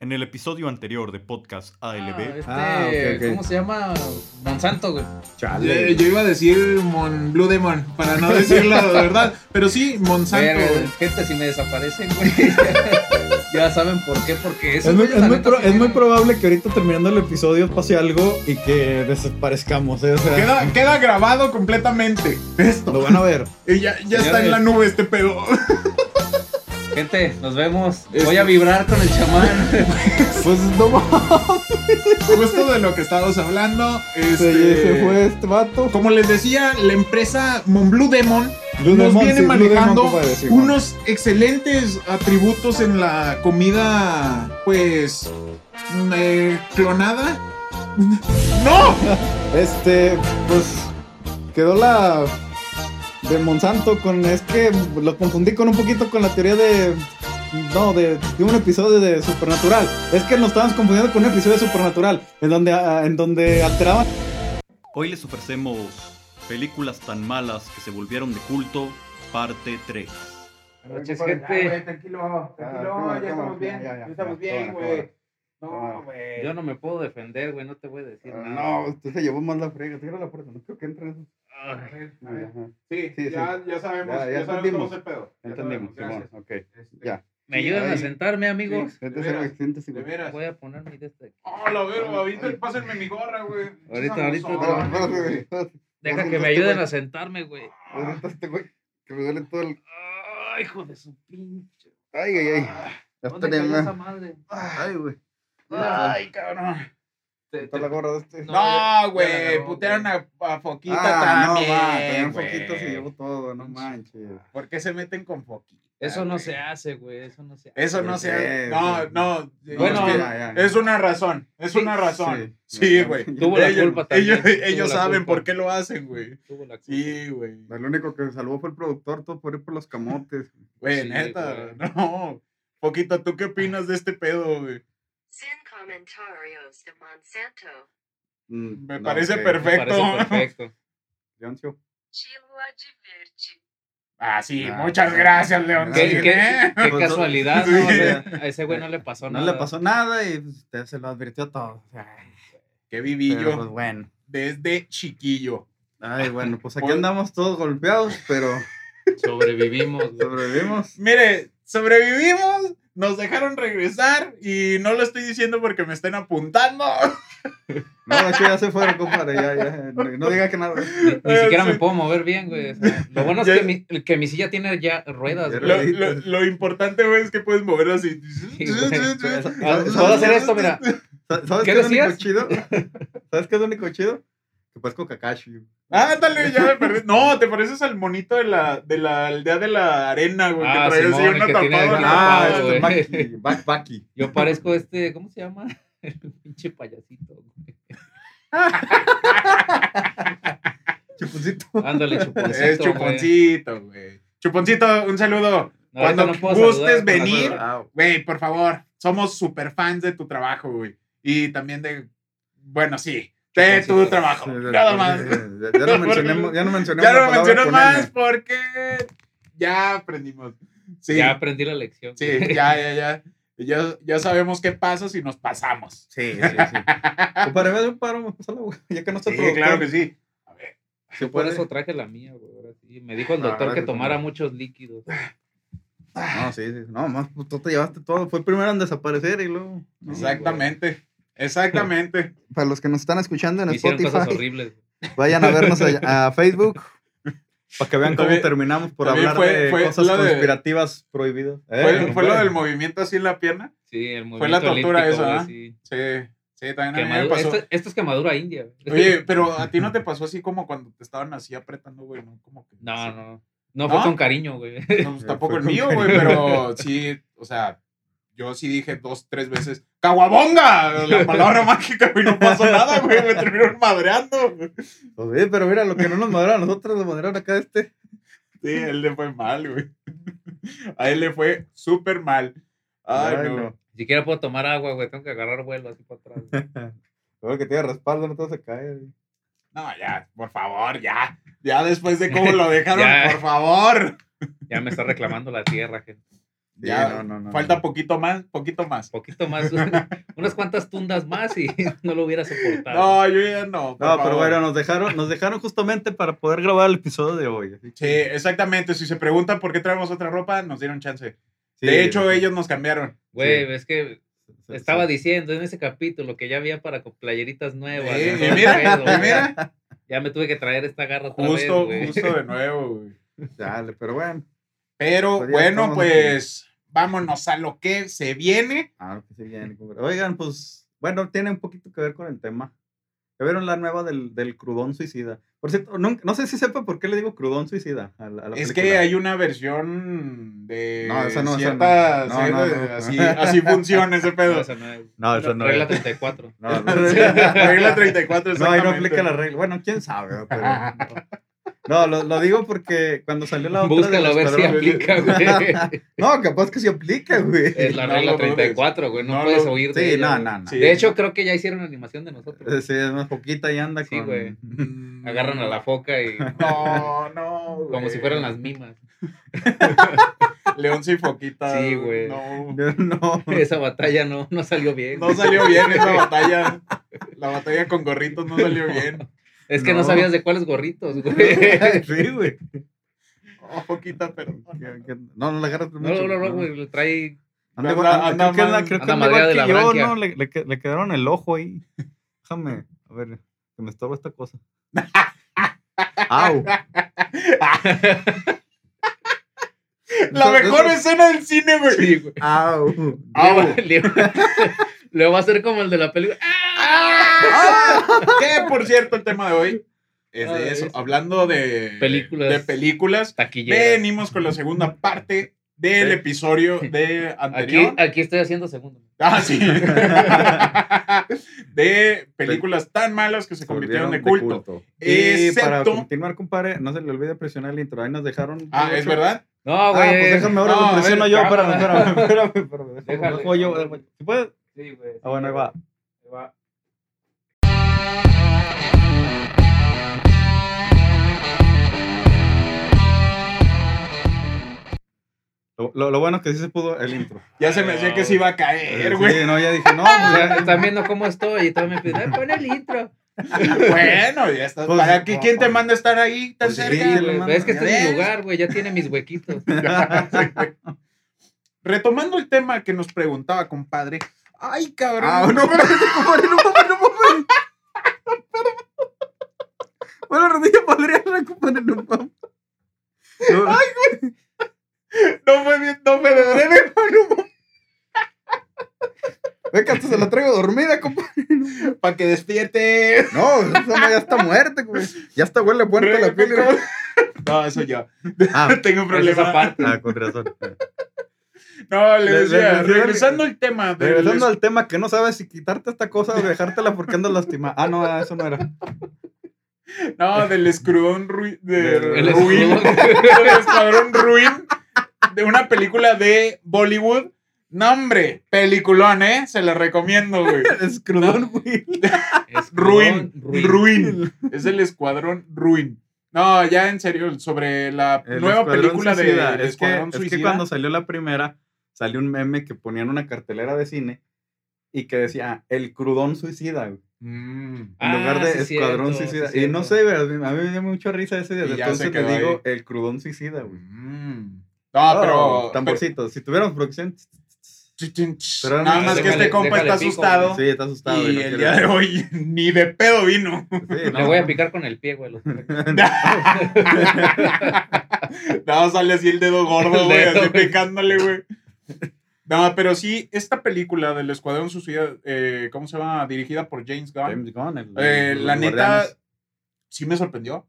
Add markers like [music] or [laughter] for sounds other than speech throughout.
En el episodio anterior de Podcast ALB, Ah, este, Ah. ¿Cómo se llama? Monsanto, güey. Chale. Eh, Yo iba a decir Mon Blue Demon, para no decirlo de verdad. Pero sí, Monsanto. Pero, gente, si me desaparecen, güey. [laughs] ya saben por qué, porque eso Es muy, es muy pro- es muy probable que ahorita terminando el episodio pase algo y que desaparezcamos, ¿eh? O sea, Queda, queda grabado completamente. Esto. lo van a ver. Y ya, ya está en la nube este pedo. Gente, nos vemos. Este- Voy a vibrar con el chamán. [laughs] Pues no Justo de lo que estábamos hablando. Este, se fue este vato. Como les decía, la empresa Mon Blue Demon Blue nos Demon, viene sí, Demon, manejando sí, unos excelentes atributos en la comida, pues, mm, eh, clonada. [laughs] ¡No! Este, pues quedó la de Monsanto con es que lo confundí con un poquito con la teoría de no, de, de un episodio de Supernatural. Es que nos estábamos confundiendo con un episodio de Supernatural en donde ah, en donde alteraban hoy les ofrecemos películas tan malas que se volvieron de culto, parte 3. Buenas noches, gente. tranquilo, tranquilo, ya estamos bien, ya estamos bien, güey. No, güey. Yo no me puedo defender, güey. No te voy a decir nada. No, usted se llevó más la frega. Cierra la puerta, no creo que entre eso. A a. Sí, Sí, ya, ya sabemos, Ya- ya, ya sabemos cómo entendimos. es el pedo. Entendimos, sabemos, Simón. Ok, Este, ya. ¿Me Sí, ayudan a ahí. sentarme, amigos? Sí. Siéntese, veras. De veras. Voy a poner mi de este. Oh, la verga, ahorita pásenme mi gorra, güey. Ahorita, ahorita, espérate. Deja ¿Dónde que me está, ayuden a sentarme, güey. ¿Dónde está este güey? Que me duele todo el. Ay, hijo de su pinche. Ay, ay, ay. Ya ¿Dónde esa madre? Ay, güey. Ay, cabrón. Te- Está te- la gorra de este. No, No, güey, agarró, putearon a, a Foquita Ah, no, también. va, poquito se llevó todo, no manches. ¿Por qué se meten con Foquita? Eso no se hace, güey. Eso no se hace. Eso no ¿Por se hace. No, no. Bueno, es, que ya, ya. es una razón. Es Sí. una razón. Sí. Sí, güey. [laughs] Tuvo la ellos, culpa también, Ellos, ellos saben culpa. por qué lo hacen, güey. Tuvo la culpa. Sí, güey. El único que salvó fue el productor, todo por ir por los camotes. Güey, Sí, neta. [laughs] No. Foquita, ¿tú qué opinas de este pedo, güey? Comentarios de Monsanto. Mm, Me no, parece ok. Me perfecto. parece perfecto. Leoncio. Chilo. Ah, sí, Ah, muchas gracias, León. ¿Qué- Qué, Sí, qué- ¿eh? qué Pues, casualidad. ¿no? O sea, a ese güey no le pasó No nada. le pasó nada y pues, usted se lo advirtió todo. Ay, Qué vivillo pues bueno. desde chiquillo. Ay, bueno, pues aquí andamos todos golpeados, pero Sobrevivimos, sobrevivimos. Mire, sobrevivimos, nos dejaron regresar y no lo estoy diciendo porque me estén apuntando. No, hecho ya se fueron, compadre. Ya, ya. No, no diga que nada. Ni, ni siquiera Sí. me puedo mover bien, güey. o sea, lo bueno es Ya- que mi, que mi silla tiene ya ruedas, güey. Lo, lo- lo importante, güey, es que puedes mover así. Sí, Puedo hacer esto, mira. Sa- ¿Sabes ¿Qué es lo único decías? chido? ¿Sabes qué es lo único chido? Que parezco Kakashi. Ándale, ya me perdí. No, te pareces al monito de la, de la aldea de la arena, güey, Ah, que trae así una tapada. Ah, este Baki. [laughs] Bak- Baki. Yo parezco este, ¿cómo se llama? [laughs] El pinche payasito, güey. [laughs] Chuponcito. Ándale, chuponcito. Es chuponcito, güey. Chuponcito, un saludo. No, Cuando no gustes saludar venir, Güey, por favor, somos super fans de tu trabajo, güey. Y también de, bueno, sí, de tu trabajo. Nada más. Ya no mencionemos, ya no mencionemos. Ya no con más N. porque ya aprendimos. Sí, Ya aprendí la lección. sí, ya, ya, ya. Ya, ya sabemos qué pasa si nos pasamos. Sí, sí, sí. Compadre, ve un paro, pásala, güey. Ya que no está Sí, claro que sí. A ver. Se Por puede. eso traje la mía, güey. ahora sí. Me dijo el Ah, doctor que tomara muchos líquidos. No, sí, sí. No, más, pues, tú te llevaste todo. Fue el primero en desaparecer y luego. ¿no? Exactamente. Exactamente. [laughs] Para los que nos están escuchando en hicieron cosas Spotify, horribles. [laughs] vayan a vernos a, a [laughs] Facebook. Para que vean cómo También- terminamos por hablar fue- de fue cosas lo de- conspirativas prohibidas. Fue, Eh, fue lo güey. del movimiento así en la pierna. Sí, el Fue la movimiento tortura esa, ¿ah? sí. Sí, sí, también a mí me pasó. Esto, esto es quemadura india. güey. Oye, pero a ti no te pasó así como cuando te estaban así apretando, güey, ¿no? Como que, No, sí. no. No fue ¿No? con cariño, güey. No, pues, tampoco el mío, güey, pero sí, o sea, yo sí dije dos, tres veces, ¡Caguabonga! La palabra [laughs] mágica, güey, no pasó nada, güey, me terminaron madreando. Pues, sí, pero mira, lo que no nos moderaron a nosotros, lo moderaron acá este. Sí, él le fue mal, güey. A él le fue súper mal. Ay, Ay, no. no. Ni siquiera puedo tomar agua, güey. Tengo que agarrar vuelo así para atrás. güey. [laughs] Luego que tiene respaldo, no todo se cae. güey. No, ya, por favor, ya. Ya después de cómo [laughs] lo dejaron, por favor. Ya me está reclamando la tierra, gente. Ya, no, no, no, falta no. poquito más, poquito más. Poquito más, [laughs] [laughs] unas cuantas tundas más y [laughs] no lo hubiera soportado. No, yo ya no. por No, pero bueno, nos dejaron, nos dejaron justamente para poder grabar el episodio de hoy. Sí, exactamente. Si se preguntan por qué traemos otra ropa, nos dieron chance. sí, de hecho, sí, ellos nos cambiaron. Güey, Sí. es que estaba diciendo en ese capítulo que ya había para playeritas nuevas. Sí, y mira, pedo, y güey. mira. Ya me tuve que traer esta garra otra Justo, vez, güey. justo de nuevo, güey. Dale, pero bueno. Pero Pues bueno, pues vámonos a lo que se viene. Ah, que sí, bien, compadre. Oigan, pues, bueno, tiene un poquito que ver con el tema. ¿Ya vieron la nueva del, del crudón suicida? Por cierto, no, no sé si sepa por qué le digo crudón suicida a la, a la Es película. que hay una versión de No, esa no, esa cierta- no. No, no, cierta- no. así, así funciona ese [laughs] No, pedo. esa no es. No, eso no Regla es. 34. [laughs] No, no, Regla 34, No, ahí no aplica la regla. Bueno, quién sabe, pero. [laughs] No, lo, lo digo porque cuando salió la otra. Búscalo a ver si aplica, güey. [laughs] No, capaz que sí aplica, güey. Es la No regla dudes. 34, güey. No, No puedes lo- oír de Sí, no, güey. no, no. Sí. De hecho, creo que ya hicieron animación de nosotros. Sí, es más poquita y anda Sí, con. güey. Mm, [laughs] Agarran a la foca y [laughs] No, no. como güey. si fueran las mimas. León y Foquita. Sí, güey. No. No. Esa batalla no, no salió bien. No salió bien esa batalla. La batalla con gorritos no salió bien. Es que no. No. sabías de cuáles gorritos, [laughs] güey. Sí, güey. Oh. Que- que- No, no le agarras No, mucho. no, no, güey. Le trae. Anda, Anda- anda- creo que anda, mal- creo que anda anda igual madreada de que la yo, branquia. ¿no? Le, le, que- le quedaron el ojo ahí. [laughs] Déjame, a ver, que me estorba esta cosa. Au. [laughs] La mejor escena del cine, güey. Sí, güey. Au. Au. Le, le va a hacer como el de la película. ¡Ah! Que por cierto, el tema de hoy es Ah, de eso. eso. Hablando de Películas. De películas. Venimos con la segunda parte del Sí. episodio [laughs] de Aquí, anterior. aquí estoy haciendo segundo. Ah, sí. [laughs] de películas tan malas que se convirtieron de culto. Y para Excepto- continuar, compadre, no se le olvide presionar el intro. Ahí nos dejaron. Ah, ¿es verdad? No, Ah, güey. pues déjame ahora No, lo a ver, presiono yo. Espérame, espérame, espérame. espérame, déjame, Déjale. lo hago yo, déjame. ¿Sí puedes? Sí, güey. Ah, bueno, ahí va. Ahí va. Lo, lo- lo bueno es que sí se pudo el intro. [laughs] Ya se me hacía que se iba a caer, Sí, güey. no, ya dije, no, pues ya. [laughs] están viendo cómo estoy y todo me piden, "Eh, pon el intro. [laughs] Bueno, ya está. Pues, ¿Para qué? ¿Quién te manda a estar ahí tan Pues sí, cerca? Sí, güey, es que Ya este es mi lugar, güey, ya tiene mis huequitos. Retomando el tema que nos preguntaba, compadre. Ay, cabrón. Ah, no, compadre, no no mames. Bueno, rodilla podría recuperar, no mames. No, No fue bien, no fue de breve, mano. Ve que hasta se la traigo dormida, compadre. Para que despierte. No, esa no ya está muerta, güey. Ya está huele muerta la piel. güey. No, eso ya. Ah, [laughs] Tengo un Esa problema. aparte. ah, con razón. [laughs] No, le Le- le- decía, regresando al tema de Regresando al tema que no sabes si quitarte esta cosa o dejártela porque andas lastimada. Ah, no, eso no era. No, del escudón ruin. De Del- El ruin. escudón. del escuadrón ruin. De una película de Bollywood. No, hombre, peliculón, ¿eh? Se la recomiendo, güey. Es crudón, güey. Es Ruin, ruin. ruin. [laughs] Es el escuadrón ruin. No, ya en serio, sobre la El nueva película de el es, que, es que cuando salió la primera, salió un meme que ponían una cartelera de cine y que decía el crudón suicida, güey. Mm. En Ah, lugar de sí, Escuadrón cierto, Suicida. sí, y no sé, güey, a mí me dio mucha risa ese ya Entonces te digo ahí. el crudón suicida, güey. Mm. No, Oh, pero. Tamborcito. Si tuviéramos producción. Pero nada no, más que déjale- este compa está pico, asustado. Sí, está asustado. y no el día de hoy [laughs] ni de pedo vino. Sí, Le [laughs] no. voy a picar con el pie, güey. los- [laughs] no, sale así el dedo gordo, güey, así picándole, güey. [laughs] No, pero sí, esta película del Escuadrón Suicida, eh, ¿cómo se llama? Dirigida por James Gunn. James Gunn, el- Eh, la neta, guardianes. sí me sorprendió.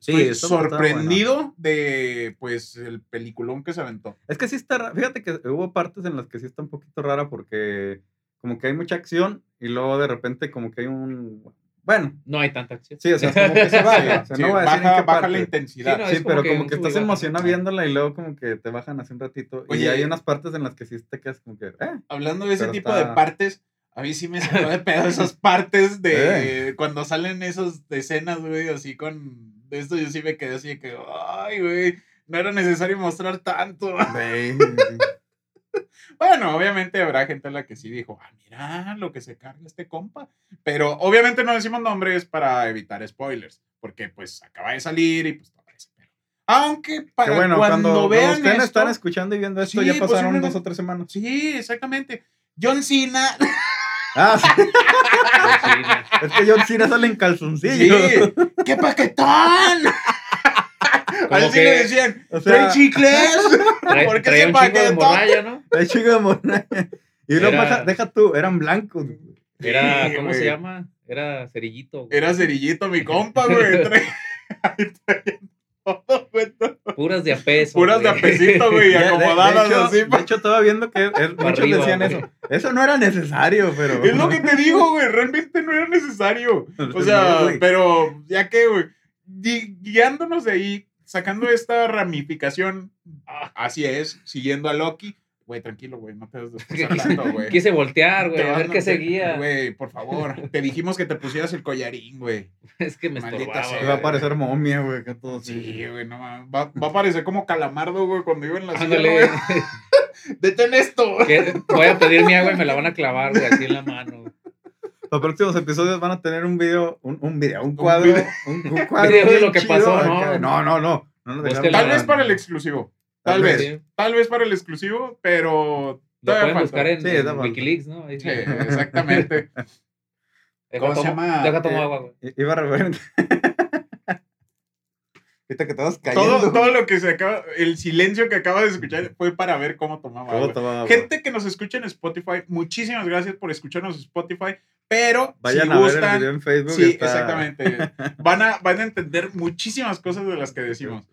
Sí, Estoy bueno. sorprendido de, pues, el peliculón que se aventó. Es que sí está, fíjate que hubo partes en las que sí está un poquito rara porque como que hay mucha acción y luego de repente como que hay un... Bueno, No hay tanta acción. sí, o sea, como que se baja. o sea, [laughs] Sí, no voy a decir en baja, qué baja parte. la intensidad. Sí, no, Sí, es como pero que como que y estás emocionado viéndola y luego como que te bajan hace un ratito. y Oye, hay unas partes en las que sí te quedas como que... Eh, Hablando de ese tipo está- de partes, a mí sí me sacó de pedo esas partes de cuando salen esas escenas, güey, así con de esto yo sí me quedé así de que, ay, güey, no era necesario mostrar tanto. güey, [laughs] Bueno, obviamente habrá gente a la que sí dijo, ah, mira lo que se carga este compa. Pero obviamente no decimos nombres para evitar spoilers, porque pues acaba de salir y pues todo eso. Pero, aunque Que para bueno, cuando, cuando, vean ustedes esto, están escuchando y viendo esto, Sí, ya pasaron dos o tres semanas. Sí, exactamente. John Cena. Ah, sí. [laughs] Cochina. Es que John Cena sale en calzoncillo. Sí. ¡Qué paquetón! Como Así le que decían. O ¿Trae sea, chicles? [laughs] [laughs] trae- ¿Por qué traía ese un [laughs] chingo de morralla, ¿no? el chico de Monaya. Y luego Era- deja, deja tú, eran blancos. Era, Sí, ¿cómo güey. se llama? Era cerillito. güey. Era cerillito mi compa, güey. Trae- todo, güey. Puras de a peso. Puras de güey. apesito, güey, Ya, de- acomodadas de, hecho, así. De hecho, estaba viendo que es- muchos arriba, decían güey. eso. Eso no era necesario, pero. Es lo que te digo, güey. Realmente no era necesario. O sea, No, pero ya que, güey, gui- guiándonos de ahí, sacando esta ramificación, ah, así es, siguiendo a Loki. Güey, tranquilo, güey, no te des [laughs] hablando, güey. Quise voltear, güey, a ver qué seguía. Güey, por favor. Te dijimos que te pusieras el collarín, güey. [laughs] Es que me Maldita estorbaba. sea. Va a güey. aparecer momia, güey, que todo. Sí, güey, no mames. Va, va a parecer como calamardo, güey, cuando iba en la silla, Ándale. güey. [laughs] Detén esto. que voy a pedir mi agua y me la van a clavar, güey, así en la mano. Los próximos episodios van a tener un video, un, un video, un cuadro. video. Un, un [laughs] cuadro. Video de lo que chido pasó, acá. ¿no? No, no, no. no Búsquenlo. dejaron- Tal vez para el exclusivo. Tal Tal vez. Sí. Tal vez para el exclusivo, pero Lo todavía pueden falta. buscar en, Sí, en. Wikileaks, ¿no? Ahí- Sí, exactamente. [laughs] Deja ¿Cómo se tomo- llama? Deja tomar Eh, agua, güey. Iba a referente. [laughs] Ahorita que te vas cayendo. Todo, todo lo que se acaba, el silencio que acaba de escuchar fue para ver cómo tomaba. ¿Cómo tomaba agua? Gente que nos escucha en Spotify, muchísimas gracias por escucharnos en Spotify, pero Vayan si a ver el gustan, video en Facebook. sí, está- exactamente, [laughs] van a, van a entender muchísimas cosas de las que decimos.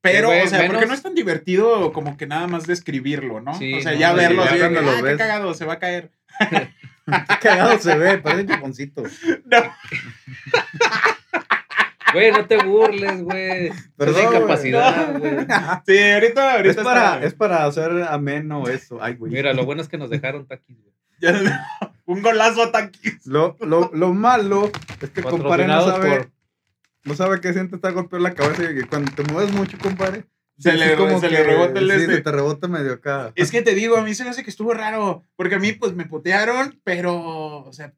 Pero, güey, o sea, porque menos- no es tan divertido como que nada más describirlo, ¿no? Sí, o sea, no, ya sí, verlo ya que, lo "Ah, qué ves". cagado, se va a caer. [laughs] Qué cagado se ve, parece [laughs] chuponcito. No, Güey, no te burles, güey. Es Perdón, incapacidad, [laughs] güey. sí, ahorita, ahorita Es para, está- es para hacer ameno eso. Ay, güey. Mira, lo bueno es que nos dejaron taquis, güey. ya- un golazo a Taquis. Lo, lo, lo malo es que compadre no sabe, por- no sabe qué siente estar golpeado en la cabeza y que cuando te mueves mucho, compadre. Se sí, le- como se le rebota el sí, este. se te rebota medio acá. Es que te digo, a mí se me hace que estuvo raro, porque a mí pues me putearon, pero, o sea,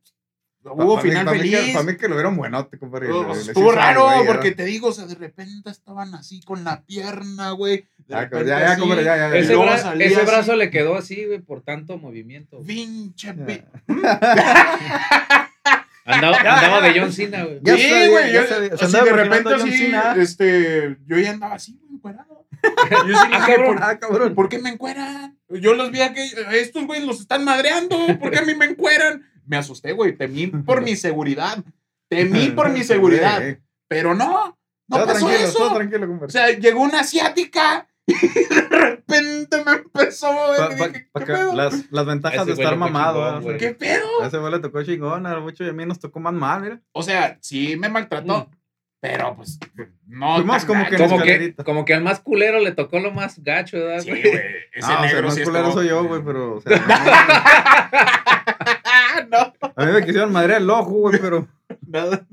hubo Pa- final pa' mí que- feliz. pa' mí que lo vieron buenote, compadre. Oh, estuvo raro, güey, porque te digo, o sea, de repente estaban así con la pierna, güey. De repente ya, ya, así, compadre, ya, ya, Ese, luego bra- salía ese así, brazo le quedó así, güey, por tanto movimiento. güey. Pinche pi- [laughs] Andaba, andaba de John Cena, güey. Ya sí, güey. ya yo- sabía. Se así de repente así, Cena. este, yo ya andaba así, güey, encuerado. [laughs] Yo sí Ah, dije, cabrón. ¿por, Ah, cabrón. ¿por qué me encueran? Yo los vi a que estos güeyes los están madreando. ¿Por qué a mí me encueran? Me asusté, güey. Temí [laughs] por mi seguridad. Temí [laughs] por mi seguridad. Pero no, no Todo pasó tranquilo, eso. todo tranquilo, O sea, llegó una asiática [laughs] y de repente me empezó a mover. Pa- y pa- dije, pa' ¿qué pedo? las, las ventajas Ese de estar mamado. ¿Qué pedo? A ese güey le tocó chingón, a Mucho y a mí nos tocó más mal, mira. O sea, sí me maltrató, pero pues no. Fuimos tan como que gacho. Como que, como que al más culero le tocó lo más gacho, ¿verdad, Sí, güey? güey. Ese Ah, o sea, negro más sí culero estuvo- soy yo, güey, pero. O sea, [laughs] Ah, [laughs] no, a mí me quisieron madre el ojo, güey, pero. Nada.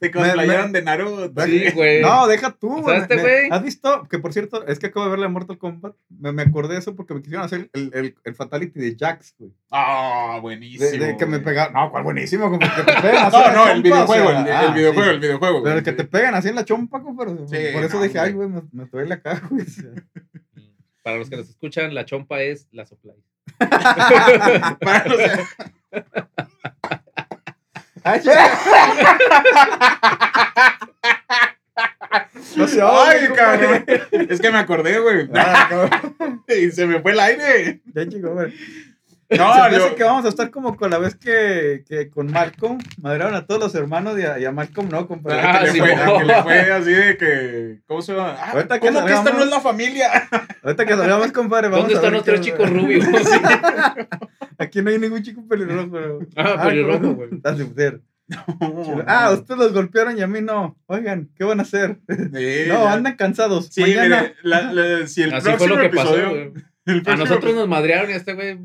Te cosplayaron de Naruto. Sí, güey. No, deja tú, güey. este Me- ¿Has visto? Que por cierto, es que acabo de verle a Mortal Kombat. Me, me acordé de eso porque me quisieron hacer el, el, el Fatality de Jax, güey. Ah, buenísimo. de que me pegaron. No, cuál buenísimo, como que te [laughs] pegan así. No, en la no, el chompa, videojuego, o sea, el, el ah, videojuego, sí. el videojuego. Pero güey. que te pegan así en la chompa, compadre. Sí, por eso no, dije, ay, güey. me, me duele acá, güey. o sea. Para los que nos escuchan, la chompa es la supply. [laughs] Para los- Ay, [laughs] no se Ay, cabrón. Es que me acordé, güey. Ah. [laughs] Y se me fue el aire. Ya llegó, güey. No, Se me hace que vamos a estar como con la vez que, que con Malcolm madrearon a todos los hermanos y a, y a Malcolm no, compadre. Ah, que, le sí, fue, mo. que le fue así de que. ¿Cómo se llama? Ah, Ahorita que ¿Cómo que esta salgamos- no es la familia? [laughs] Ahorita que salgamos, compadre, vamos ¿Dónde están los tres chicos rubios? [laughs] [laughs] Aquí no hay ningún chico pelirrojo. pero- Ah, pelirrojo, güey. Está sin ser. Ah, ustedes los golpearon y a mí no. Oigan, ¿qué van a hacer? Sí, No, ya. andan cansados. Sí, mire, la- la- si el Así fue próximo lo que pasó, episodio. el A nosotros nos madrearon y a este güey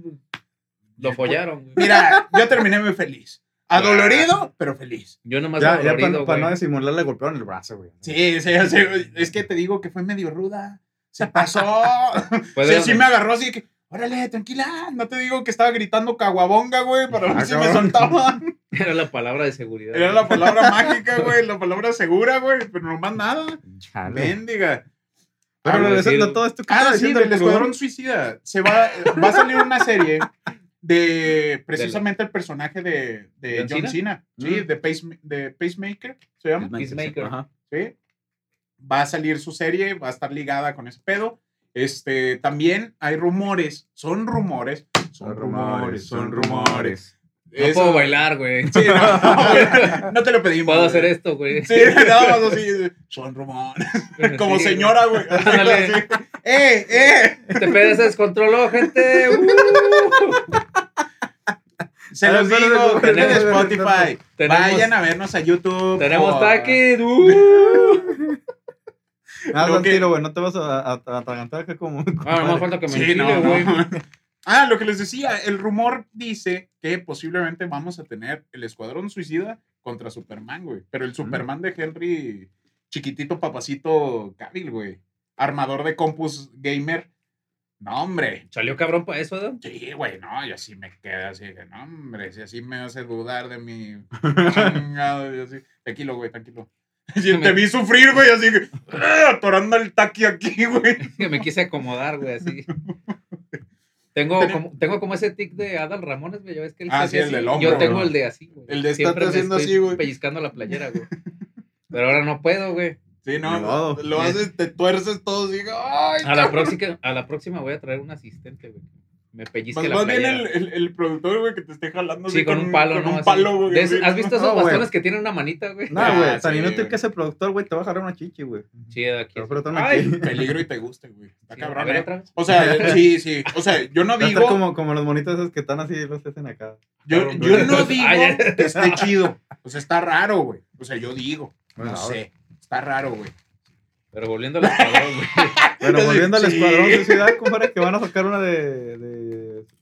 lo follaron. güey. Mira, yo terminé muy feliz. Adolorido, pero feliz. Yo nomás Ya, ya dolorido, para, güey. no disimular le golpearon el brazo, güey. Sí, sí, sí, es que te digo que fue medio ruda. Se pasó. [laughs] Sí, sí me agarró así que. órale, tranquila, no te digo que estaba gritando caguabonga, güey, para ver Ah, si me cabrón. soltaba. [laughs] Era la palabra de seguridad. Era la palabra [laughs] mágica, güey, la palabra segura, güey, pero no más nada. Chale. Mendiga. Pero Ah, a todo esto que Ah, sí, diciendo del el Escuadrón Escuadrón Suicida. Se va, va a salir una serie de precisamente el personaje de, de ¿John John Cena. Sí, Mm. de, Pace- de Pacemaker, se llama. Peacemaker. Ajá. ¿sí? Va a salir su serie, va a estar ligada con ese pedo. Este, también hay rumores, son rumores, son rumores, son rumores. No Eso- puedo bailar, güey. Sí, [laughs] no, no te lo pedimos. Puedo hacer esto, güey. Sí, nada más así, son rumores. Como Sí, señora, güey. Así. [laughs] ¡Eh, eh! Este pedo se descontroló, gente. Uh. Se los digo, de espérate, Spotify. Tenemos- Vayan a vernos a YouTube. Tenemos por- taquis. Uh. Que- tiro, güey. No te vas a, atragantar acá como. Ah, no más falta que me Sí, enchile, no, güey. Ah, lo que les decía, el rumor dice que posiblemente vamos a tener el Escuadrón Suicida contra Superman, güey. Pero el Superman de Henry, chiquitito papacito Cavill, güey. Armador de compus gamer. No, hombre. Salió cabrón para eso, ¿no? Sí, güey, no, y así me queda así, que no, hombre, si así me hace dudar de mi [laughs] así. Tranquilo, güey, tranquilo. [laughs] Y te vi sufrir, güey, así que [laughs] atorando el taqui aquí, güey. Me quise acomodar, güey, así. Tengo Tenía- como, tengo como ese tic de Adal Ramones, güey. Ya ves que él Ah, sí, el del hombro, Yo tengo ¿no? el de así, güey. El de Siempre haciendo estoy así, güey. Pellizcando la playera, güey. Pero ahora no puedo, güey. Sí, no, modo. lo haces, te tuerces todo ¡ay! A la próxima, a la próxima voy a traer un asistente, güey. Me pellizque Más, la más bien el, el, el productor, güey, que te esté jalando Sí, con un palo, con ¿no? un palo, güey. ¿Has visto esos No, bastones que tienen una manita, güey? No, Ah, güey. Tan sí, inútil güey. que ese productor, güey, te va a jalar una chichi, güey. Sí, de aquí. Ay, aquí. Peligro y te guste, güey. Está sí, a cabrón, eh. otra vez. O sea, sí, sí. O sea, yo no [laughs] digo, como, como los monitos esos que están así, los hacen acá. yo, yo no [laughs] digo que esté chido. O sea, está raro, güey. O sea, yo digo, no sé. Está raro, güey. Pero volviendo al escuadrón, güey. Pero [laughs] volviendo al Sí. Escuadrón Suicida, compadre, que van a sacar una de.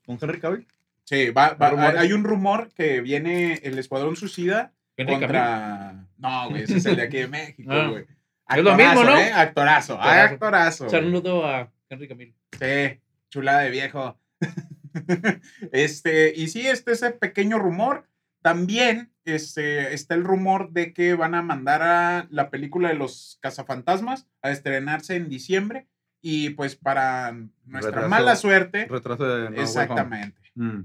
Con Henry Cavill. Sí, va, hay un rumor que viene el Escuadrón Suicida Cavill. contra... No, güey, ese es el de aquí de México, Ah. güey. Es lo mismo, ¿no? ¿eh? Actorazo, Actorazo. actorazo. Saludo a Henry Camilo. Sí, chulada de viejo. [laughs] este, y sí, este ese pequeño rumor. También este, está el rumor de que van a mandar a la película de los cazafantasmas a estrenarse en diciembre. Y pues para nuestra Retraso. mala suerte, Retraso de. No exactamente. Mm.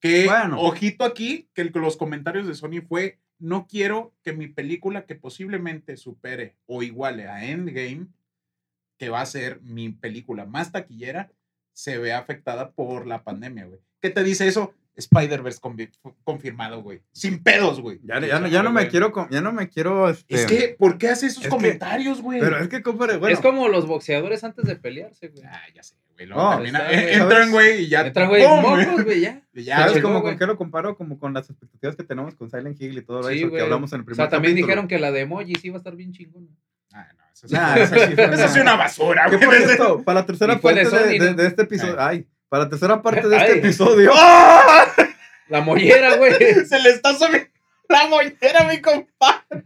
Que, Bueno. ojito aquí, que el- los comentarios de Sony fue, no quiero que mi película que posiblemente supere o iguale a Endgame, que va a ser mi película más taquillera, se vea afectada por la pandemia, güey. ¿Qué te dice eso? Spider-Verse confirmado, güey. Sin pedos, güey. Ya, ya, no- ya no me quiero. Ya no me quiero. Este, Es que, ¿por qué hace esos Es comentarios, güey? Pero es que, compadre, bueno. Es como los boxeadores antes de pelearse, güey. Ah, ya sé, güey. No, termina- güey. entran, güey, y ya. Entra, güey, mocos, güey, ya. [laughs] Y ya, ¿Sabes cómo güey. con qué lo comparo? Como con las expectativas que tenemos con Silent Hill y todo Sí, eso que hablamos en el O primer sea, también capítulo. dijeron que la de emojis iba a estar bien chingona. Ah, no, eso sí, Nah, fue- eso sí [laughs] eso sí una- una basura, ¿Qué güey. Para la tercera parte de este episodio. Ay, para la tercera parte de este Ay. episodio. [laughs] La mollera, güey. [laughs] Se le está subiendo la mollera, mi compadre.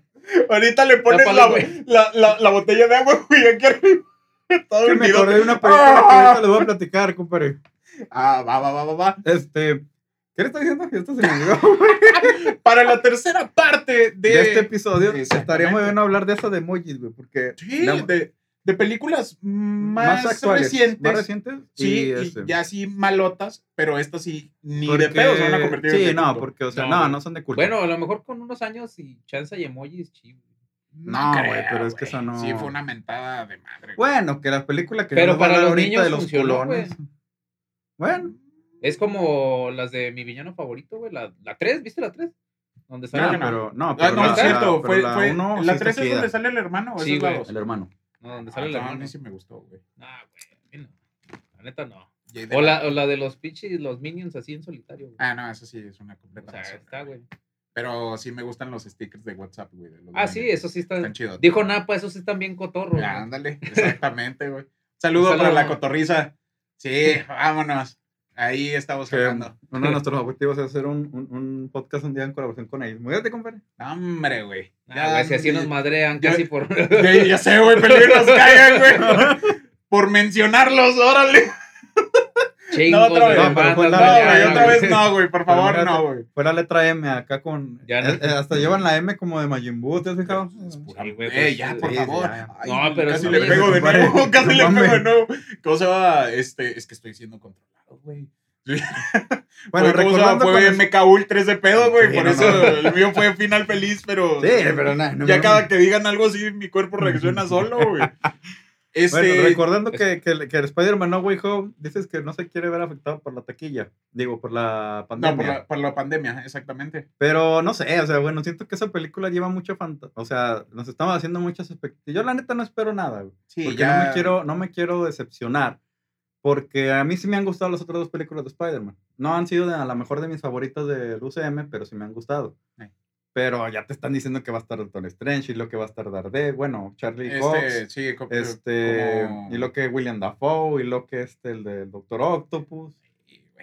Ahorita le pones la, la, la, la botella de agua, güey, aquí arriba. Todo Que me acordé de una película que ahorita les voy a platicar, compadre. Ah, va, va, va, va, va. Este. ¿Qué le está diciendo? Esto se me olvidó. [laughs] Para la tercera parte de... De este episodio estaría muy bien hablar de eso de emojis, güey, porque. Sí, la- de, de películas más, más actuales. recientes. Más recientes. Sí, y, y este, ya sí malotas, pero estas sí ni porque- de pedo se van a convertir en Sí, no, culto. porque, o sea, No, no, son de culto. Bueno, a lo mejor con unos años y chance y emojis, chido. No, güey, pero es que eso no- Sí, fue una mentada de madre. Bueno, que la película que Pero para los ahorita niños de los funcionó, culones. Bueno, Es como las de mi villano favorito, güey. La, la 3, ¿viste la 3? Donde sale no, el- pero no, Ah, pero no, la- es cierto. Fue, la fue, uno la sí 3 está es donde sale el hermano. ¿o Sí, esa es la güey. el hermano. No, donde Ah, sale el no, a mí sí me gustó, güey. Ah, güey. a mí no. La neta no. O la, o la de los pinches, los minions así en solitario, güey. Ah, no, eso sí es una O completa sea, basura, está, güey. Pero sí me gustan los stickers de WhatsApp, güey. de los Ah, sí, eso sí está. Están chidos. Dijo Napa, esos sí están bien cotorros. Güey. Ándale, exactamente, güey. [laughs] Saludo Un para saludo. la cotorriza. Sí, [laughs] vámonos. Ahí estamos hablando. uno de [laughs] nuestros objetivos es hacer un, un, un podcast un día en colaboración con ellos. Muévete, compadre. Hombre, güey. Ah, güey, si así nos madrean ya- casi por. [laughs] Ya, ya sé, güey, peligro nos caigan, güey. [laughs] Por mencionarlos, órale. Chingos No, otra vez. No, pero bandas, fue la- No, ya, güey, ya, otra vez no, güey, por favor, Pero no, güey. Fue la letra M acá con. Ya no. eh, eh, hasta llevan la M como de Majin Buu, ¿te has fijado? Sí, güey, Eh, pues, ya, por sí, favor. ya. Ay, No, pero casi le ya pego de nuevo, casi le pego de nuevo. ¿Cómo se va? Este, es que estoy siendo controlado, güey. [laughs] Bueno, recordando. fue cuando- MK Ultra ese pedo, güey. Sí, por no, eso no. [laughs] el mío fue final feliz, pero. Sí, pero nada. no ya cada que digan algo así, mi cuerpo reacciona solo, güey. [laughs] Este. Bueno, recordando que, que, que el Spider-Man No Way Home dices que no se quiere ver afectado por la taquilla. Digo, por la pandemia. no, por la, por la pandemia, exactamente. Pero no sé, o sea, bueno, siento que esa película lleva mucho fantasía. O sea, nos estamos haciendo muchas expectativas. Yo, la neta, no espero nada, güey. Sí, porque ya. no, me quiero, no me quiero decepcionar. Porque a mí sí me han gustado las otras dos películas de Spider-Man. No han sido de, a lo mejor de mis favoritas del UCM, pero sí me han gustado. Pero ya te están diciendo que va a estar Doctor Strange y lo que va a estar Daredevil, bueno, Charlie Cox. Este, sí, co- Este, como- y lo que William Dafoe, y lo que este, el del Doctor Octopus.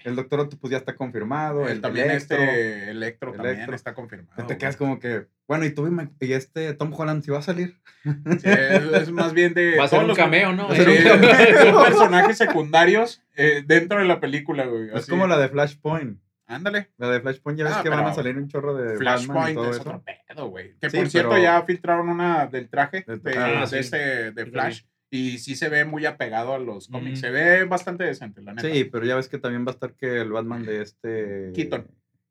El Doctor Octopus ya está confirmado. El El, también Electro. este Electro también Electro. está confirmado. Te quedas como que, bueno, y tú y, este Tom Holland si va a salir. Sí, es, es más bien de. Va a ser un los- cameo, ¿no? Va a ser Sí, un cameo. son personajes secundarios eh, dentro de la película, güey. Es así. como la de Flashpoint. Ándale. La de Flashpoint ya ves Ah, que van a salir un chorro de Flashpoint todo es eso. otro pedo, güey. Que Sí, por cierto pero- ya filtraron una del traje De- de, ah, de sí. este de Sí, Flash. Y sí se ve muy apegado a los cómics. Mm. Se ve bastante decente, la neta. Sí, pero ya ves que también va a estar que el Batman de este... Keaton.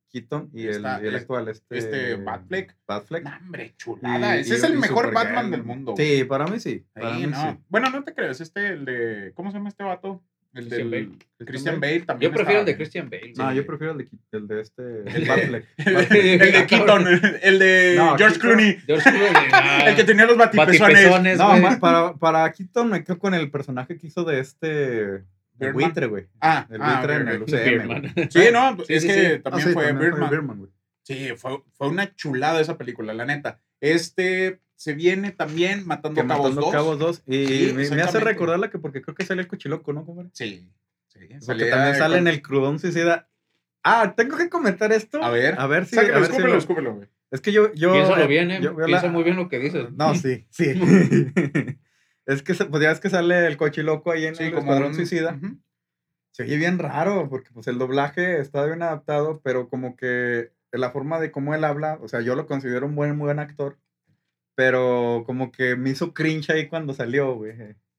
Keaton y, Está- el, y el actual, este... este Batfleck. Batfleck. No, hombre, chulada. Y- Ese y- es el mejor. Batman del mundo. Sí, para mí sí. Para Sí, mí no. sí. Bueno, no te creas. Este, el de. ¿Cómo se llama este vato? El Christian del. Bale. Christian Bale también. Yo prefiero el de Christian Bale. No, yo prefiero el de, el de este... [laughs] El de- Batfleck. el de Keaton. El de [laughs] No, George Keaton- Clooney. George Clooney, [laughs] ah, El que tenía los batipezones. batipezones, No, güey. ma- para, para Keaton me quedo con el personaje que hizo de este... El Birdman. buitre, güey. Ah, El ah, buitre ok, en el. UCM. Sí, no, Sí, es sí, que sí. Ah, también sí, fue también Birdman. güey. Sí, fue, fue una chulada esa película, la neta. Este se viene también matando Que cabos matando 2. cabos 2. Y Sí, me, me hace recordarla que porque creo que sale el cochiloco, ¿no, compadre? Sí, sí. Porque también sale con- en el crudón suicida. Ah, tengo que comentar esto. A ver. A ver si. A ver si escúpelo, lo- escúpelo, güey. Es que yo. yo Piénsalo eh, bien, ¿eh? yo Piensa la- muy bien lo que dices. No, sí, sí. [laughs] es que se- pues ya ves que sale el cochiloco ahí en Sí, el como un- Suicida. Ujú. Se oye bien raro, porque pues el doblaje está bien adaptado, pero como que la forma de cómo él habla, o sea, yo lo considero un buen, muy buen actor, pero como que me hizo cringe ahí cuando salió, güey.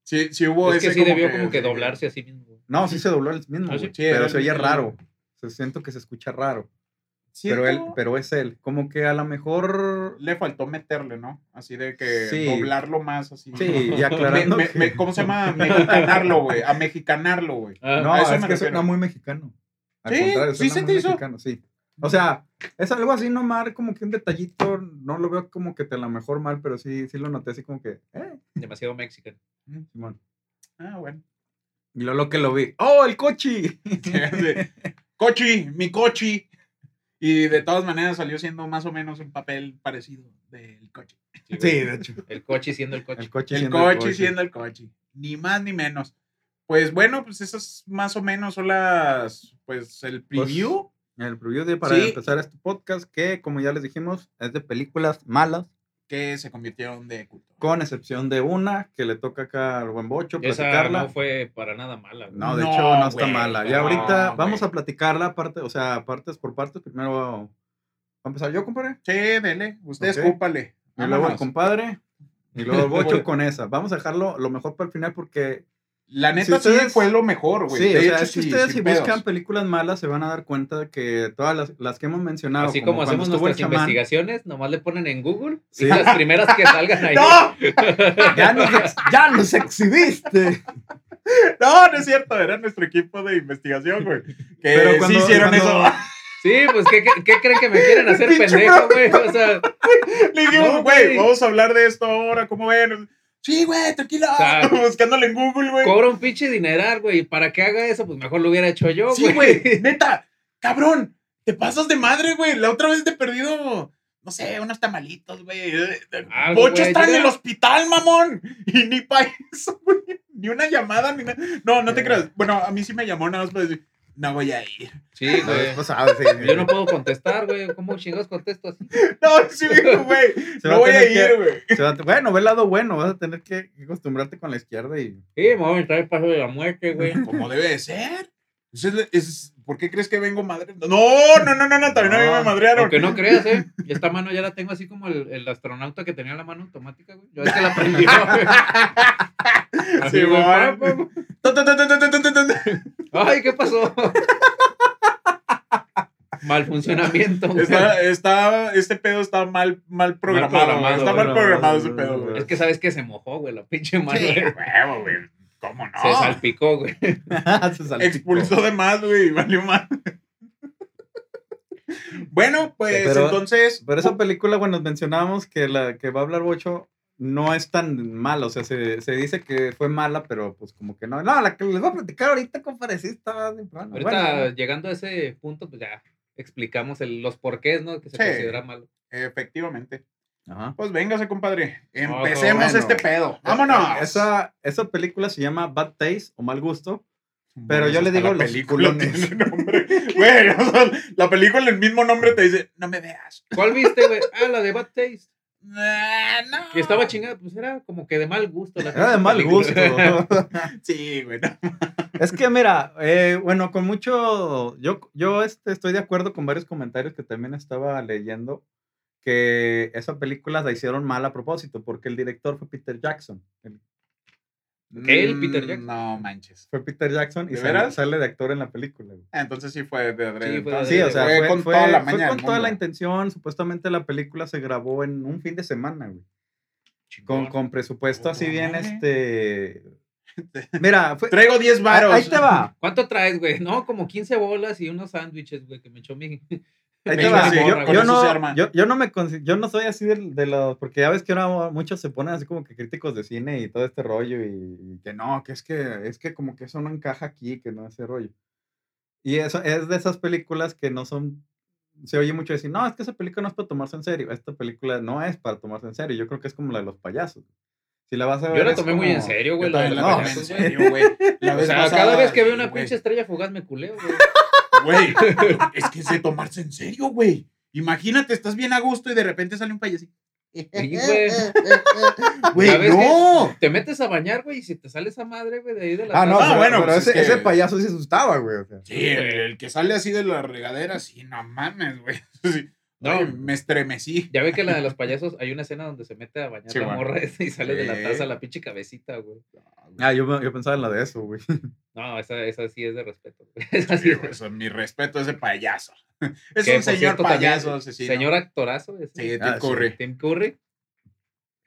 Sí, sí hubo Es que sí debió como que doblarse a sí mismo. No, sí se dobló el mismo, Ah, sí. Sí, pero se oye raro. Se siento que se escucha raro. Pero él, pero es él. Como que a lo mejor. le faltó meterle, ¿no? Así de que Sí. doblarlo más, así. Sí, y aclarando. me- que- me- ¿Cómo se llama? [laughs] Mexicanarlo, güey. A mexicanarlo, güey. Ah, No, a eso es me que suena muy mexicano. Al Sí, contrario, sí se te hizo. mexicano, sí. O sea, es algo así nomás, como que un detallito, no lo veo como que te la mejor mal, pero sí, sí lo noté así como que, eh, demasiado mexicano. Simón. Ah, bueno. Y luego lo que lo vi, ¡oh, el cochi! [laughs] Cochi, mi cochi. Y de todas maneras salió siendo más o menos un papel parecido del coche. Sí, de hecho. El coche siendo el coche. El cochi El siendo coche cochi. siendo el coche. Ni más ni menos. Pues bueno, pues esas más o menos son las, pues el preview. El preview de para Sí. empezar este podcast, que como ya les dijimos, es de películas malas, que se convirtieron de culto. con excepción de una que le toca acá al buen bocho Esa platicarla. no fue para nada mala. güey. No, de No, hecho no está güey, mala. no, Ya ahorita güey. vamos a platicarla, parte, o sea, partes por partes. Primero voy a empezar yo, compadre. Sí, dele. Usted Ok. escúpale. Y luego el compadre. Y luego el [laughs] bocho con esa. Vamos a dejarlo lo mejor para el final porque. La neta sí ustedes- fue lo mejor, güey. sí, De o sea, hecho, es que sí, ustedes si pedos. buscan películas malas se van a dar cuenta de que todas las, las que hemos mencionado. Así como, cuando hacemos nuestras chamán, investigaciones, nomás le ponen en Google Sí. y las primeras que [laughs] salgan ahí. ¡No! [laughs] Ya nos, ya nos exhibiste. [laughs] No, no es cierto. Era nuestro equipo de investigación, güey. Que Pero sí cuando- hicieron cuando- eso. Sí, pues ¿qué, qué, qué creen que me quieren hacer pendejo, güey? O sea, Le dijimos, No, güey, güey. vamos a hablar de esto ahora, ¿cómo ven? Sí, güey, tranquila. O sea, [laughs] Buscándole en Google, güey. cobra un pinche dineral, güey. y Para que haga eso, pues mejor lo hubiera hecho yo, Sí, güey, [laughs] neta, cabrón, te pasas de madre, güey. La otra vez te he perdido, no sé, unos tamalitos, güey. Güey, está en el hospital, mamón. Y ni para eso, güey. Ni una llamada, ni nada. No, no te Eh. creas. Bueno, a mí sí me llamó nada más para decir, no voy a ir. Sí, güey. sí, Yo no puedo contestar, güey. ¿Cómo chingados contesto así? [laughs] No, sí, güey. Se No voy a que- ir, güey. se va a- bueno, ve el lado bueno. Vas a tener que que acostumbrarte con la izquierda y. Sí, me voy a entrar el paso de la muerte, güey. Como debe de ser. Es, es- ¿Por qué crees que vengo madre? No, no, no, no, no, también a mí me No, madrearon. Aunque no creas, ¿eh? Y esta mano ya la tengo así como el, el astronauta que tenía la mano automática, güey. Yo es que la aprendí, [laughs] güey. Sí, güey. Ay, ¿qué pasó? Mal funcionamiento, güey. Está, está, este pedo está mal, mal programado. programado, está mal programado ese pedo, güey. Es que sabes que se mojó, güey, la pinche mano. Sí, güey. ¿Cómo no? Se salpicó, güey. [laughs] Se salpicó. Expulsó de más, güey, valió más. bueno, pues Pero- entonces. Pero esa película, bueno, mencionábamos que la que va a hablar Bocho no es tan mala. O sea, se, se dice que fue mala, pero pues como que no. No, la que les voy a platicar ahorita, compadre, sí está de plano. Ahorita, Bueno, llegando a ese punto, pues ya explicamos el- los porqués, ¿no? Que se Sí. considera malo. Efectivamente. Ajá. Pues véngase, compadre. Empecemos bueno. este pedo. ¡Vámonos! Esa, esa película se llama Bad Taste o Mal Gusto. pero Mames, yo le digo la los película culones. nombre. Güey, o sea, la película, el mismo nombre te dice, no me veas. ¿Cuál viste, güey? Ah, la de Bad Taste. Ah, no. Que estaba chingada, pues era como que de mal gusto. La Era de mal película. gusto. [laughs] Sí, güey. no. es que mira, eh, bueno, con mucho. Yo, yo este, estoy de acuerdo con varios comentarios que también estaba leyendo. Que esa película la hicieron mal a propósito, porque el director fue Peter Jackson. El- ¿Qué? ¿El Peter Jackson? Mm, No manches. fue Peter Jackson y ¿De sale, sale de actor en la película. güey. Entonces sí fue de adrede. Sí, fue de entonces. Sí, o sea, fue, fue, con fue- toda la fue con toda la intención. Supuestamente la película se grabó en un fin de semana, güey. Con, con presupuesto así bien, madre. este... [laughs] Mira, fue... Traigo 10 varos. Ahí te va. [laughs] ¿Cuánto traes, güey? No, como 15 bolas y unos sándwiches, güey, que me echó mi. Ahí me te echó va. mi sí, yo, no, yo, yo no me consi- yo no soy así de, de los, porque ya ves que ahora muchos se ponen así como que críticos de cine y todo este rollo y, y que no, que es que es que como que eso no encaja aquí, que no ese rollo. Y eso es de esas películas que no son se oye mucho decir, "No, es que esa película no es para tomarse en serio." Esta película no es para tomarse en serio. Yo creo que es como la de los payasos. Si la vas a ver Yo la tomé muy en como- serio, güey. La también los la en serio, güey. La O sea, pasada, cada vez que veo una pinche estrella fugaz me culeo, güey. Güey, es que es de tomarse en serio, güey. Imagínate, estás bien a gusto y de repente sale un payasito. Sí, [laughs] güey. No. Te metes a bañar, güey, y si te sale esa madre, güey, de ahí de la Ah, no, taza, Ah, pero, bueno, pero pues es ese, que- ese payaso sí asustaba, güey. o sea. Sí, el, el que sale así de la regadera, sí, no mames, güey. [laughs] Sí. No. Ay, me estremecí. Ya ve que la de los payasos hay una escena donde se mete a bañar Sí, la bueno. morra esa y sale de la taza la pinche cabecita, güey. Ah, yo, yo pensaba en la de eso, güey. [laughs] No, esa, esa sí es de respeto. güey. [laughs] Esa sí Sí, es- eso, mi respeto a ese payaso. [laughs] Es que, un señor cierto, también, payaso asesino. Señor actorazo. ese. Sí, Tim Ah, sí. Curry. Tim Curry.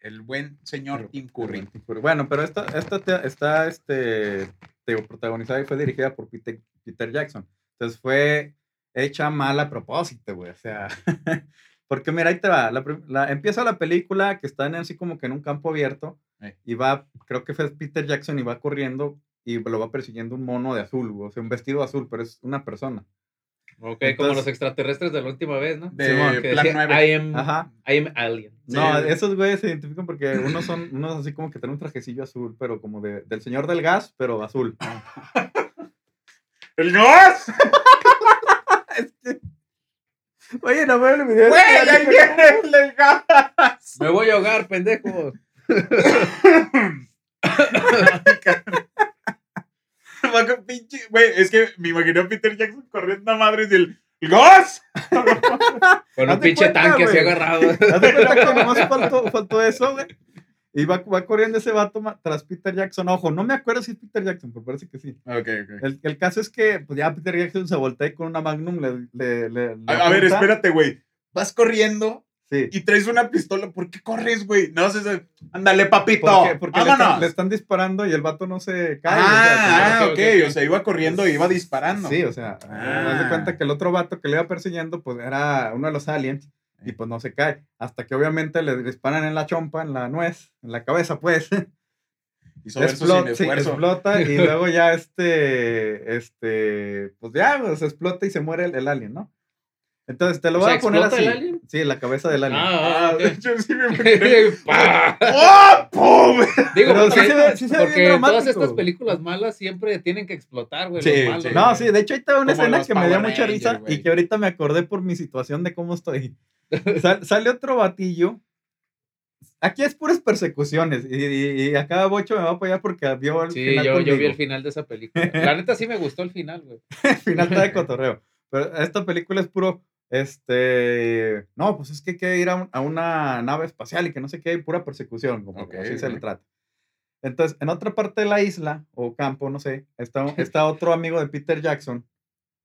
El buen señor Tim Curry. Bueno, pero esta, esta te- está este, te protagonizada y fue dirigida por Peter, Peter Jackson. Entonces fue hecha mal a propósito, güey. O sea, [laughs] porque mira, ahí te va. La, empieza la película que están así como que en un campo abierto Eh. y va, creo que fue Peter Jackson y va corriendo y lo va persiguiendo un mono de azul, o sea, un vestido azul, pero es una persona. Ok, como los extraterrestres de la última vez, ¿no? De Simón, Que Plan decía, 9. I am, Ajá. I am alien. No, Sí. esos güeyes se identifican porque unos son, unos así como que tienen un trajecillo azul, pero como de, del señor del gas, pero azul. ¡El gas! [laughs] Oye, no me olvidé. ¡Güey, ahí viene el gas! Me voy a ahogar, pendejo. [laughs] [laughs] Va con pinche- Güey, es que me imaginé a Peter Jackson corriendo a madres del ¿El gas! [laughs] Con un pinche cuenta, tanque así güey. agarrado. Haz de cuenta que nomás faltó, faltó eso, güey. Y va, va corriendo ese vato tras Peter Jackson. Ojo, no me acuerdo si es Peter Jackson, pero parece que sí. Ok, ok. El, el caso es que pues ya Peter Jackson se voltea y con una Magnum le. le, le- le A, a ver, espérate, güey. Vas corriendo Sí. y traes una pistola. ¿Por qué corres, güey? No sé. Ándale, papito. Porque, porque le, están, le están disparando y el vato no se cae. o sea, ah, ah, ok. O sea, iba corriendo y iba disparando. Sí, o sea, Ah. de cuenta que el otro vato que le iba persiguiendo, pues era uno de los aliens y pues no se cae. Hasta que obviamente le disparan en la chompa, en la nuez, en la cabeza, pues. Hizo eso sin Explota, sí, explota y [laughs] luego ya este, este, pues ya, pues explota y se muere el, el alien, ¿no? Entonces te lo O voy sea, a poner ¿explota así. el alien? Sí, la cabeza del alien. Ah, Ah, ok. de hecho, sí me [laughs] imaginé. [laughs] ¡Oh, pum! Digo, Pero porque, sí se ve- sí se ve todas dramático. estas películas malas siempre tienen que explotar, güey. Sí, sí. güey. No, sí, de hecho ahí está una Como escena que me dio mucha risa güey. y que ahorita me acordé por mi situación de cómo estoy. [laughs] Sal- sale otro batillo, Aquí es puras persecuciones. Y, y, y acá Bocho me va a apoyar porque vio el Sí, final yo, yo vi el final de esa película. La neta sí me gustó el final, güey. El final está de cotorreo. Pero esta película es puro. Este. No, pues es que hay que ir a, un- a una nave espacial y que no sé qué, hay pura persecución. Como que Ok, así se le trata. Entonces, en otra parte de la isla o campo, no sé, está, [laughs] está otro amigo de Peter Jackson.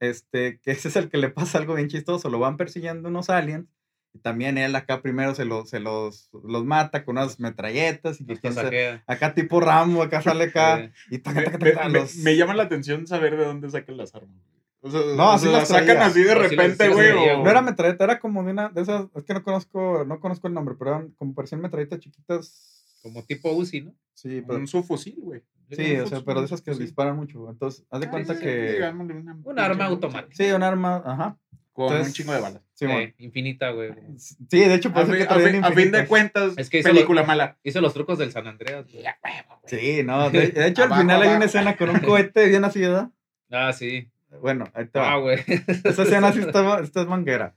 Este, que ese es el que le pasa algo bien chistoso. Lo van persiguiendo unos aliens. Y también él acá primero se, los se los, los mata con unas metralletas. Y que saquea. acá tipo Rambo, acá sale acá. [laughs] Y taca, Me, taca, me- taca, me- los- me llama la atención saber de dónde sacan las armas. O sea, No, o así sea, las sacan traía. así de repente, sí güey. traía, o- No era metralleta, era como de una de esas, es que no conozco, no conozco el nombre, pero eran como parecían metralletas chiquitas. Como tipo Uzi, ¿no? Sí, pero, un subfusil, güey. sí, o sea, pero de esas que disparan mucho. Entonces, haz de Ah, cuenta sí, que. una Un arma automática. Sí, un arma, ajá. Con Entonces, un chingo de balas. Sí, Eh, infinita, güey. Sí, de hecho, A, que a a fin de cuentas, Es que hizo película mala. Hizo los trucos del San Andreas, güey. Ya, huevo, güey. Sí, no, de, de hecho, al Abajo, final hay una abajo. escena con un cohete bien así, ¿verdad? Ah, sí. Bueno, ahí va. Ah, güey. [laughs] Esa escena sí está, está manguera.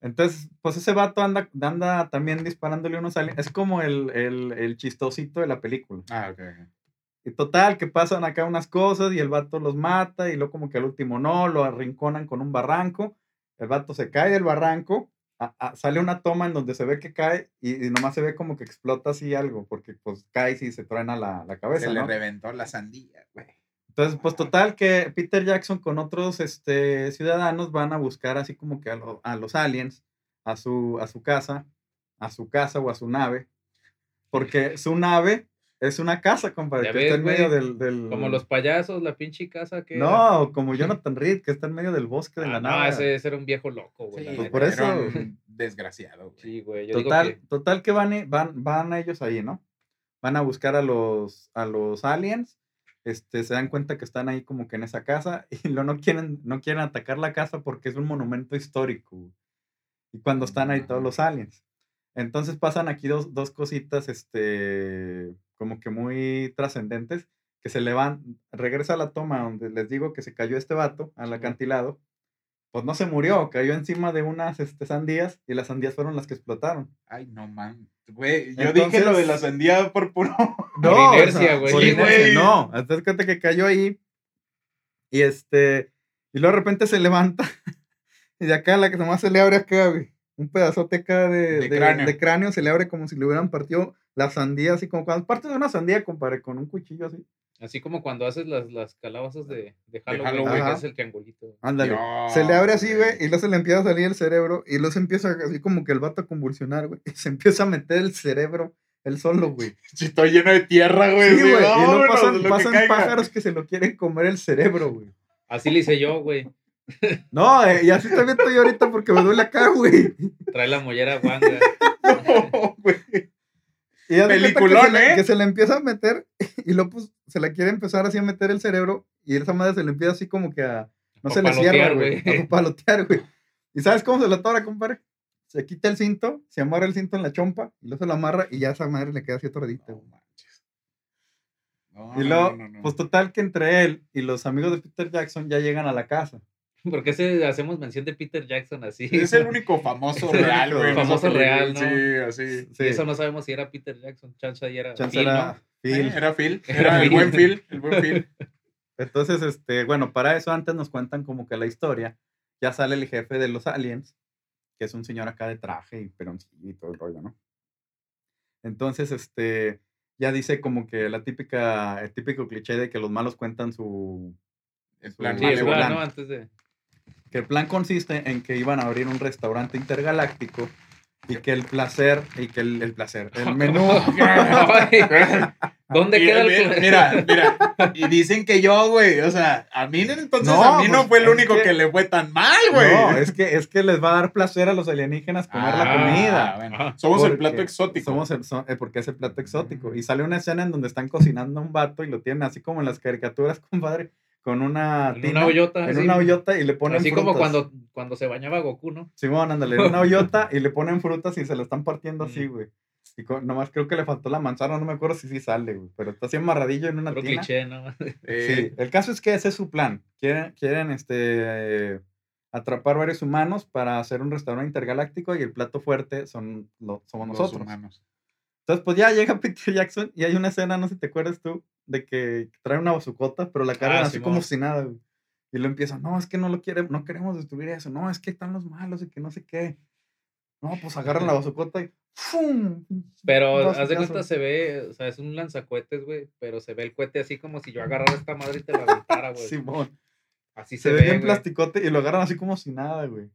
Entonces, pues ese vato anda, anda también disparándole unos aliens. Es como el, el, el chistosito de la película. Ah, ok. ok. Y total, que pasan acá unas cosas y el vato los mata y luego como que al último no, lo arrinconan con un barranco. El vato se cae del barranco, a- a- sale una toma en donde se ve que cae y, y nomás se ve como que explota así algo, porque pues cae y se truena la, la cabeza, Se le ¿no? reventó la sandía, güey. Entonces, pues total que Peter Jackson con otros este, ciudadanos van a buscar así como que a, lo- a los aliens, a su, a su casa, a su casa o a su nave, porque su nave es una casa, compadre, que está en medio del, del- Como los payasos, la pinche casa que. era. No, como Jonathan Reed, que está en medio del bosque de Ah, la no, nave. ese, ese era un viejo loco, güey. Sí, pues por eso- desgraciado, güey. Sí, güey. Yo Total, digo que. total que van, van, van ellos ahí, ¿no? Van a buscar a los, a los aliens. Este, se dan cuenta que están ahí como que en esa casa y lo, no, quieren, no quieren atacar la casa porque es un monumento histórico. Y cuando están ahí todos los aliens. Entonces pasan aquí dos, dos cositas, este, como que muy trascendentes, que se le van, regresa a la toma donde les digo que se cayó este vato al acantilado, pues no se murió, cayó encima de unas este, sandías y las sandías fueron las que explotaron. Ay, no man. Güey, yo dije lo de la sandía por puro. [laughs] No, o inercia, sea, güey. por Sí, inercia, güey. No, hasta cuenta que cayó ahí y este, y luego de repente se levanta [laughs] y de acá la que nomás se le abre acá, güey, un pedazote acá de, De de- cráneo. de cráneo, se le abre como si le hubieran partido la sandía, así como cuando partes de una sandía, compadre, con un cuchillo así. Así como cuando haces las, las calabazas de, de Halloween, Halloween. güey, que Ajá. es el triangulito. Ándale. No, se le abre así, güey, y luego se le empieza a salir el cerebro, y luego se empieza así como que el vato a convulsionar, güey, [laughs] y se empieza a meter el cerebro él solo, güey. [laughs] Si estoy lleno de tierra, güey. Sí, güey, y luego pasan, lo pasan pájaros que se lo quieren comer el cerebro, güey. Así le hice yo, güey. No, eh, y así también estoy ahorita porque me duele acá, güey. Trae la mollera guanga. [laughs] No, güey. Y Peliculón, que se, le, ¿eh? que se le empieza a meter [laughs] y luego pues se la quiere empezar así a meter el cerebro y esa madre se le empieza así como que a... No se le cierra, güey. A papalotear, güey. ¿Y sabes cómo se la atora, compadre? Se quita el cinto, se amarra el cinto en la chompa y luego se la amarra y ya esa madre le queda así atoradita, No güey. manches. No, Y no, luego, no, no. pues total que entre él y los amigos de Peter Jackson ya llegan a la casa. ¿Por qué se, hacemos mención de Peter Jackson así? Es el [laughs] único famoso real, güey. famoso real, ¿no? Sí, así. Y eso no sabemos si era Peter Jackson. Chance ahí era. Chance Phil, era ¿no? Phil. Eh, Era Phil. [laughs] Era Era el Phil. buen Phil. El buen Phil. [laughs] Entonces, este, bueno, para eso antes nos cuentan como que la historia. Ya sale el jefe de los aliens, que es un señor acá de traje y peroncillo y todo el rollo, ¿no? Entonces, este, ya dice como que la típica, el típico cliché de que los malos cuentan su, El plan Sí, el plan. ¿no? Antes de. Que el plan consiste en que iban a abrir un restaurante intergaláctico y que el placer, y que el, el placer, el [laughs] menú, [laughs] ¿Dónde Mira, queda el mira? Mira, mira. Y dicen que yo, güey. O sea, a mí entonces No, a mí no pues, fue el único que- que... le fue tan mal, güey. no, es que, es que les va a dar placer a los alienígenas comer la Ah, comida. bueno. Somos el plato exótico. Somos el, so- eh, porque es el plato exótico. Y sale una escena en donde están cocinando a un vato y lo tienen así como en las caricaturas, [laughs] compadre, con una En tina, una hoyota. en así. una hoyota y le ponen Así frutas. como cuando, cuando se bañaba Goku, ¿no? Simón, ándale, en una [laughs] hoyota y le ponen frutas y se la están partiendo así, güey. Y con- nomás creo que le faltó la manzana, no me acuerdo si sí sale, güey. Pero está así amarradillo en una Puro tina. cliché, ¿no? [laughs] Eh, Sí, el caso es que ese es su plan. Quieren, quieren este, eh, atrapar varios humanos para hacer un restaurante intergaláctico y el plato fuerte son lo- somos los nosotros. humanos. Entonces, pues ya llega [laughs] Peter Jackson y hay una escena, no sé si te acuerdas tú, de que trae una bazucota, pero la cargan Ah, así como si nada, güey. Y lo empieza, no, es que no lo quiere, no queremos destruir eso, no, es que están los malos y que no sé qué. No, pues agarran la bazucota y ¡fum! Pero haz de cuenta, se ve, o sea, es un lanzacohetes, güey, pero se ve el cohete así como si yo agarrara esta madre y te la aventara, [laughs] güey. Simón. Así Se, se, ve ve, bien güey. plasticote y lo agarran así como si nada, güey.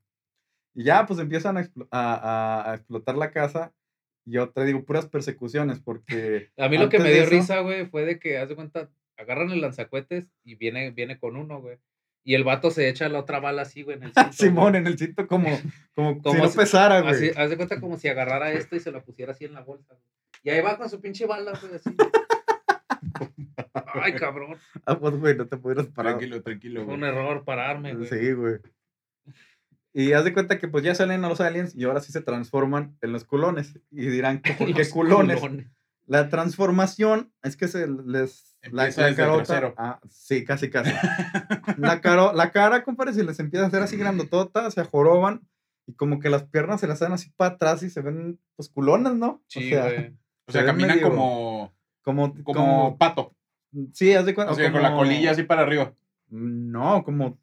Y ya, pues empiezan a- a- a explotar la casa. Yo te digo, puras persecuciones, porque. A mí lo que me dio eso- risa, güey, fue de que, haz de cuenta, agarran el lanzacohetes y viene, viene con uno, güey. Y el vato se echa la otra bala así, güey, en el [laughs] cinto, Simón güey. en el cinto como, como, si Como no si- pesara, güey. Así, haz de cuenta como si agarrara esto y se lo pusiera así en la bolsa, güey. Y ahí va con su pinche bala, güey, así. [laughs] Ay, cabrón. Ah, pues, güey, no te pudieras parar. Tranquilo, tranquilo, Fue güey. un error pararme, güey. Sí, güey. Y haz de cuenta que pues ya salen a los aliens y ahora sí se transforman en los culones. Y dirán, [laughs] ¿por qué Los culones? La transformación es que se les... La, Empieza la carota- ah, sí, casi, casi. [laughs] la, caro, la cara, compadre, se les empieza a hacer así grandotota, se joroban y como que las piernas se las dan así para atrás y se ven, pues, culones, ¿no? Sí, o sea, güey. O sea, se caminan medio- como, como, como, como, pato. sí, haz de cuenta. O sea, con la como- colilla así para arriba. No, como,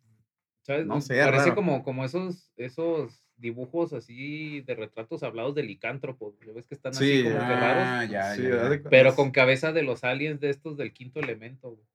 ¿Sabes? No sé, Parece raro. como, como esos, esos dibujos así de retratos hablados de licántropos. ¿Ya ves que están así Sí, como que Ah, raros? ya, sí, ya, Pero con cabeza de los aliens de estos del quinto elemento, güey.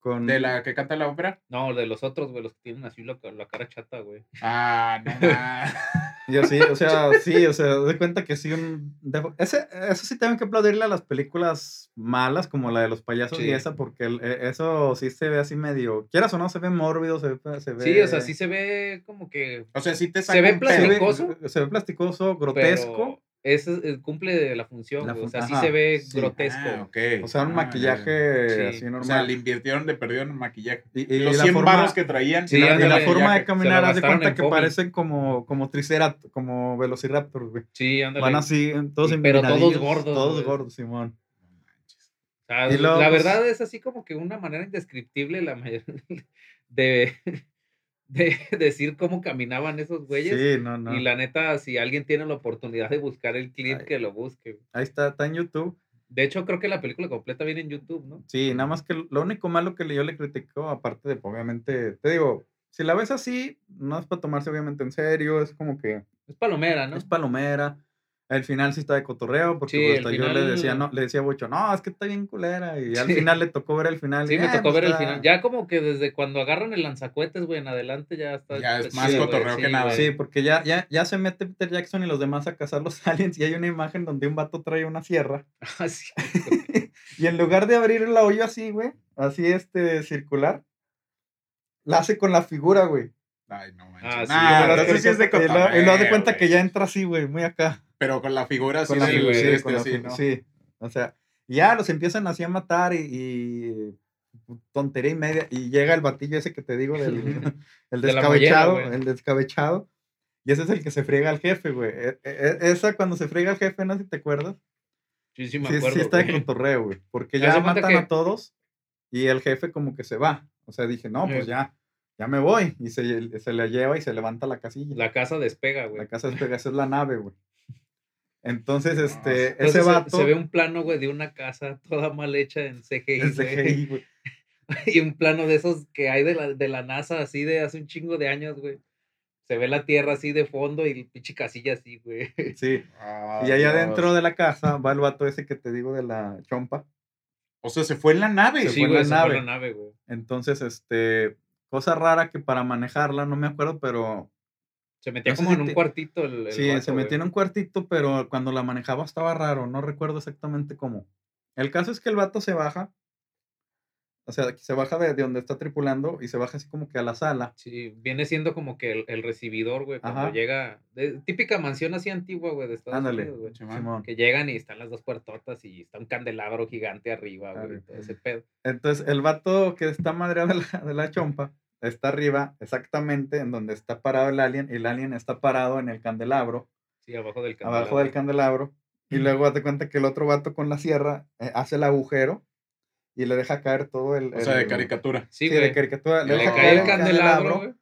con- ¿De la que canta la ópera? [laughs] No, de los otros, güey, los que tienen así la, la cara chata, güey. Ah, no. [laughs] Yo sí, o sea, [laughs] sí, o sea, de cuenta que sí un... Ese, eso sí tengo que aplaudirle a las películas malas, como la de los payasos Sí. y esa, porque el- e- eso sí se ve así medio... Quieras o no, se ve mórbido, se ve... Se ve Sí, o sea, sí se ve como que O sea, sí te Se saca ve un pedo. se ve, plasticoso. se ve plasticoso, grotesco. Pero ese es- cumple la función, La güey. O sea, sí ajá, se ve sí. grotesco. Ah. O sea, un Ah, maquillaje Sí. así normal. O sea, le invirtieron de perdido en el maquillaje. y, y Los la 100 forma, varos que traían. Sí, y la, y forma de caminar, haz de cuenta en que parecen como, como triceratops, como velociraptors, güey. Sí, ándale. Van así, todos Y- pero todos gordos, Todos gordos, Simón. O sea, Y luego, la pues- verdad es así como que una manera indescriptible la [laughs] de, de [laughs] decir cómo caminaban esos güeyes. Sí, no, no. Y la neta, si alguien tiene la oportunidad de buscar el clip, Ay. que lo busque. Ahí está, está en YouTube. De hecho, creo que la película completa viene en YouTube, ¿no? Sí, nada más que lo único malo que yo le critico, aparte de, obviamente, te digo, si la ves así, no es para tomarse obviamente en serio, es como que Es palomera, ¿no? es palomera. El final sí está de cotorreo, porque Sí, pues, hasta yo le decía, no, le decía a Bocho, no, es que está bien culera. Y al Sí. final le tocó ver el final. Sí, y, me "Ah, tocó pues, ver el final. Ya como que desde cuando agarran el lanzacuetes, güey, en adelante ya está. Ya es está más cotorreo güey, que nada. güey. Sí, porque ya, ya, ya se mete Peter Jackson y los demás a cazar los [laughs] aliens y hay una imagen donde un vato trae una sierra [laughs] Ah, [laughs] y en lugar de abrir el hoyo así, güey, así este circular, la hace con la figura, güey. Ay, no manches. Ah, sí, Nah, las entonces sí es de y lo, y lo hace cotorreo, cuenta que ya entra así, güey, muy acá. Pero con la figura así Con la de sí, figura, güey, sí, este, con la así, ¿no? sí. O sea, ya los empiezan así a matar y, y tontería y media. Y llega el batillo ese que te digo del [laughs] el De la descabechado, güey. el descabechado. Y ese es el que se friega al jefe, güey. E- e- esa cuando se friega al jefe, no sé si te acuerdas. Sí, sí, me Sí, acuerdo. sí está de güey. cotorreo, güey. Porque ya de matan que- a todos y el jefe como que se va. O sea, dije, no, pues Sí. ya, ya me voy. Y se, se le lleva y se levanta la casilla. La, La casa despega, güey. casa despega, esa es la nave, güey. Entonces, No, este, Entonces, ese se- vato... Se, ve un plano, güey, de una casa toda mal hecha en CGI. güey. CGI, güey. [laughs] Y un plano de esos que hay de la, de la NASA, así de hace un chingo de años, güey. Se ve la tierra así de fondo y el pinche casilla así, güey. Sí. Ah, Y allá Dios. adentro de la casa va el vato ese que te digo de la chompa. O sea, se fue en la nave. Se Sí, fue en la se fue nave. la nave, güey. Entonces, este, cosa rara que para manejarla, no me acuerdo, pero Se metía No como si en un te- cuartito el, el sí, vato, se güey. en un cuartito, pero cuando la manejaba estaba raro, no recuerdo exactamente cómo. El caso es que el vato se baja, o sea, se baja de, de donde está tripulando y se baja así como que a la sala. Sí, viene siendo como que el, el recibidor, güey, cuando Ajá. llega. de- típica mansión así antigua, güey, de Estados Ándale, Unidos, güey. Simón. Que llegan y están las dos puertotas y está un candelabro gigante arriba, güey, todo ese pedo. Entonces, el vato que está madreado de la, de la chompa está arriba, exactamente en donde está parado el alien, y el alien está parado en el candelabro. Sí, abajo del candelabro. abajo del candelabro. Y luego haz de cuenta que el otro vato con la sierra eh, hace el agujero y le deja caer todo el. O sea, de el- Sí, caricatura. Sí, güey. de caricatura. le deja cae el candelabro, güey.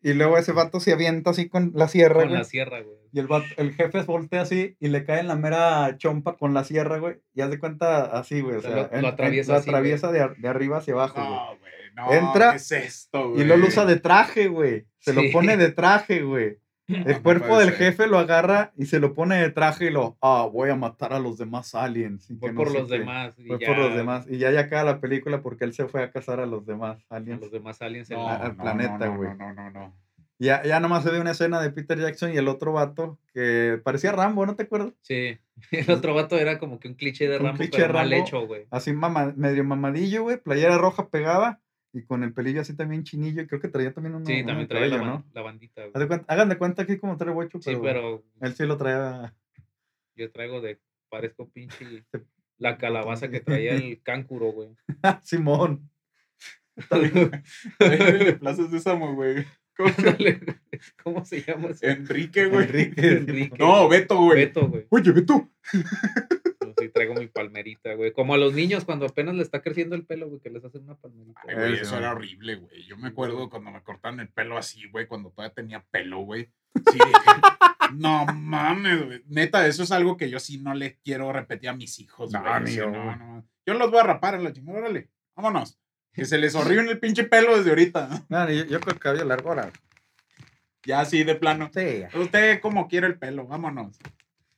Y luego ese vato se avienta así con la sierra, Con güey. la sierra, güey. Y el, vato- el jefe voltea así y le cae en la mera chompa con la sierra, güey. Y haz de cuenta así, güey. O sea, lo- lo en- en- atraviesa lo así, güey. atraviesa de, de arriba hacia abajo, güey. No, güey. No, Entra ¿qué es esto, güey? Y luego lo usa de traje, güey. Se Sí. lo pone de traje, güey. El no cuerpo del ser. jefe lo agarra y se lo pone de traje y lo, ah, voy a matar a los demás aliens. y Fue que no por los qué. demás. y Fue ya, por los demás. Y ya ya acaba la película porque él se fue a cazar a los demás a aliens. Los demás aliens en la- al no, planeta, güey. No, no, no, no. Ya, ya nomás se ve una escena de Peter Jackson y el otro vato que parecía Rambo, ¿no te acuerdas? Sí. [laughs] El otro vato era como que un cliché de Un Rambo, cliché pero mal Rambo. hecho, güey. Así mama- medio mamadillo, güey. Playera roja pegada y con el pelillo así también chinillo. Creo que traía también uno. Sí, también traía la, ban- la bandita, güey. de cuenta- Hagan de cuenta que como trae bocho, Sí, pero, pero él sí lo traía. yo traigo de. Parezco pinche. [laughs] La calabaza que traía [laughs] el cáncuro, güey. Simón. [laughs] de Plaza Sésamo, güey. ¿Cómo se- Ándale, güey. ¿Cómo se llama ese? Enrique, güey. Enrique. Enrique. No, Beto, güey. Beto, güey. Oye, Beto. Sí, traigo mi palmerita, güey. Como a los niños cuando apenas le está creciendo el pelo, güey, que les hacen una palmerita. Ay, güey. güey, Eso, era horrible, güey. Yo me acuerdo cuando me cortaban el pelo así, güey, cuando todavía tenía pelo, güey. Sí, dije, [laughs] no mames, güey. Neta, eso es algo que yo sí no le quiero repetir a mis hijos, No, güey. no, no. Yo los voy a rapar a la chingada, órale. Vámonos. Que se les horrible el pinche pelo desde ahorita. No, yo, yo con el cabello largo ahora. Ya así de plano. Sí. Usted como quiere el pelo, vámonos.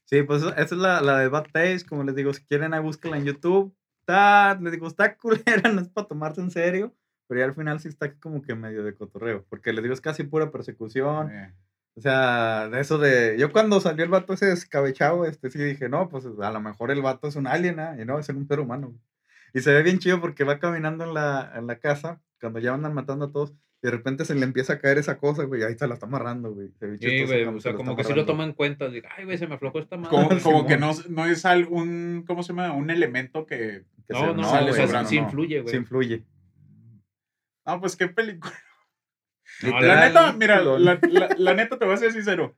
Sí, pues esa es la, la de Bad Taste. Como les digo, si quieren, ahí búsquenla en YouTube. Está, les digo, está [laughs] culera, no es para tomarse en serio. Pero ya al final sí está como que medio de cotorreo. Porque les digo, es casi pura persecución. Eh, O sea, de eso de. Yo cuando salió el vato ese descabechado, este sí dije, no, pues a lo mejor el vato es un alien, ¿ah? Y no, es un ser humano. Y se ve bien chido porque va caminando en la, en la casa, cuando ya andan matando a todos, de repente se le empieza a caer esa cosa, güey, ahí se la está amarrando, güey. Sí, güey. O se sea, como que sí lo toma en cuenta. Digo, ay, güey, se me aflojó esta madre. como como que no, no es algún, ¿cómo se llama? Un elemento que... Que No, se- no, sale o sea, sí no. influye, güey. Sí influye. Ah, pues qué película. No, La neta, mira, la, la- la neta te voy a ser sincero.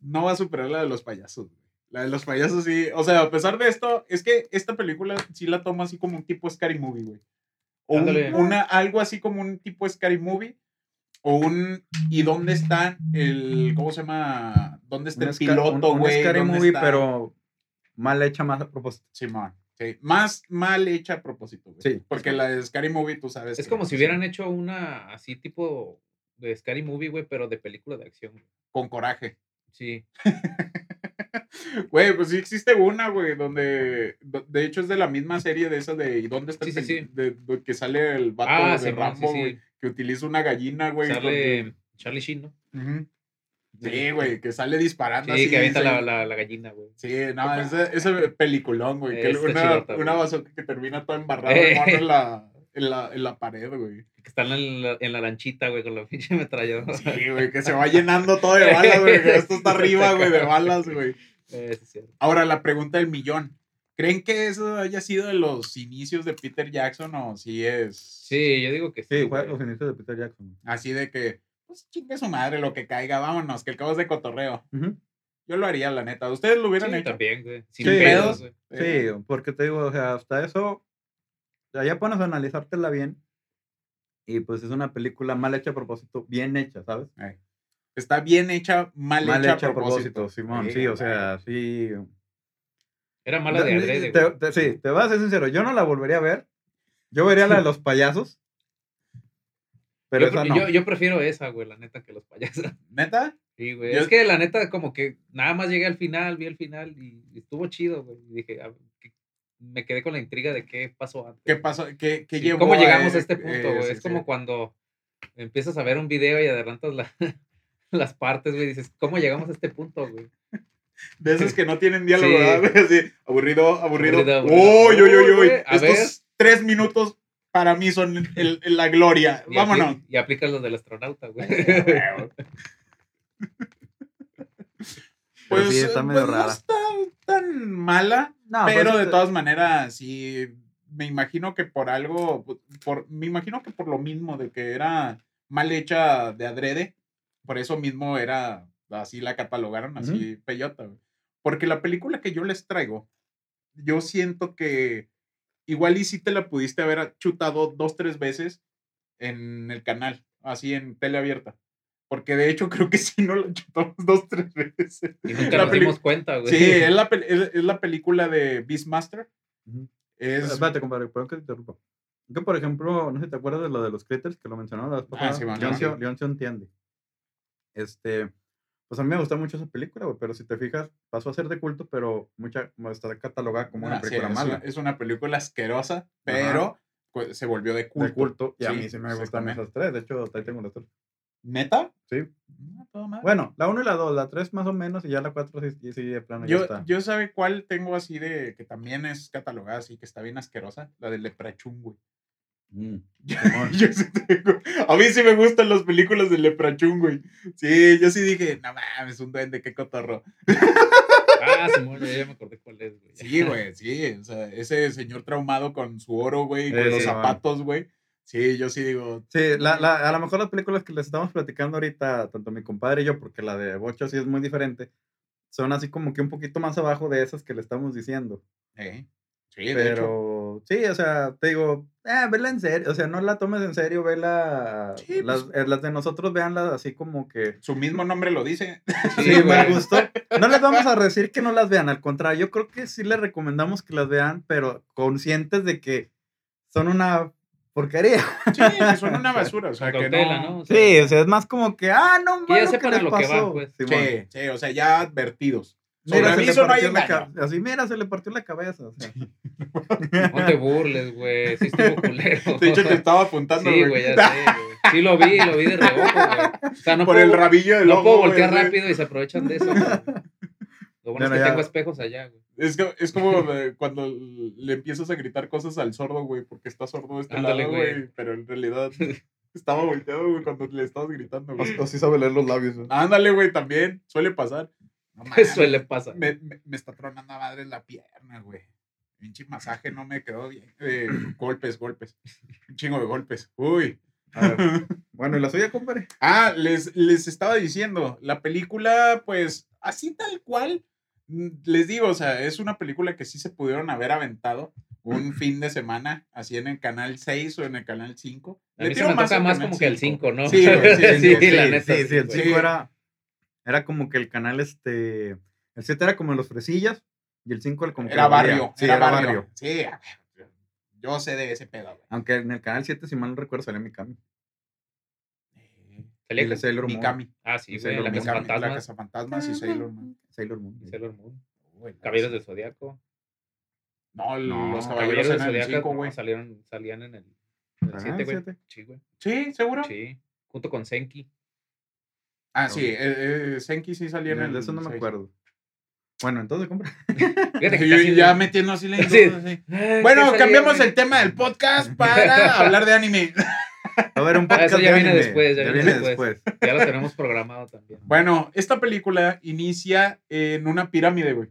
No va a superar la de los payasos. güey. La de los payasos sí. O sea, a pesar de esto, es que esta película sí la toma así como un tipo Scary Movie, güey. O un- una, algo así como un tipo Scary Movie. O un. ¿Y dónde está el. ¿Cómo se llama? ¿Dónde está Un el piloto, un- un güey? scary ¿Dónde movie, está? pero mal hecha más a propósito. Simón. Sí. Más mal hecha a propósito, güey. Sí. Porque la de Scary Movie, tú sabes. Es que, como si hubieran hecho una así tipo de Scary Movie, güey, pero de película de acción. güey. Con coraje. Sí. [laughs] Güey, pues sí existe una, güey, donde, do- de hecho es de la misma serie de esa de ¿y dónde está el Sí, sí, peli- sí. de, de que sale el vato Ah, de Rambo, güey, que utiliza una gallina, güey. Sale Charlie Sheen, ¿no? donde-. Sí, güey, que sale disparando Sí, así. que avienta la, la, la gallina, güey. Sí, no, ese, ese peliculón, güey, que una, una bazooka que termina toda embarrada Eh. en, la, en, la, en la pared, güey. Que están en la, en la lanchita, güey, con la pinche ametralladora. Sí, güey, que se va llenando todo de balas, güey, que esto está [laughs] arriba, güey, de balas, güey. Es. Ahora, la pregunta del millón. ¿Creen que eso haya sido de los inicios de Peter Jackson o si es Sí, yo digo que sí. Sí, fue los inicios de Peter Jackson. así de que, pues chingue su madre lo que caiga, vámonos, que el cabo es de cotorreo? Ujú. Yo lo haría, la neta. ¿Ustedes lo hubieran Sí, hecho? también, güey. Sin Sí. pedos, güey. Sí, porque te digo, o sea, hasta eso, o sea, ya pones a analizártela bien. Y pues es una película mal hecha a propósito, bien hecha, ¿sabes? eh. Está bien hecha, mal, mal hecha, a propósito. Simón. Sí, Sí, o sea, sí. Era mala de Te- adrede, te- sí, te voy a ser sincero, yo no la volvería a ver. Yo vería la de [laughs] los payasos. Pero yo, esa no. yo, yo prefiero esa, güey, la neta, que los payasos. [laughs] ¿Neta? Sí, güey. Yo- Es que la neta, como que nada más llegué al final, vi el final y estuvo chido, güey. Y dije, ah, que- me quedé con la intriga de qué pasó antes. ¿Qué pasó? ¿Qué, qué Sí, llevó ¿Cómo llegamos a este punto, eh, güey? sí, es sí. como cuando empiezas a ver un video y adelantas la- [laughs] las partes, güey. Dices, ¿cómo llegamos a este punto, güey? De esos que no tienen diálogo, Sí. Así, aburrido, aburrido. Aburrido, aburrido. ¡Uy, uy, uy, uy! Estos tres minutos para mí son el- el- la gloria. Y apli- Vámonos. Y aplicas los del astronauta, güey. [laughs] Sí, está eh, medio pues, rara. No está tan mala, No, pero pues, de todas maneras, sí, me imagino que por algo, por, me imagino que por lo mismo de que era mal hecha de adrede, por eso mismo era, así la catalogaron, así peyota. güey. Porque la película que yo les traigo, yo siento que igual y si te la pudiste haber chutado dos, tres veces en el canal, así en tele abierta. Porque de hecho [laughs] creo que sí no la chutamos dos, tres veces. Y nunca La nos dimos cuenta, güey. Sí, es [laughs] la, es, es la película de Beastmaster. Es, Espérate, compadre, perdón que te interrumpa. Que, por ejemplo, no sé si te acuerdas de lo de los critters que lo mencionamos la vez pasada. Ah, sí, León se entiende. Este, pues a mí me gusta mucho esa película, güey, pero si te fijas, pasó a ser de culto, pero mucha, está catalogada como una ah, sí, película es, mala. una, es una película asquerosa, pero pues, se volvió de culto. de culto, y a Sí, mí sí me gustan esas tres. De hecho, ahí tengo las tres. ¿Neta? Sí. Ah, toda madre. Bueno, la 1 y la 2, la 3 más o menos, y ya la 4 sí, sí, de plano ya Yo, está. yo sabe cuál tengo así de que también es catalogada así, que está bien asquerosa, la de Leprachun, güey. Mm. [laughs] Yo, sí tengo- A mí sí me gustan las películas de Leprachun, güey. Sí, yo sí dije, no mames, un duende, qué cotorro. Ah, Simón, ya, ya me acordé cuál es, güey. Sí, güey, sí. O sea, ese señor traumado con su oro, güey, con los zapatos, güey. Sí, yo sí digo, Sí, la, la, a lo mejor las películas que les estamos platicando ahorita, tanto mi compadre y yo, porque la de Bocho sí es muy diferente, son así como que un poquito más abajo de esas que le estamos diciendo. eh. Sí, de hecho. Pero sí, o sea, te digo, eh, vela en serio, o sea, no la tomes en serio, vela. Sí, las, pues. eh, las de nosotros, véanlas así como que. Su mismo nombre lo dice. [laughs] Sí, Sí, me gustó. No les vamos a decir que no las vean, al contrario, yo creo que sí les recomendamos que las vean, pero conscientes de que son una porquería. Sí, que son una basura. O sea, que cautela, no. ¿no? O sea, Sí, o sea, es más como que, ah, no, Que ya sepan les lo que van, pues. Sí, o sea, ya advertidos. Mira, Sobre se le no hay partió la Así, mira, se le partió la cabeza. o sea. No te burles, güey. Sí estuvo culero. De hecho, te estaba apuntando, Sí, güey, ya sé, güey. Sí lo vi, lo vi de reojo, güey. O sea, no Por puedo, el rabillo del no ojo, puedo güey, voltear rápido y se aprovechan de eso, güey. Lo bueno es que ya. tengo espejos allá, güey. Es, que- es como cuando le empiezas a gritar cosas al sordo, güey, porque está sordo de este Ándale, lado, güey. güey. Pero en realidad estaba volteado, güey, cuando le estabas gritando, güey. Así sabe leer los labios. Ándale, güey, también. Suele pasar. No [laughs] mames, Suele pasar. Me, me, me está tronando a madre la pierna, güey. Pinche masaje no me quedó bien. Eh, [clears throat] golpes, golpes. Un chingo de golpes. Uy. A ver. [laughs] Bueno, ¿y la suya, compadre? Ah, les, les estaba diciendo, la película, pues, así tal cual, mm, les digo, o sea, es una película que sí se pudieron haber aventado un [clears throat] fin de semana, así en el canal 6 o en el canal 5. A Le mí se tiro me toca al más como que el 5, ¿no? Sí, güey, sí, [laughs] sí, sí, la sí, neta. Sí, sí, el güey. 5 era, era como que el canal, este, el 7 era como los fresillas y el 5 era como que Era barrio, Sí, era, era barrio. barrio. Sí, yo sé de ese pedo, güey. Aunque en el canal 7, si mal no recuerdo, salía Mikami. Eh, Salía Y el con- Sailor Moon. Mikami. Ah, sí, güey, Sailor la Moon. Casa Mikami, la Fantasma. Casa Fantasmas y Sailor Moon. Sailor Moon. sí. Sailor Moon. Uy, Caballeros del Zodiaco. No, No, los Caballeros del el Zodiaco 5, no, güey. salieron, salían en el 7, Ah, güey. siete. Sí, güey. Sí, seguro. Sí. Junto con Senki. Ah, sí, eh, eh, Senki sí salía en De el. eso no me acuerdo. Bueno, entonces compra. [laughs] [laughs] Yo ya metiendo así la [laughs] Sí. Ay, Bueno, ¿qué salía, cambiamos el tema del podcast para hablar de anime. A ver, un Ah, podcast eso ya de viene anime. después, ya viene después. Ya lo tenemos programado también. Bueno, esta película inicia en una pirámide, güey.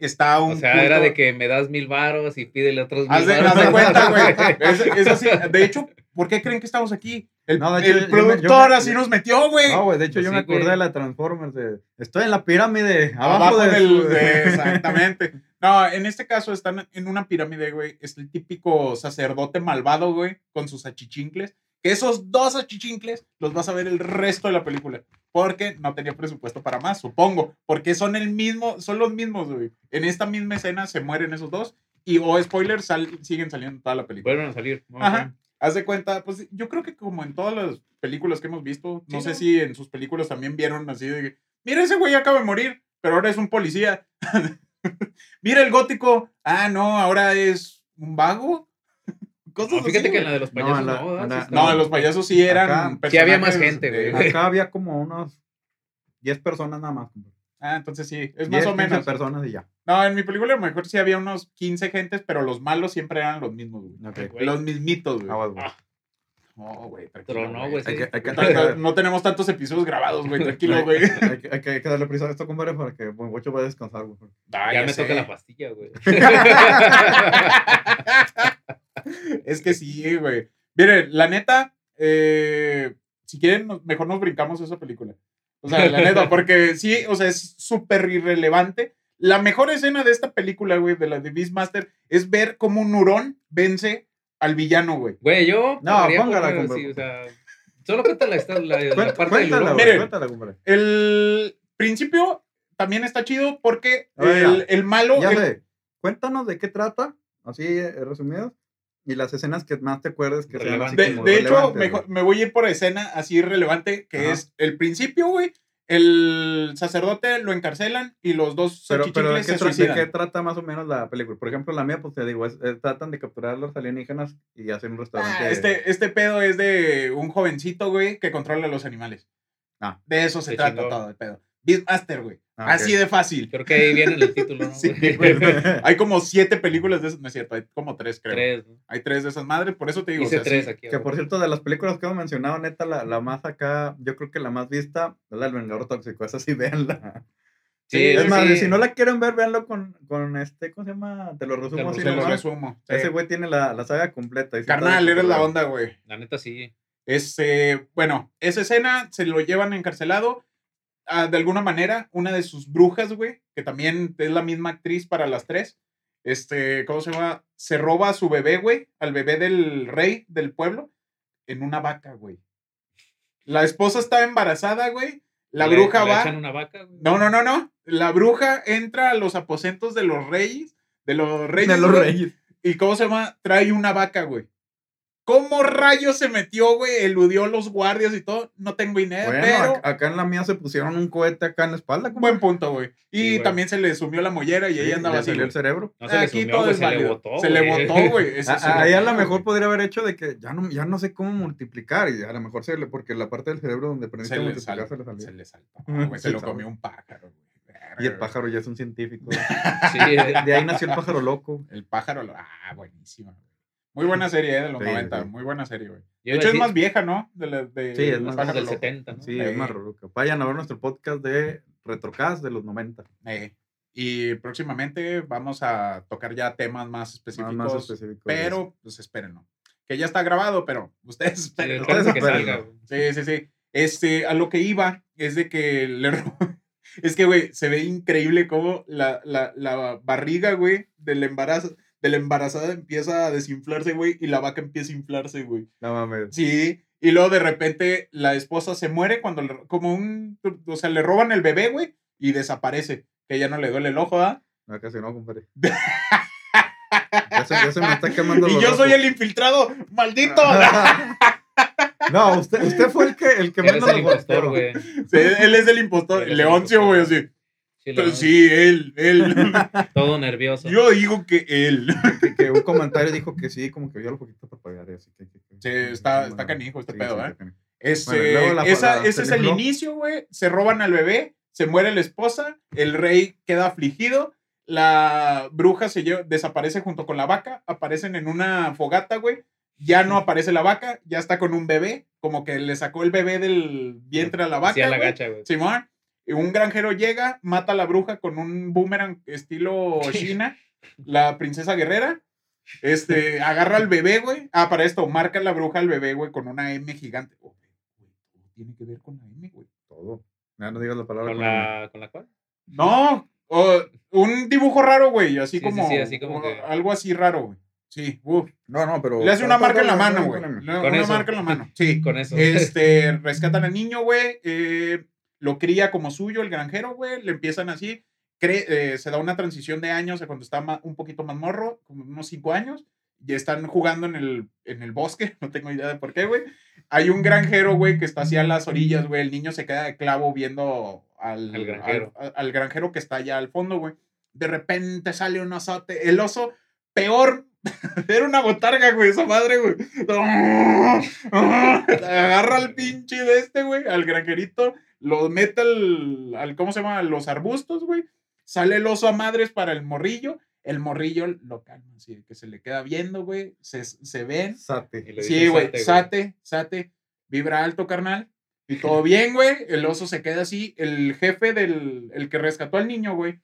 Está un. O sea, era de que me das mil varos y pídele otros mil Haz de, haz de cuenta, güey. Es, es así. De hecho, ¿por qué creen que estamos aquí? El, No, hecho, el yo me- yo productor me- así nos metió, güey. No, güey, de hecho Pues yo sí, me acordé güey. de la Transformers de... Estoy en la pirámide, abajo, Abajo de del. su- de- [laughs] exactamente. No, en este caso están en una pirámide, güey. Es el típico sacerdote malvado, güey, con sus achichincles. Que esos dos achichincles los vas a ver el resto de la película. Porque no tenía presupuesto para más, supongo. Porque son el mismo, son los mismos, güey. En esta misma escena se mueren esos dos. Y, o spoiler, sal- siguen saliendo en toda la película. Vuelven a salir. Ajá. Haz de cuenta, pues yo creo que como en todas las películas que hemos visto, no Sí, sé ¿no? si en sus películas también vieron así de que, mira ese güey acaba de morir, pero ahora es un policía. [laughs] mira el gótico, ah, no, ahora es un vago. [laughs] Cosas No, así, fíjate que en la de los No, payasos la- no, está- No, los payasos sí eran Acá- Sí había más gente, güey. [laughs] Acá había como unos 10 personas nada más. Ah, entonces sí, es 10, más o 15 menos. personas y ya. No, en mi película a lo mejor sí había unos 15 gentes, pero los malos siempre eran los mismos, güey. Ok. Güey. Los mismitos, güey. Aguas, güey. Ah. No, güey, tranquilo, Pero no, güey. Hay sí. que- hay que- No, no tenemos tantos episodios grabados, güey, tranquilo, güey. [laughs] Hay que, hay que- hay que darle prisa a esto, compadre, para que Buen Bocho vaya a descansar, güey. Ah, Ya me sé. toca la pastilla, güey. [laughs] es que sí, güey. Miren, la neta, eh, si quieren, mejor nos brincamos esa película. O sea, la neta, [laughs] porque sí, o sea, es súper irrelevante La mejor escena de esta película, güey, de la de Beastmaster, es ver cómo un hurón vence al villano, güey. Güey, yo. No, póngala, compa. sí, o sea, solo cuenta la, la, la Cuéntala, parte del cuéntala, hurón. güey, Miren. cuéntala, compadre. El principio también está chido porque el, el malo. Ya el- sé. Cuéntanos de qué trata, así eh, resumido, y las escenas que más te acuerdes que sean así De, como de hecho, relevantes, mejor- güey. me voy a ir por escena así relevante, que Ajá. es el principio, güey. El sacerdote lo encarcelan y los dos Pero, pero ¿de, qué se tra- de suicidan. qué trata más o menos la película? Por ejemplo, la mía, pues te digo, es, tratan de capturar a los alienígenas y hacer un restaurante. Ah, este, este pedo es de un jovencito, güey, que controla a los animales. Ah. De eso se trata chingón. todo el pedo. Beastmaster, güey. Ah. Así de fácil. Creo que ahí viene el título, ¿no? [laughs] Sí, güey? Hay como siete películas de esas, no es cierto, hay como tres, creo. Tres. ¿no? Hay tres de esas madres, por eso te digo. o Hice sea, tres sí. aquí. Que por cierto, de las películas que hemos mencionado, neta, la, la más acá, yo creo que la más vista es la del Vengador Tóxico. Esa sí, véanla. Sí, es más, sí. si no la quieren ver, véanlo con, con este, ¿cómo se llama? Te lo resumo Te lo lo resumo. sí. Ese güey tiene la, la saga completa. y Carnal, eres la onda, güey. La neta sí. Este, bueno, esa escena se lo llevan encarcelado. Ah, de alguna manera, una de sus brujas, güey, que también es la misma actriz para las tres. Este, ¿cómo se llama? Se roba a su bebé, güey, al bebé del rey del pueblo, en una vaca, güey. La esposa está embarazada, güey. La Le- bruja le va. echan una vaca, güey. No, no, no, no. La bruja entra a los aposentos de los reyes. De los reyes. De los güey, Reyes. ¿Y cómo se llama? Trae una vaca, güey. ¿Cómo rayos se metió, güey? Eludió los guardias y todo. No tengo idea, Bueno, pero. ac- acá en la mía se pusieron un cohete acá en la espalda. Buen punto, güey. Y Sí, güey. también se le sumió la mollera y Sí, ella andaba le así. salió el cerebro. No se le Aquí sumió, todo güey, es se le botó. Se le güey. botó, güey. Eso A, se a- le ahí a botó, lo mejor güey. podría haber hecho de que ya no, ya no sé cómo multiplicar. Y a lo mejor se le, porque la parte del cerebro donde aprendiste Se a le, multiplicar sal- se le salió. se le saltó, güey. se [laughs] Se lo comió un pájaro, güey. Y el pájaro ya es un científico. [laughs] Sí, De, de ahí nació el pájaro loco. El pájaro. lo- Ah, buenísima, güey. Muy buena serie, ¿eh? De los Sí, 90. sí. Muy buena serie, güey. De hecho, es más vieja, ¿no? De la- de- Sí, es más del loco. 70, ¿no? Sí, Eh. es más ruruca. Vayan a ver nuestro podcast de Retrocast de los 90. Eh, y próximamente vamos a tocar ya temas más específicos. más específico. pero, pues espérenlo. Que ya está grabado, pero [laughs] ustedes espérense que espérenlo. salga. Sí, sí, sí. Este, a lo que iba es de que le [laughs] Es que, güey, se ve increíble cómo la, la, la barriga, güey, del embarazo, de la embarazada empieza a desinflarse, güey, y la vaca empieza a inflarse, güey. No mames. Sí, y luego de repente la esposa se muere cuando, le- como un, o sea, le roban el bebé, güey, y desaparece, que ya no le duele el ojo, ¿ah? No, casi no, compadre. [laughs] ya, se, ya se me está quemando Y los yo soy el infiltrado, maldito. [laughs] No, usted, usted fue el que, el que menos el lo impostor, güey. Sí, él es el impostor, Leoncio, güey, así. Sí, sí, él, él. [laughs] Todo nervioso. Yo digo que él. Que, que un comentario dijo que sí, como que vio lo poquito para pagar. Así que, que- que- Sí, está- está canijo este sí, pedo, sí, ¿eh? Este, Bueno, la- esa- la- ese es el inicio, güey. Se roban al bebé, se muere la esposa, el rey queda afligido, la bruja se lleva- desaparece junto con la vaca, aparecen en una fogata, güey. Ya no aparece la vaca, ya está con un bebé, como que le sacó el bebé del vientre a la vaca. Sí, a la gacha, güey. Simón, un granjero llega, mata a la bruja con un boomerang estilo China, la princesa guerrera. Este, [laughs] agarra al bebé, güey. Ah, para esto, marca la bruja al bebé, güey, con una M gigante. Güey, tiene que ver con la M, güey. Todo. Ya no digas la palabra. ¿Con con la, ¿Con la cual? No, oh, un dibujo raro, güey, así Sí, sí, como, sí, así como que- algo así raro, güey. Sí, uf. No, no, pero. Le hace una marca en la mano, güey. Una eso. marca en la mano. [laughs] Sí. Con eso. Este, rescatan al niño, güey. eh, lo cría como suyo el granjero, güey. Le empiezan así. cre- eh, se da una transición de años a cuando está un poquito más morro, como unos cinco años. Y están jugando en el, en el bosque. [laughs] No tengo idea de por qué, güey. Hay un granjero, güey, que está así a las orillas, güey. El niño se queda de clavo viendo al, granjero. al- al granjero que está allá al fondo, güey. De repente sale un osote. El oso, peor. [laughs] Era una botarga, güey, esa madre, güey. [laughs] Agarra al pinche de este, güey, al granjerito, lo mete al, al, ¿cómo se llama? A los arbustos, güey. Sale el oso a madres para el morrillo. El morrillo lo calma, así que se le queda viendo, güey. Se, se ven. Sate. Sí, güey, sate, sate, sate, vibra alto, carnal. Y todo [laughs] bien, güey. El oso se queda así. El jefe del, el que rescató al niño, güey.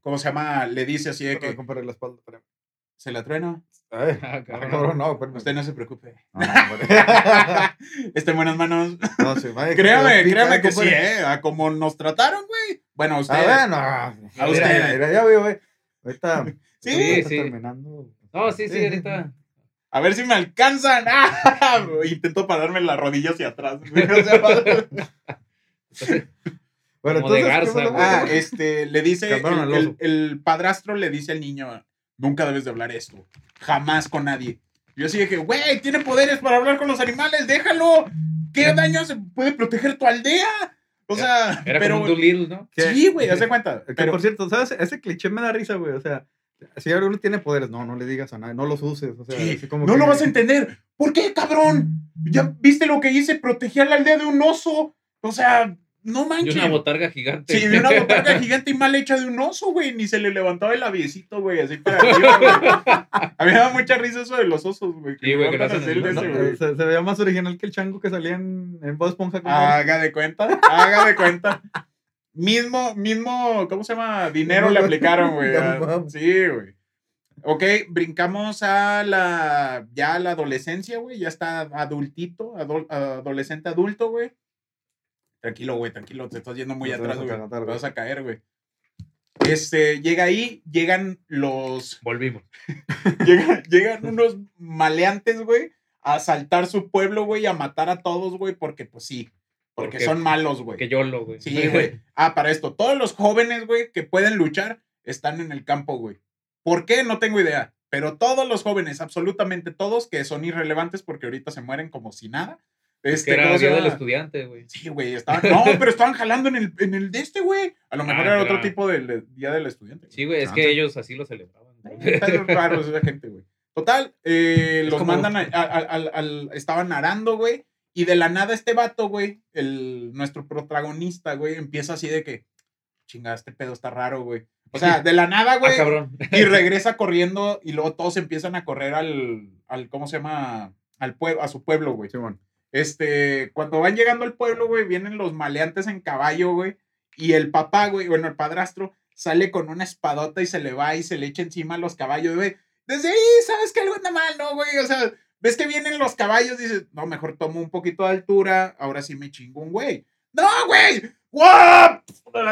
¿Cómo se llama? Le dice así de que, la espalda. ¿Se la trueno? Ay, [laughs] Ah, ah, cabrón. cabrón, no. Usted no se preocupe. No, [laughs] hombre. Está en buenas manos. No, sí, vaya que Créame, pica, créame que sí. ¿eh? A como nos trataron, güey. Bueno, a A ver, no. A Mira, ustedes. mira, ya veo, güey. [laughs] Ahorita. Sí, ahorita sí. terminando. No, sí, sí, ahorita. A ver si me alcanzan. ¡Ah! Intento pararme la rodilla hacia atrás. Bueno, Como de entonces. ¿qué garza, ah, que- este, le dice, el, el- el padrastro le dice al niño, nunca debes de hablar esto. Jamás con nadie. Yo así que, güey, tiene poderes para hablar con los animales, déjalo. ¿Qué daño se puede proteger tu aldea? O sea, Era pero... como un Doolittle, ¿no? Sí, güey, haz de cuenta. Que Pero, por cierto, ¿sabes? Ese cliché me da risa, güey. O sea, si alguno tiene poderes, no, no le digas a nadie, no los uses. O sea, así como no que- lo vas a entender. ¿Por qué, cabrón? ¿Ya viste lo que hice? Protegí a la aldea de un oso. O sea, no Y manches. una botarga gigante. Sí, vi una botarga [laughs] gigante y mal hecha de un oso, güey. Ni se le levantaba el aviecito, güey, así para arriba, güey. A mí me da mucha risa eso de los osos, güey. Sí, güey, no de No, güey. se, se veía más original que el chango que salía en, en Bob Esponja. Haga de cuenta, haga de cuenta. Mismo, mismo, ¿cómo se llama? Dinero le aplicaron, güey. [laughs] Sí, güey. Ok, brincamos a la, ya a la adolescencia, güey. Ya está adultito, adol- adolescente adulto, güey. Tranquilo, güey, tranquilo, te estás yendo muy No atrás, güey. Te vas a caer, güey. Este, llega ahí, llegan los, Volvimos. [laughs] llegan, llegan unos maleantes, güey, a asaltar su pueblo, güey, a matar a todos, güey, porque pues sí, porque Porque- son malos, güey. Que yo lo, güey. Sí, güey. Ah, para esto, todos los jóvenes, güey, que pueden luchar, están en el campo, güey. ¿Por qué? No tengo idea. Pero todos los jóvenes, absolutamente todos, que son irrelevantes porque ahorita se mueren como si nada. Este, que era ¿cómo el día del estudiante, güey. Sí, güey, estaban, no, [laughs] pero estaban jalando en el, en el de este, güey. A lo mejor Ah, era otro tipo del de- día del estudiante. Sí, güey, es que ellos así lo celebraban. Pedos raros esa gente, güey. Total, eh, Es los como- mandan a- a- a- al, al- estaban arando, güey. Y de la nada este vato, güey, el, nuestro protagonista, güey, empieza así de que, chinga, este pedo está raro, güey. O sea, [laughs] de la nada, Ah, güey. cabrón. y [laughs] regresa corriendo y luego todos empiezan a correr al, al ¿cómo se llama? Al pueblo, a su pueblo, güey. Simón. Este, cuando van llegando al pueblo, güey, vienen los maleantes en caballo, güey. Y el papá, güey, bueno, el padrastro, sale con una espadota y se le va y se le echa encima a los caballos, güey. Desde ahí, ¿sabes que algo anda mal, no, güey? O sea, ves que vienen los caballos, dices, no, mejor tomo un poquito de altura, ahora sí me chingo un güey. ¡No, güey! ¡Guau!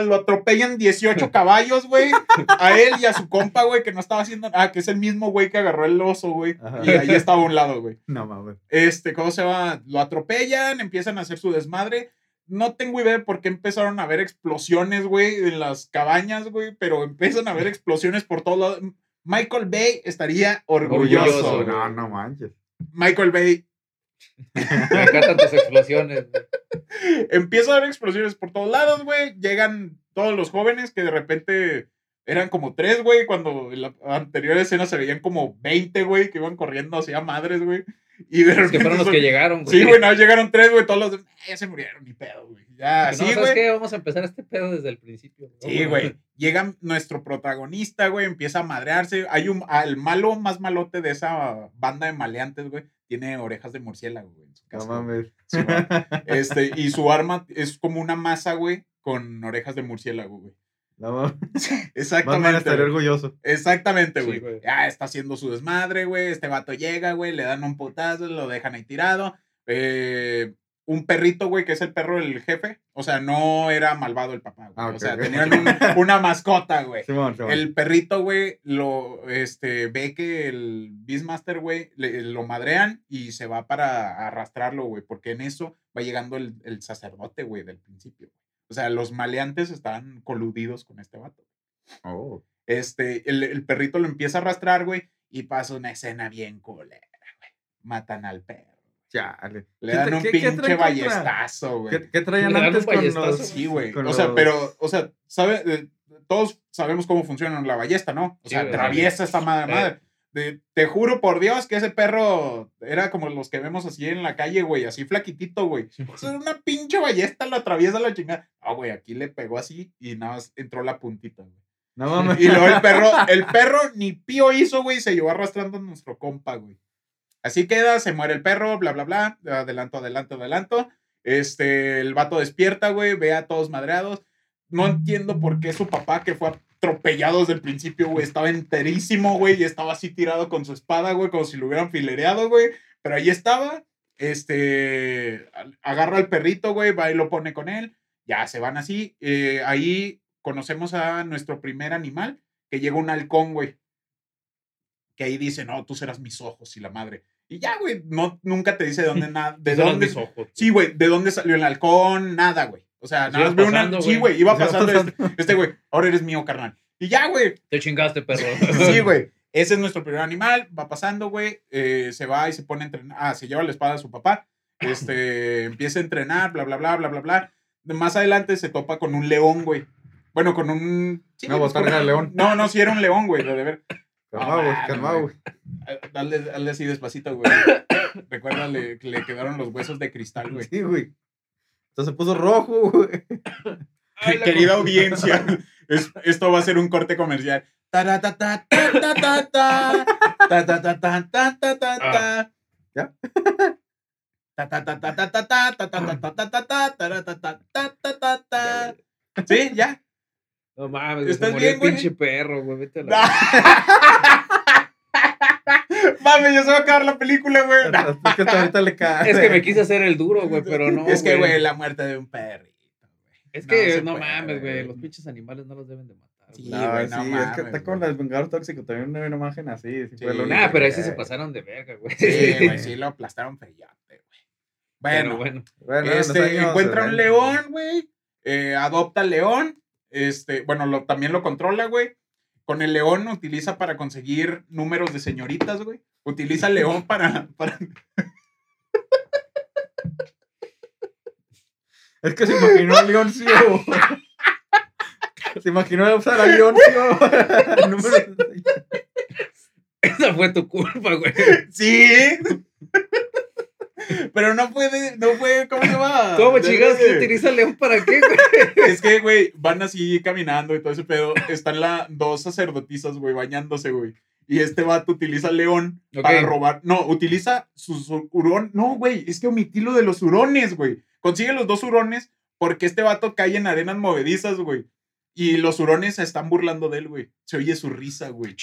Lo atropellan 18 [laughs] caballos, güey. A él y a su compa, güey, que no estaba haciendo Ah, que es el mismo güey que agarró el oso, güey. Y ahí estaba a un lado, güey. No mames. Este, ¿cómo se llama? Lo atropellan, empiezan a hacer su desmadre. No tengo idea de por qué empezaron a haber explosiones, güey, en las cabañas, güey, pero empiezan a haber explosiones por todos lados. Michael Bay estaría orgulloso. Orgulloso. No, no manches. Michael Bay Me encantan tus explosiones. güey. empieza a haber explosiones por todos lados, güey. Llegan todos los jóvenes que de repente eran como tres, güey, cuando en la anterior escena se veían como 20, güey, que iban corriendo hacia madres, güey. Y de Es que fueron los son- que llegaron, güey. Sí, güey, no, llegaron tres, güey, todos los demás, "Eh, ya se murieron, ni pedo, güey. Ya, sí, ¿sabes güey. qué? Vamos a empezar este pedo desde el principio. ¿no? Sí, güey. Llega nuestro protagonista, güey, empieza a madrearse. Hay un, el malo más malote de esa banda de maleantes, güey, tiene orejas de murciélago, güey, en su No casa. güey. mames. Sí. [laughs] Este, y su arma es como una masa, güey, con orejas de murciélago, güey. No mames. [laughs] Exactamente. estaría güey. orgulloso. Exactamente, Sí, güey. güey. ya está haciendo su desmadre, güey. Este vato llega, güey, le dan un putazo, lo dejan ahí tirado. Eh, un perrito, güey, que es el perro del jefe. O sea, no era malvado el papá, güey. Ah, o sea, tenían un- una mascota, güey. Simón, Simón. El perrito, güey, lo, este, ve que el Beastmaster, güey, le- lo madrean y se va para arrastrarlo, güey, porque en eso va llegando el, el sacerdote, güey, del principio. O sea, los maleantes estaban coludidos con este vato. Oh. Este, el, el perrito lo empieza a arrastrar, güey, y pasa una escena bien culera, güey. Matan al perro. Chale. Le ¿Qué dan un qué- pinche ballestazo, güey. ¿Qué, qué traían Le dan antes un con ballestazo, los... Sí, güey. con O sea, los- pero, o sea, sabe, eh, todos sabemos cómo funciona la ballesta, ¿no? O sea, atraviesa esta madre. Eh. madre. De- te juro por Dios que ese perro era como los que vemos así en la calle, güey, así flaquitito, güey. O sea, una pinche ballesta lo atraviesa la chingada. Ah, güey, aquí le pegó así y nada más entró la puntita, güey. No mames. Y luego el perro, el perro ni pío hizo, güey, se llevó arrastrando a nuestro compa, güey. Así queda, se muere el perro, bla, bla, bla. Adelanto, adelanto, adelanto. Este, el vato despierta, güey, ve a todos madreados. No entiendo por qué su papá, que fue atropellado desde el principio, güey. Estaba enterísimo, güey, y estaba así tirado con su espada, güey, como si lo hubieran filereado, güey. Pero ahí estaba, este, agarra al perrito, güey, va y lo pone con él. Ya se van así. Eh, ahí conocemos a nuestro primer animal, que llega un halcón, güey. Que ahí dice, no, tú serás mis ojos y la madre. Y ya, güey, no, nunca te dice de dónde [laughs] nada, de eran dónde, mis ojos. Sí, güey, ¿de dónde salió el halcón? Nada, güey. O sea, Pues nada más veo una. Sí, güey. iba Iba pasando pasando. este, este, güey. Ahora eres mío, carnal. Y ya, güey. Te chingaste, perro. [laughs] Sí, güey. Ese es nuestro primer animal. Va pasando, güey. eh, se va y se pone a entrenar. Ah, se lleva la espada de su papá. Este, [laughs] empieza a entrenar, bla, bla, bla, bla, bla, bla. Más adelante se topa con un león, güey. Bueno, con un. sí, Una pues, botarga con- de león. No, no, sí era un león, güey. lo de ver. Calma, güey, calma, güey. Dale, dale así despacito, güey. Recuerda, le, le quedaron los huesos de cristal, güey. Sí, güey. Entonces se puso rojo, güey. Querida audiencia, es, esto va a ser un corte comercial. ¿Ya? ¿Sí? ¿Ya? No mames, ¿Estás bien, güey? pinche perro, güey. Vete a la... [laughs] Mami, ya se va a acabar la película, güey. Es que hasta ahorita le cae. Es que me quise hacer el duro, güey, pero no. Es que, güey, la muerte de un perrito, güey. Es no que no, puede, mames, güey. Los pinches animales no los deben de matar. Sí, güey. No, güey, sí, no es que mames, está con güey. el Vengador Tóxico. También una imagen así. Sí, fue Nah, pero que- ahí sí se pasaron de verga, güey. Sí, güey, [laughs] sí lo aplastaron feyote, güey. Bueno, bueno. Bueno, en los este, años encuentra un 70. león, güey. eh, adopta al león. Este, bueno, lo, también lo controla, güey. Con el león utiliza para conseguir números de señoritas, güey. Utiliza al león para, para. Es que se imaginó a Leoncio. Se imaginó usar a Leoncio. [laughs] Número de- Esa fue tu culpa, güey. Sí. Pero no puede, no fue, ¿cómo se llama? ¿Cómo chingados que utiliza león para qué, güey? Es que, güey, van así caminando y todo ese pedo. Están la, dos sacerdotisas, güey, bañándose, güey. Y este vato utiliza león para robar. No, utiliza sus hurón. No, güey, es que omití lo de los hurones, güey. Consigue los dos hurones porque este vato cae en arenas movedizas, güey. Y los hurones se están burlando de él, güey. Se oye su risa, güey.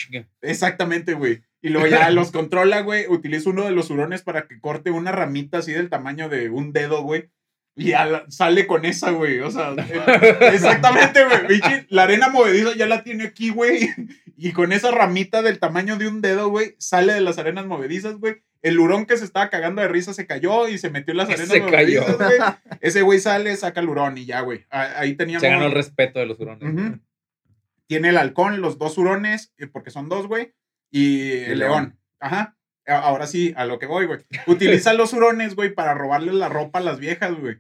Exactamente, güey. Y luego ya los controla, güey. Utiliza uno de los hurones para que corte una ramita así del tamaño de un dedo, güey. Y la- sale con esa, güey. O sea, [laughs] eh, exactamente, güey. La arena movediza ya la tiene aquí, güey. Y con esa ramita del tamaño de un dedo, güey, sale de las arenas movedizas, güey. El hurón que se estaba cagando de risa se cayó y se metió en las [laughs] arenas Se cayó. güey. Ese güey sale, saca el hurón y ya, güey. Ah, Ahí teníamos. Se ganó el respeto de los hurones. Tiene el halcón, los dos hurones, eh, porque son dos, güey, y el el león. león. Ajá. Ahora sí, a lo que voy, güey. Utiliza [laughs] los hurones, güey, para robarle la ropa a las viejas, güey.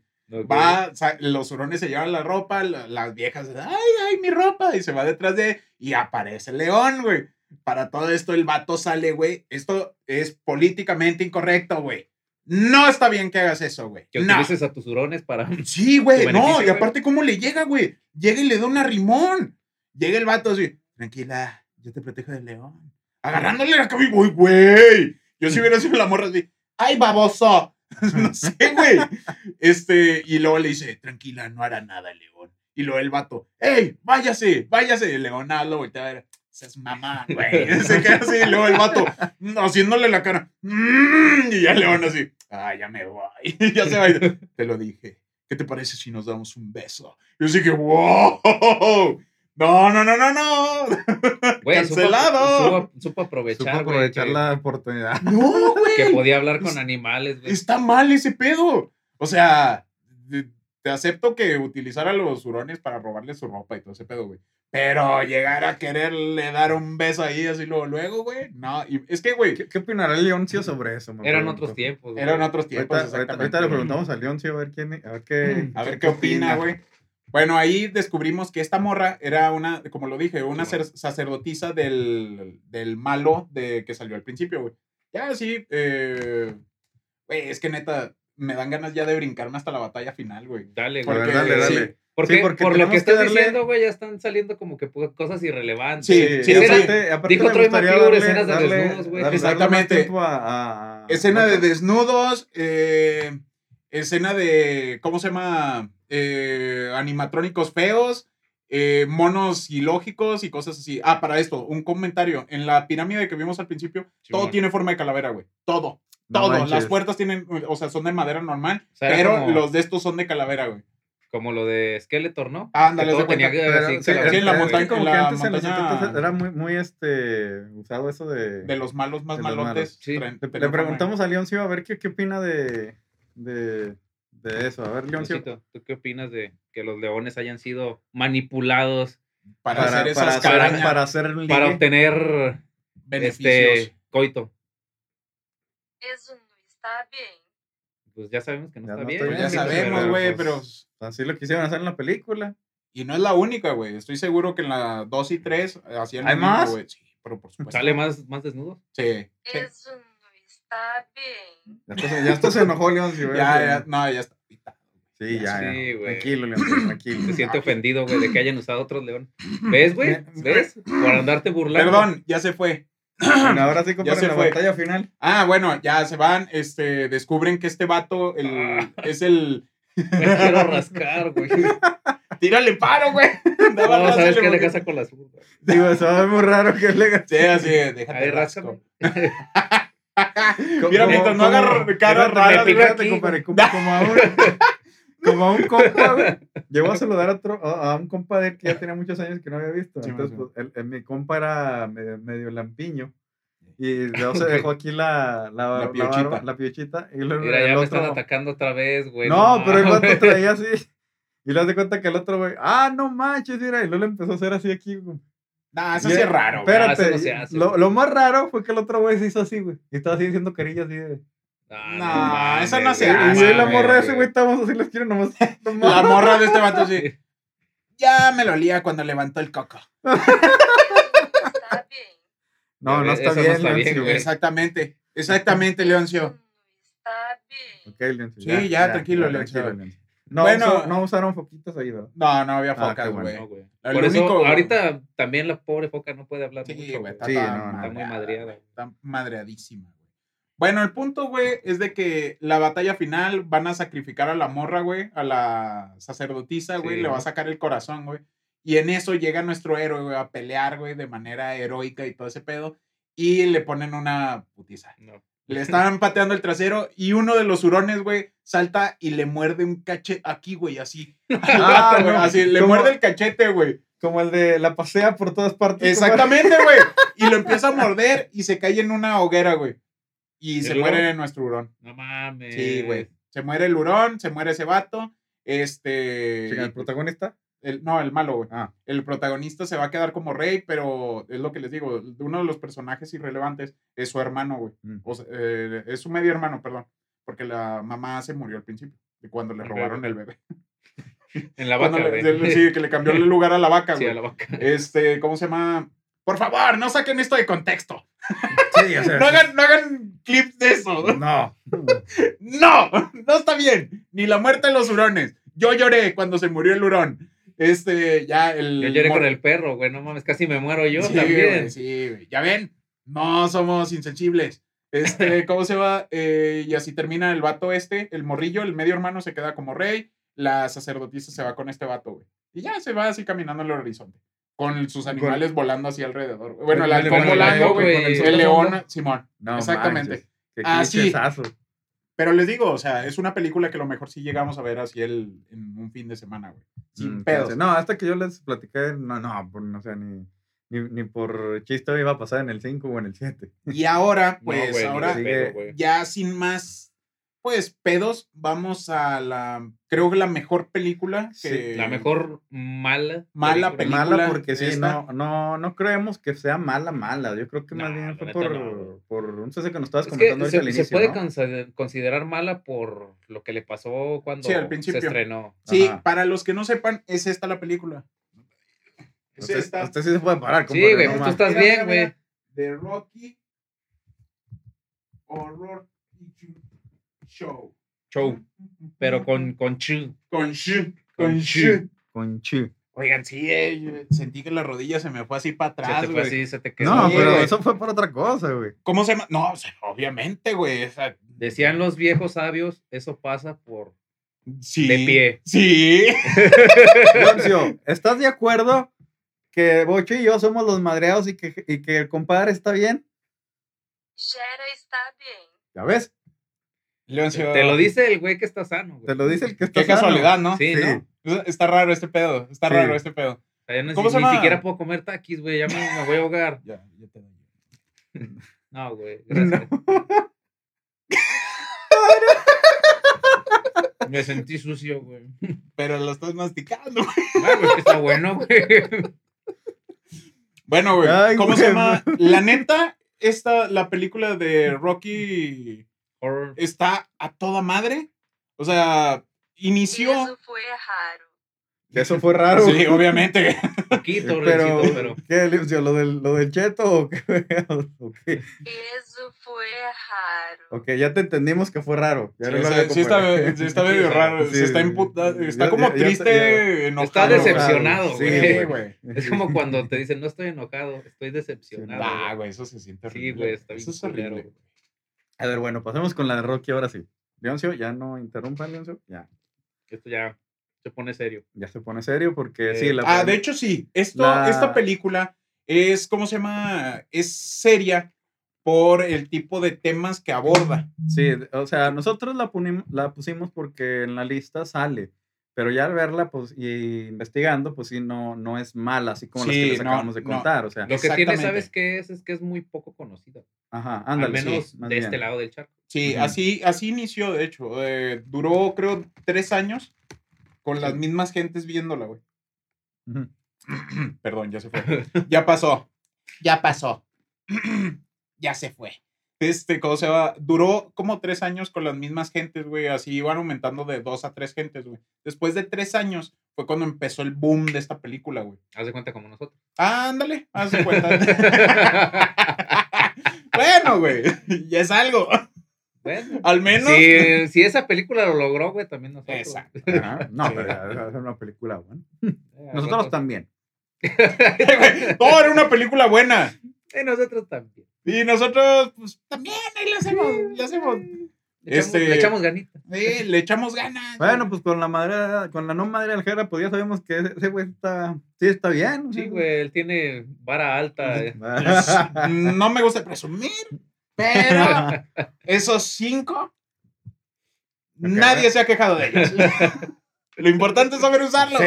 Va, los hurones se llevan la ropa, la- las viejas, ay, ay, mi ropa, y se va detrás de, y aparece el león, güey. Para todo esto, el vato sale, güey. Esto es políticamente incorrecto, güey. No está bien que hagas eso, güey. Que No. utilices a tus hurones para. [laughs] Sí, güey, no, y aparte, ¿cómo le llega, güey? Llega y le da una rimón. Llega el vato así, tranquila, yo te protejo del león. Agarrándole la cabeza, güey, güey. Yo si hubiera sido la morra así, ¡ay, baboso! [laughs] no sé, güey. Este, y luego le dice, tranquila, no hará nada león. Y luego el vato, ¡ey, váyase, váyase! Y el león nada lo voltea a ver, seas mamá, [laughs] güey. [laughs] Se queda así, y luego el vato, mm, haciéndole la cara, "Mm", y ya el león así, ¡ay, ya me voy! Y [laughs] ya se va. y, Te lo dije. ¿Qué te parece si nos damos un beso? Yo sí que, wow. No, no, no, no, no. Güey, supo- Cancelado. Supo, supo aprovechar, Supo aprovechar que, la oportunidad. No, que güey. podía hablar con animales, güey. Está mal ese pedo. O sea, te acepto que utilizar a los hurones para robarle su ropa y todo ese pedo, güey. Pero llegar a quererle dar un beso ahí así luego, luego, güey. No, y es que, güey, ¿Qué, qué opinará Leoncio sobre eso? Eran pregunto? otros tiempos. güey. eran otros tiempos. Ahorita, ahorita- exactamente, ahorita le preguntamos al Leoncio a ver quién, a ver qué, A ver qué opina, güey. Bueno, ahí descubrimos que esta morra era una, como lo dije, una Sí, sacerdotisa del, del malo de que salió al principio, güey. Ya, sí, eh, güey, es que neta, me dan ganas ya de brincarme hasta la batalla final, güey. Dale, A güey. dale, sí. Porque, Sí, porque por lo que estás que darle- diciendo, güey, ya están saliendo como que cosas irrelevantes. Sí, Sí, sí, aparte, aparte dijo Troy McClure, escenas de darle- desnudos, güey. Exactamente. tiempo a- a- Escena de desnudos, eh, escena de, ¿cómo se llama? Eh, animatrónicos feos, eh, monos ilógicos y cosas así. Ah, para esto, un comentario. En la pirámide que vimos al principio, todo tiene forma de calavera, güey. Todo. No todo. manches. Las puertas tienen, o sea, son de madera normal, O sea, era pero como- los de estos son de calavera, güey. Como lo de Skeletor, ¿no? Ándale, Que tenía que- así, sí, en la que montaña- como en que la antes en los montaña- 70 era muy, muy este, usado eso de... De los malos más malotes. malos. Sí. Le, preguntamos a Leoncio a ver qué, qué opina de, de, de eso. A ver, Leoncio. ¿Tú qué opinas de que los leones hayan sido manipulados para, hacer esas para, hacer, carañas para hacer un para obtener beneficios. este coito? Eso no está bien. Pues ya sabemos que no Ya está no bien. está Pues bien, ya sabemos, güey, pues, pero... Así lo quisieron hacer en la película. Y no es la única, güey. Estoy seguro que en la 2 y 3 hacían lo ¿Hay mismo, más? güey. Sí, pero por supuesto. ¿Sale más, más desnudo? Sí. sí. Eso no está bien. Ya esto, ya se enojó Leoncio. [laughs] güey. Ya, ya, no, ya está. Sí, ya, ya. Sí, güey. Tranquilo, Leoncio, tranquilo. Se siente ofendido, güey, de que hayan usado otros leones. ¿Ves, güey? [laughs] ¿Ves? Por andarte burlando. Perdón, ya se fue. Bueno, ahora sí, compadre, se la fue. batalla final. Ah, bueno, ya se van, este, descubren que este vato el, Ah. es el... Me quiero rascar, güey. [laughs] Tírale paro, güey. No, Daba ¿sabes qué le casa con la zurda? Digo, eso es muy raro que le Sí, así, déjate Ahí rasco. [laughs] Mira, mientras no me pica Fíjate, aquí, compadre, como, como a un, [laughs] como a un compa, güey. [laughs] Llegó a saludar a, otro, a un compa de él que ya tenía muchos años que no había visto. Sí, Entonces, pues, el- el- mi compa era medio, medio lampiño. Y [laughs] luego se dejó aquí la, la, la, piochita. la piochita. Y luego Mira, ya me otro- están atacando otra vez, güey. No, pero el mames. traía así. Y le das de cuenta que el otro, güey, ah, no manches, mira. Y luego le empezó a hacer así aquí, güey. Nah, eso Y- sí es raro, güey. Espérate, no hace, lo, lo más raro fue que el otro güey se hizo así, güey. Y estaba así diciendo carillas así de. Ah, No, mames, eso no se hace, y y la morra de ese güey estábamos así, los quiero nomás. [laughs] La morra de este vato sí. Ya me lo olía cuando levantó el coco. Está bien. No, no Eso está no bien, está bien, Leoncio, güey. Exactamente. Exactamente, Leoncio. Eso no está bien. Ok, Leoncio. Sí, ya, tranquilo, Leoncio. Leoncio. No, Bueno. usó- no usaron foquitos ahí, ¿verdad? No, no había Ah, focas, bueno. güey. No, Por eso, único- ahorita también la pobre foca no puede hablar Sí, mucho, está, Sí, toda no, no. Está muy madreada, Está madreadísima, güey. Bueno, el punto, güey, es de que la batalla final van a sacrificar a la morra, güey, a la sacerdotisa, güey, Sí. le va a sacar el corazón, güey. Y en eso llega nuestro héroe, güey, a pelear, güey, de manera heroica y todo ese pedo. Y le ponen una putiza. No. Le [laughs] están pateando el trasero y uno de los hurones, güey, salta y le muerde un cachete aquí, güey, así. [laughs] Ah, güey, así, le ¿Cómo? muerde el cachete, güey. Como el de la pasea por todas partes. Exactamente, güey. Y lo empieza a morder y se cae en una hoguera, güey. Y ¿El se hurón? muere nuestro hurón. No mames. Sí, güey. Se muere el hurón, se muere ese vato. Este. ¿El protagonista? el- no, el malo, güey. Ah, El protagonista se va a quedar como rey, pero es lo que les digo. Uno de los personajes irrelevantes es su hermano, güey. mm. O sea, eh, es su medio hermano, perdón. Porque la mamá se murió al principio. De cuando le El robaron bebé. el bebé. [laughs] En la vaca, le- sí, que le cambió el lugar a la vaca, [laughs] Sí, güey. a la vaca. Este, ¿cómo se llama? Por favor, no saquen esto de contexto. Sí, o sea. [laughs] No hagan, no hagan clips de eso. No. [laughs] No, no está bien. Ni la muerte de los hurones. Yo lloré cuando se murió el hurón. Este, ya el. Yo lloré con el perro, güey. No mames, casi me muero yo Sí, también. güey, sí, güey. Ya ven, no somos insensibles. Este, [laughs] ¿cómo se va? Eh, y así termina el vato este, el morrillo, el medio hermano se queda como rey. La sacerdotisa se va con este vato, güey. Y ya se va así caminando en el horizonte. Con sus animales volando así alrededor. güey. Bueno, el halcón volando, güey. güey, con El león. Simón. No Exactamente. Qué Ah. Pero les digo, o sea, es una película que a lo mejor sí llegamos a ver así el, en un fin de semana, güey. Sin Mm, pedos. No, hasta que yo les platiqué, no, no, no sé, ni, ni, ni por chiste iba a pasar en el 5 o en el 7. Y ahora, [laughs] No, pues, güey, ni ahora güey. ya sin más, pues, pedos, vamos a la, creo que la mejor película Sí, que... La mejor mala. Mala película. Mala porque sí, esta. no, no, no creemos que sea mala, mala. Yo creo que más No, bien la fue por, no, por un cese que nos estabas Es comentando que ahorita se, al se inicio, puede ¿no? consider- considerar mala por lo que le pasó cuando Sí, al se principio. estrenó. Sí, Ajá. para los que no sepan, es esta la película. Es Usted, esta. usted sí se puede parar, Sí, güey, no pues tú más. estás Mira, bien, güey. The Rocky Horror Show. Show. Pero con, con chu. Con sh, Con sh. Con chi. Oigan, sí, eh, sentí que la rodilla se me fue así para Se atrás, te fue güey. así, se te quedó. No, Sí, pero güey. eso fue por otra cosa, güey. ¿Cómo se llama? No, o sea, obviamente, güey. o sea, Decían los viejos sabios, eso pasa por Sí. De pie. Sí. [laughs] ¿estás de acuerdo que Bocho y yo somos los madreados y que, y que el compadre está bien? Gera está bien. ¿Ya ves? Leoncio. Te lo dice el güey que está sano, güey. Te lo dice el que está Qué sano. casualidad, ¿no? Sí, Sí. ¿no? Está raro este pedo. Está Sí. raro este pedo. O sea, ya no- ¿Cómo ni, se ni llama? siquiera puedo comer taquis, güey. Ya me, me voy a ahogar. [laughs] Ya, ya te doy. [laughs] No, güey. Gracias. [laughs] Me sentí sucio, güey. Pero lo estás masticando. Ah, güey, que está bueno, güey. Bueno, güey. Ay, ¿Cómo güey. se llama? La neta, esta, la película de Rocky Horror. está a toda madre. O sea, inició. Eso fue raro. Eso fue raro. Sí, obviamente. [laughs] Poquito, Pero. ¿qué? ¿Lo del, ¿Lo del cheto o qué? ¿O? [laughs] Eso fue raro. Ok, ya te entendimos que fue raro. Ya Sí, no lo sí, sí está, sí está [laughs] medio Sí, raro. sí, se está sí. imputado. Está Ya- como ya- triste, ya- enojado. Está decepcionado, Sí, güey. Sí, güey. Es como cuando te dicen, no estoy enojado, estoy decepcionado. Ah, güey. eso se siente Sí, horrible. güey, está bien Eso es culero, horrible. A ver, bueno, pasemos con la de Rocky ahora sí. Leoncio, ya no interrumpan, Leoncio. Ya, Esto ya se pone serio. ya se pone serio porque Eh, sí, la Ah, de hecho sí. Esto, La- Esta película es, ¿cómo se llama? Es seria por el tipo de temas que aborda. Sí, o sea, nosotros la, la pusimos porque en la lista sale, pero ya al verla pues, y investigando, pues sí, no, no es mala, así como las Sí, que les no, acabamos de no. contar, o sea, Lo que tiene. ¿sabes qué es? Es que es muy poco conocida. ajá, Al ándale, menos sí, más de este lado del charco. Sí, así, así inició, de hecho. Eh, duró, creo, tres años con las mismas gentes viéndola, güey. [clears throat] Perdón, ya se fue. Ya pasó. Ya [clears throat] pasó. ya se fue. Este, ¿cómo se va? Duró como tres años con las mismas gentes, güey. Así iban aumentando de dos a tres gentes, güey. Después de tres años fue cuando empezó el boom de esta película, güey. Haz de cuenta como nosotros. Ándale, haz de cuenta. [laughs] bueno, güey. Ya es algo. Bueno. Al menos. Si, si esa película lo logró, güey, también nosotros. Exacto. [laughs] Ajá, No, Sí. pero es una película buena. Eh, Nosotros también. [laughs] Todo era una película buena. Eh, nosotros también. Y nosotros, pues, también ahí le hacemos, le hacemos. Le echamos, Este- le echamos ganitas. Sí, le echamos ganas. Bueno, pues con la madre, con la no madre aljera, pues ya sabemos que ese güey está, sí está bien. Sí, güey, él tiene vara alta. eh. Pues, [laughs] no me gusta presumir, pero esos cinco, nadie se ha quejado de ellos. [laughs] Lo importante es saber usarlo. Sí.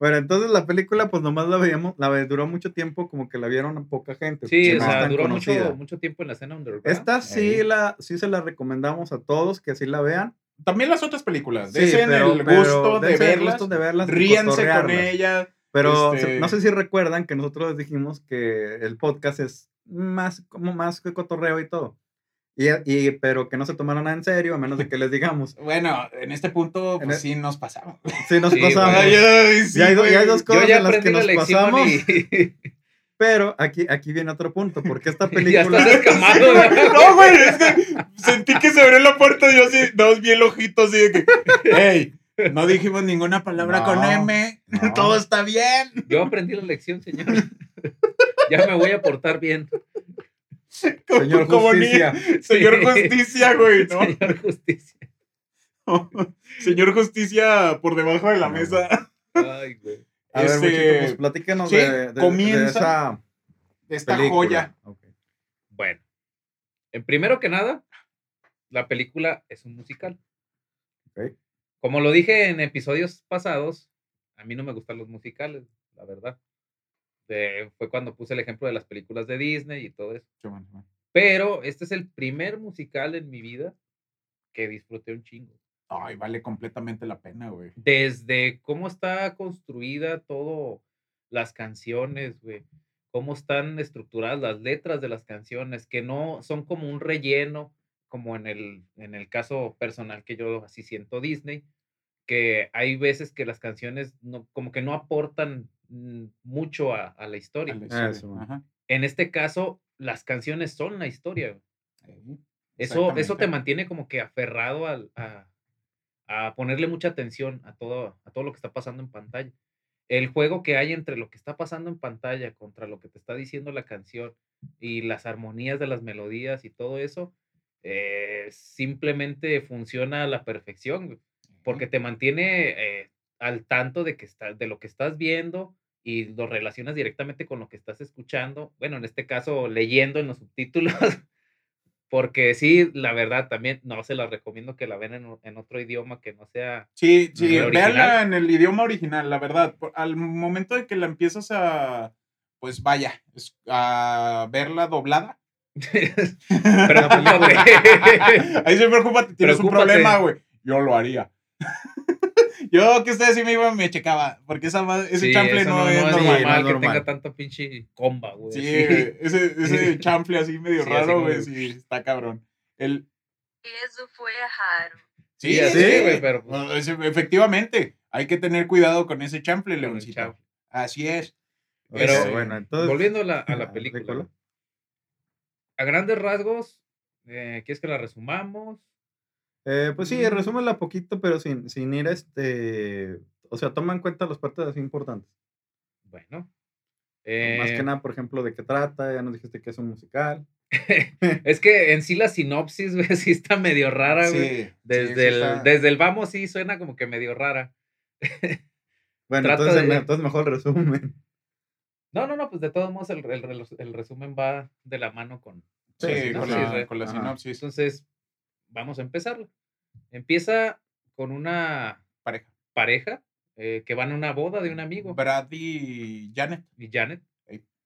Bueno, entonces la película, pues nomás la veíamos, la duró mucho tiempo, como que la vieron poca gente. Sí, o no sea, duró conocida. mucho, mucho tiempo en la escena underground. Esta sí, Ahí. la, sí se la recomendamos a todos que sí la vean. También las otras películas. Sí, pero- el pero gusto de dense el verlas. gusto de verlas y ríanse con cotorrearlas. ella. Pero Este- no sé si recuerdan que nosotros les dijimos que el podcast es más como más que cotorreo y todo. Y, y- pero que no se tomaron nada en serio, a menos de que les digamos. [laughs] Bueno, en este punto, pues el- sí nos pasamos. Sí, nos Sí, pasamos. güey. Ay, sí, Ya hay ya hay dos Yo cosas ya en las que nos pasamos. y [laughs] Pero aquí, aquí viene otro punto, porque esta [laughs] ya película. estás escamado. No, güey, es que sentí que se abrió la puerta y yo así, dos bien ojitos así de que, hey, no dijimos ninguna palabra No, con M, no. todo está bien. Yo aprendí la lección, señor. Ya me voy a portar bien. Como- Señor ni- Justicia. señor Sí. Justicia, güey, ¿no? Señor Justicia. [laughs] Señor Justicia por debajo de la mesa Ay, güey. A ver, Este, muchachos, pues platíquenos sí, de, de- de comienza esa de esta película. joya. Bueno, en primero que nada, la película es un musical. Como lo dije en episodios pasados, a mí no me gustan los musicales, la verdad. Fue cuando puse el ejemplo de las películas de Disney y todo eso. Pero este es el primer musical en mi vida que disfruté un chingo. Ay, vale completamente la pena, güey. Desde cómo está construida todo, las canciones, güey. Cómo están estructuradas las letras de las canciones, que no son como un relleno, como en el, en el caso personal que yo así siento Disney, que hay veces que las canciones no, como que no aportan mucho a, a la historia. Ajá. En este caso, las canciones son la historia. Eso, eso te mantiene como que aferrado al- a, a ponerle mucha atención a todo, a todo lo que está pasando en pantalla. El juego que hay entre lo que está pasando en pantalla contra lo que te está diciendo la canción y las armonías de las melodías y todo eso, eh, simplemente funciona a la perfección, porque te mantiene eh, al tanto de, que está, de lo que estás viendo y lo relacionas directamente con lo que estás escuchando. Bueno, en este caso, leyendo en los subtítulos. [laughs] Porque sí, la verdad, también no se la recomiendo que la ven en, en otro idioma que no sea. Sí, sí, ¿El véanla original? en el idioma original, la verdad. Por- Al momento de que la empiezas a, pues vaya, es- a verla doblada. [laughs] [laughs] Preocúpate. Ahí se preocupa, tienes un Preocúpate. problema, güey. Yo lo haría. Yo que ustedes sí me iban, me checaba, porque esa, ese Sí, chanfle no, es normal. no es que normal. tenga tanta pinche comba, güey. Sí, ese, ese [laughs] chanfle así medio Sí, raro, güey, sí, está cabrón. El, Eso fue raro. sí, Sí, güey, pero, pues, efectivamente, hay que tener cuidado con ese chanfle, Leoncito. chanfle. Así es. Pero, Ese, bueno, entonces. Volviendo a la, a la película. A grandes rasgos, eh, ¿quieres que la resumamos? Eh, pues sí, resúmela poquito, pero sin, sin ir este. O sea, toma en cuenta las partes así importantes. Bueno. Más eh, que nada, por ejemplo, de qué trata. Ya nos dijiste que es un musical. [laughs] [laughs] Es que en sí la sinopsis, güey, [laughs] sí está medio rara, güey. Sí, Desde, sí, el, está- desde el vamos sí suena como que medio rara. Bueno, entonces, de- entonces mejor resumen. No, no, no, pues de todos modos el, el, resumen va de la mano con... Sí, Sí, con, sí, la, con la sinopsis. Entonces, vamos a empezarlo. Empieza con una Pareja. pareja eh, que van a una boda de un amigo. Brad y Janet. y Janet,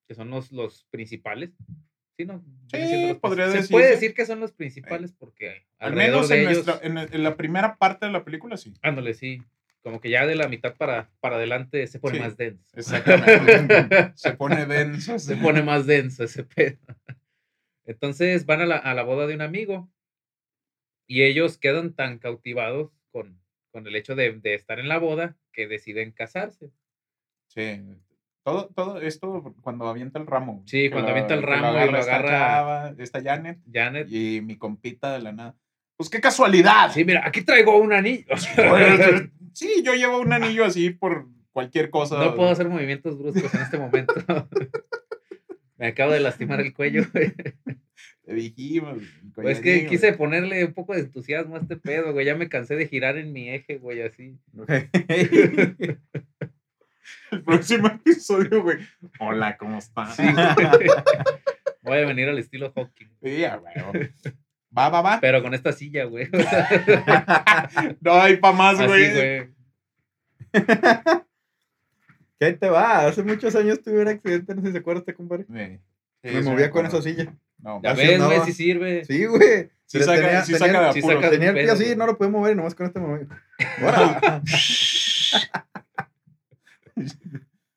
que son los, los principales. Sí, ¿no? Sí, los podría princip- Se puede decir que son los principales porque Al menos en, ellos, nuestra, en, en la primera parte de la película, sí. ándale, sí, como que ya de la mitad para, para adelante se pone Sí, más denso. Exactamente. [laughs] Se pone denso. se pone más denso ese [laughs] pedo. Entonces van a la, a la boda de un amigo y ellos quedan tan cautivados con, con el hecho de, de estar en la boda que deciden casarse. Sí. Todo, todo esto cuando avienta el ramo. Sí, cuando la- avienta el ramo y lo agarra- chava, esta Janet Janet. y mi compita de la nada. Pues qué casualidad. Sí, mira, aquí traigo un anillo. [laughs] [laughs] Sí, yo llevo un anillo así por cualquier cosa. No puedo hacer movimientos bruscos en este momento. [laughs] Me acabo de lastimar el cuello. [laughs] güey. Te dijimos. Pues es que quise ponerle un poco de entusiasmo a este pedo, güey. Ya me cansé de girar en mi eje, güey, así. güey. [laughs] El próximo episodio, güey. Hola, ¿cómo estás? Sí, güey. Voy a venir al estilo hockey. Sí, huevo. Va, va, va. Pero con esta silla, güey. [laughs] No hay pa' más, Así, güey. güey. ¿Qué ahí te va? Hace muchos años tuve un accidente, no sé si se acuerda este compadre. Sí, sí, Me movía con esa silla. No, Ya ves, güey, si sirve. Sí, güey. sí Pero saca, tenía- sí tenía- saca sí saca- Tenía el pie así, güey. no lo podía mover y nomás con este. Órale. [laughs]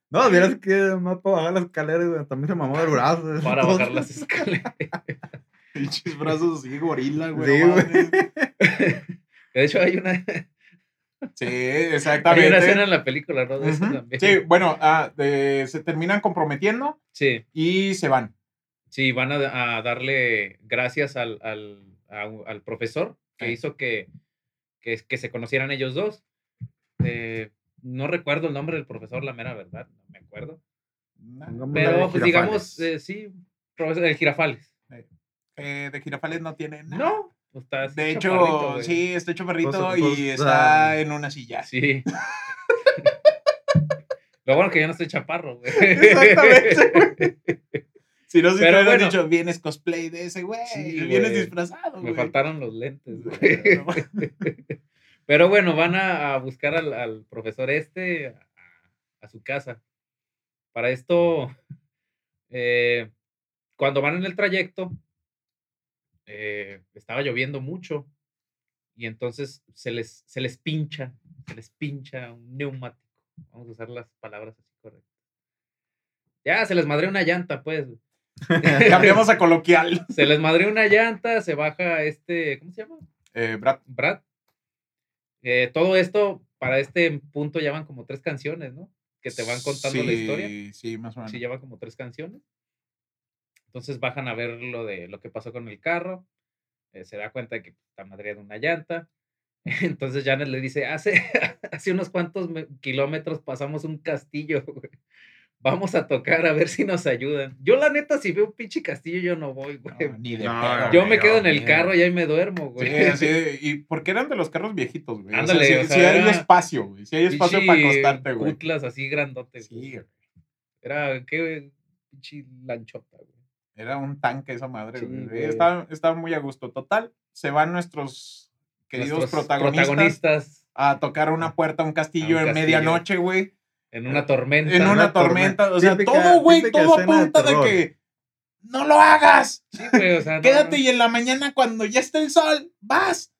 No, vieras que más para bajar las escaleras, güey, también se mamó del brazo. Para todo. bajar las escaleras. [laughs] Pinches brazos así, gorila, güey. Sí. [laughs] De hecho, hay una, [laughs] Sí, hay una exactamente. escena en la película, ¿no? De eso Ujú. también. Sí, bueno, ah, de- se terminan comprometiendo Sí, y se van. sí, van a, a darle gracias al, al, a- al profesor que Sí. hizo que, que, que se conocieran ellos dos. Eh, no recuerdo el nombre del profesor, la mera verdad, no me acuerdo. Pongámosle Pero, pues digamos, eh, sí, profesor, el Girafales. Eh, de Girafales no tiene nada. No, está así De chaparrito, hecho, sí, está hecho perrito Pues, pues, y está ah. en una silla. Sí. [laughs] Lo bueno que yo no estoy chaparro, güey. Exactamente, [laughs] Si no, si te Pero hubieran bueno. dicho, vienes cosplay de ese güey, Sí, vienes güey. disfrazado, Me güey. faltaron los lentes, güey. [laughs] Pero bueno, van a, a buscar al, al profesor este a, a su casa. Para esto, eh, cuando van en el trayecto, eh, estaba lloviendo mucho y entonces se les, se les pincha, se les pincha un neumático. Vamos a usar las palabras así correctas. Ya, se les madre una llanta, pues. [laughs] Cambiamos a coloquial. [laughs] Se les madre una llanta, se baja este, ¿cómo se llama? Eh, Brad, Brad. Eh, todo esto, para este punto, llevan como tres canciones, ¿no? Que te van contando la historia. Sí, sí, más o menos. Sí, llevan como tres canciones. Entonces bajan a ver lo de lo que pasó con el carro. eh, se da cuenta de que está madreada una llanta. [laughs] Entonces Janet le dice, hace, [laughs] hace unos cuantos me- kilómetros pasamos un castillo. güey. vamos a tocar a ver si nos ayudan. Yo, la neta, si veo un pinche castillo, yo no voy, güey. No, ni de No, yo me quedo en el carro y ahí me duermo, güey. Sí, de- y porque eran de los carros viejitos, güey. Ándale, o sea, o sí, sea, sí hay espacio, güey. Sí hay espacio para acostarte, güey. Cutlas así grandotes. güey. Sí, güey. Era, qué pinche lanchota, güey. Era un tanque esa madre, Sí, güey. Estaba, estaba muy a gusto. Total, se van nuestros queridos Nuestros protagonistas, protagonistas a tocar una puerta a un castillo A un en castillo. medianoche, güey. en una tormenta. En una una tormenta. O sea, Típica- todo, güey, todo de apunta de, terror. que no lo hagas. Sí, güey, o sea, [laughs] no- Quédate y en la mañana cuando ya esté el sol, vas.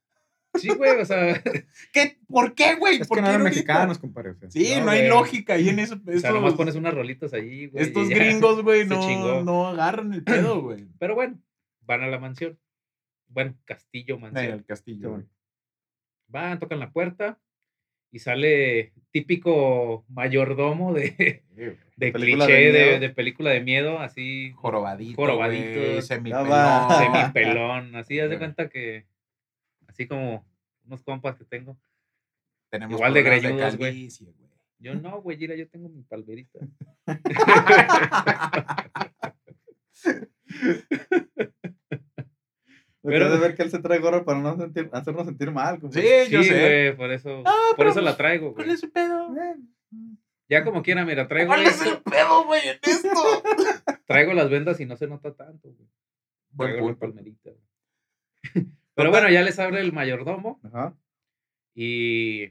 Sí, güey, o sea, [laughs] ¿Qué? ¿Por qué, güey? Es ¿Por que no qué eran mexicanos, compadre. o sea. Sí, no, No, hay lógica ahí en [laughs] eso. o sea, nomás estos- pones unas rolitas allí, güey. Estos gringos, güey, no, no agarran el pedo, [clears throat] güey. Pero bueno, van a la mansión. Bueno, castillo, En mansión. el castillo. güey. Van, tocan la puerta y sale típico mayordomo de, de Película cliché de de, película de miedo, así Jorobadito. Jorobadito. semipelón. semipelón, así haz de cuenta que así como unos compas que tengo. Tenemos Igual de greñudos, güey. Yo [laughs] no, güey, mira, yo tengo mi palmerita. [laughs] Pero de ver que él se trae gorro para no sentir, hacernos sentir mal. Sí, compadre. yo sí, sé. por eso, Ah, por eso la pues, traigo, ¿Cuál es su pedo? Ya como quiera, mira, traigo ¿Cuál es el pedo, güey, en esto? [laughs] traigo las vendas y no se nota tanto, güey. Traigo la palmerita. güey. Pero bueno, ya les abre el mayordomo Ajá. y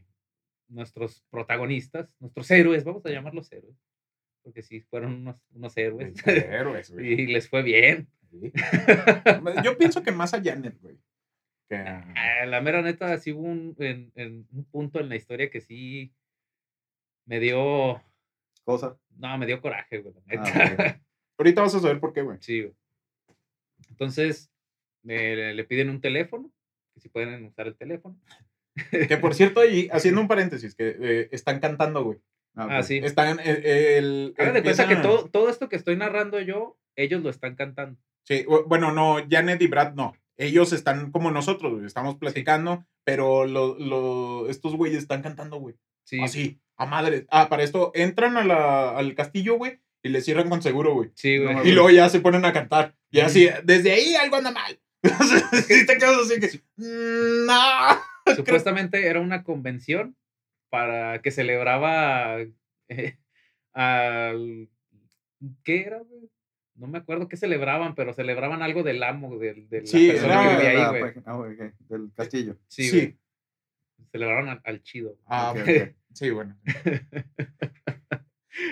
nuestros protagonistas, nuestros héroes, vamos a llamarlos héroes, porque sí, fueron unos, unos héroes Héroes, [laughs] güey. y les fue bien. Sí. [laughs] Yo pienso que más a Janet, güey. Que Ah, La mera neta, sí hubo un, en, en un punto en la historia que sí me dio, Cosa. no, me dio coraje, güey. la Ah, neta. ok. [laughs] Ahorita vas a saber por qué, güey. Sí, güey. Entonces, le, le piden un teléfono, que si pueden usar el teléfono. Que por cierto, ahí, haciendo un [laughs] paréntesis, que eh, están cantando, güey. Ah, ok. sí. Están. eh, el, Hagan de cuenta que todo, todo esto que estoy narrando yo, ellos lo están cantando. Sí, bu- bueno, no, Janet y Brad no. Ellos están como nosotros, güey. Estamos platicando, pero lo, lo- estos güeyes están cantando, güey. Sí, Así, a madre. Ah, para esto, entran a la- al castillo, güey, y le cierran con seguro, güey. sí, güey. No Y luego ya se ponen a cantar. Y así, desde ahí algo anda mal. [laughs] y te quedas así que. "Mm, No. [laughs] Supuestamente era una convención para que celebraba eh, al... ¿Qué era, güey? No me acuerdo qué celebraban, pero celebraban algo del amo, del, de la Sí, persona que vivía ahí, güey. ah, ok, Del castillo. Sí, Sí. güey. Celebraron al, al chido. Ah, Ok, ok. ok. Sí, bueno. [laughs]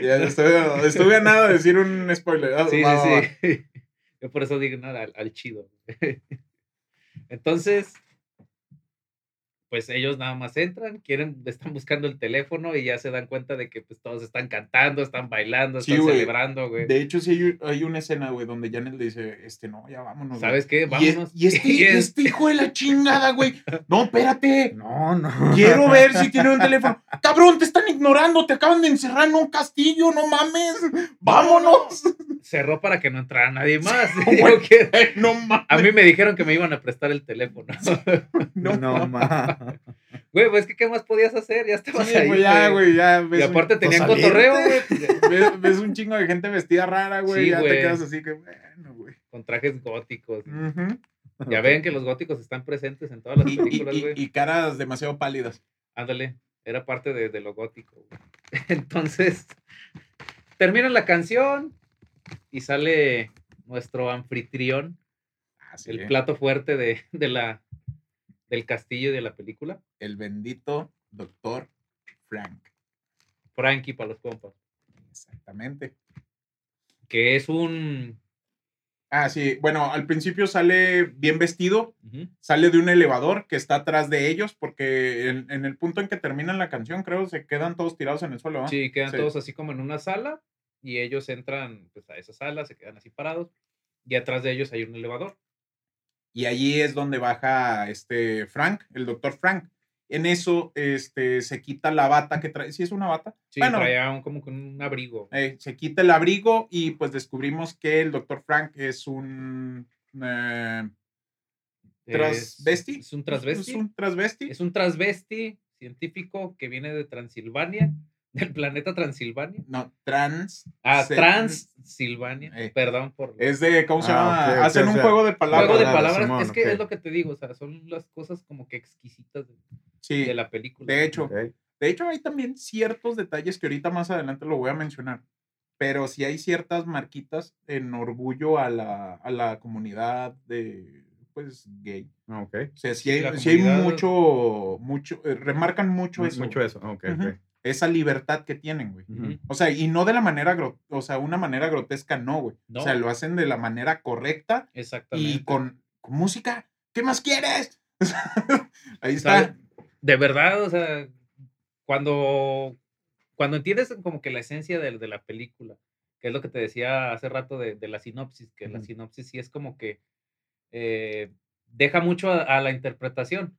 Ya estuve, estuve a nada de decir un spoiler. Ah, Sí, va, va, va. sí, sí. Yo por eso digo nada, al, al chido. [laughs] Entonces, pues ellos nada más entran, quieren, están buscando el teléfono y ya se dan cuenta de que pues todos están cantando, están bailando, Sí, están celebrando, güey. De hecho, sí hay, hay una escena, güey, donde Janet le dice, este, no, ya vámonos. güey". ¿Sabes qué? Y, Vámonos. y este, [laughs] Y es- este hijo de la chingada, güey. [laughs] No, espérate. No, no. Quiero [laughs] ver si tiene un teléfono. Cabrón, te están ignorando. Te acaban de encerrar en un castillo. No mames. Vámonos. cerró para que no entrara nadie más. No, güey. que- No mames. a mí me dijeron que me iban a prestar el teléfono. No, no, ma. Güey, pues que qué más podías hacer, ya estabas Sí, ahí. pues ya, güey, ya. ves Y aparte pues, tenían salirte. cotorreo, güey. ves, ves un chingo de gente vestida rara, güey. Sí, ya te quedas así que, bueno, güey. Con trajes góticos. Ya ven que los góticos están presentes en todas las y- películas, y- güey. y caras demasiado pálidas. Ándale, era parte de, de lo gótico. güey. [laughs] Entonces, termina la canción y sale nuestro anfitrión, Así el es. plato fuerte de, de la, del castillo de la película. El bendito doctor Frank. Frankie para los compas. Exactamente. Que es un. Ah, sí. Bueno, al principio sale bien vestido, sale de un elevador que está atrás de ellos, porque en, en el punto en que terminan la canción, creo, se quedan todos tirados en el suelo. ¿ah? Sí, quedan Sí. todos así como en una sala y ellos entran pues, a esa sala, se quedan así parados y atrás de ellos hay un elevador. Y allí es donde baja este Frank, el doctor Frank. En eso este, se quita la bata que trae. ¿Sí es una bata? Sí, Bueno. traía un, como con un abrigo. Eh, se quita el abrigo y pues descubrimos que el doctor Frank es un... eh, ¿Transvesti? Es, es un transvesti. Es un transvesti. Es un transvesti científico que viene de Transilvania del planeta Transilvania. No, trans. Ah, Transilvania. Eh. Perdón por Es de, ¿cómo se Ah, llama? ok, ok, Hacen o un sea, juego de palabras. juego de palabras. Simón, es que ok. es lo que te digo, o sea, son las cosas como que exquisitas de, Sí, de la película. de hecho. De hecho, hay también ciertos detalles que ahorita más adelante lo voy a mencionar. Pero sí hay ciertas marquitas en orgullo a la, a la comunidad de, pues, gay. Ah, ok. O sea, sí Sí, hay, sí hay mucho, mucho, eh, remarcan mucho eso. Mucho eso. Ok, Ujú. ok. Esa libertad que tienen, güey. O sea, y no de la manera, o sea, una manera grotesca, no, güey. No. O sea, lo hacen de la manera correcta Exactamente. y con, con música. ¿Qué más quieres? [laughs] Ahí está. de verdad, o sea, cuando, cuando entiendes como que la esencia de, de la película, que es lo que te decía hace rato de, de la sinopsis, que la sinopsis sí es como que eh, deja mucho a, a la interpretación,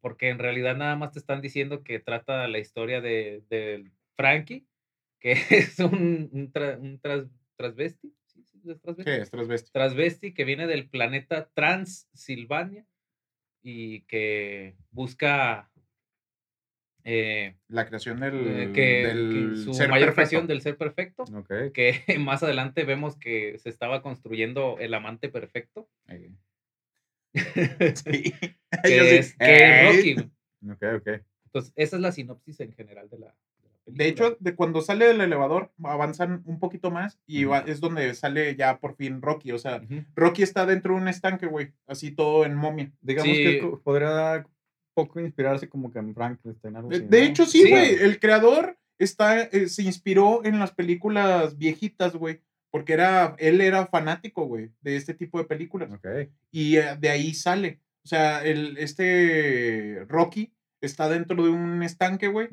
Porque en realidad nada más te están diciendo que trata la historia de, de Frankie, que [laughs] es un, un, tra- un tras- transvesti, ¿sí? ¿Sí es transvesti? ¿Qué es? Transvesti. transvesti que viene del planeta Transilvania y que busca eh, La creación del, eh, que, del que su ser mayor creación del ser perfecto, que [laughs] más adelante vemos que se estaba construyendo el amante perfecto. [laughs] Sí. [laughs] que es, que es ¡ey! Rocky. güey. Ok, ok. Entonces, esa es la sinopsis en general de la, de la película. De hecho, de cuando sale del elevador, avanzan un poquito más y va- es donde sale ya por fin Rocky. O sea, Ujú. Rocky está dentro de un estanque, güey. Así todo en momia. Digamos Sí. que co- podría poco inspirarse como que en Frankenstein. algo De, así, de ¿no? hecho, sí, Sí. güey. El creador está, eh, se inspiró en las películas viejitas, güey. Porque era, él era fanático, güey, de este tipo de películas. Y eh, de ahí sale. O sea, el, este Rocky está dentro de un estanque, güey.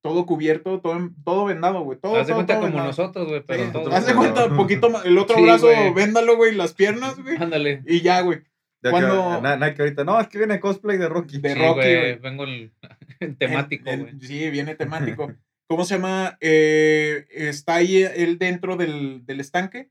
Todo cubierto, todo, todo vendado, güey. Todo, Haz de todo, cuenta todo como vendado. nosotros, güey, pero Sí, todos- Haz de cuenta un poquito más. El otro Sí, brazo, güey. véndalo, güey, las piernas, güey. Ándale. Y ya, güey. Ya Cuando- que, na- na- que ahorita, no, es que viene cosplay de Rocky. De Sí, Rocky, güey, güey. vengo el, [laughs] temático, En- güey. sí, viene temático. [laughs] ¿Cómo se llama? Eh, está ahí él dentro del, del estanque.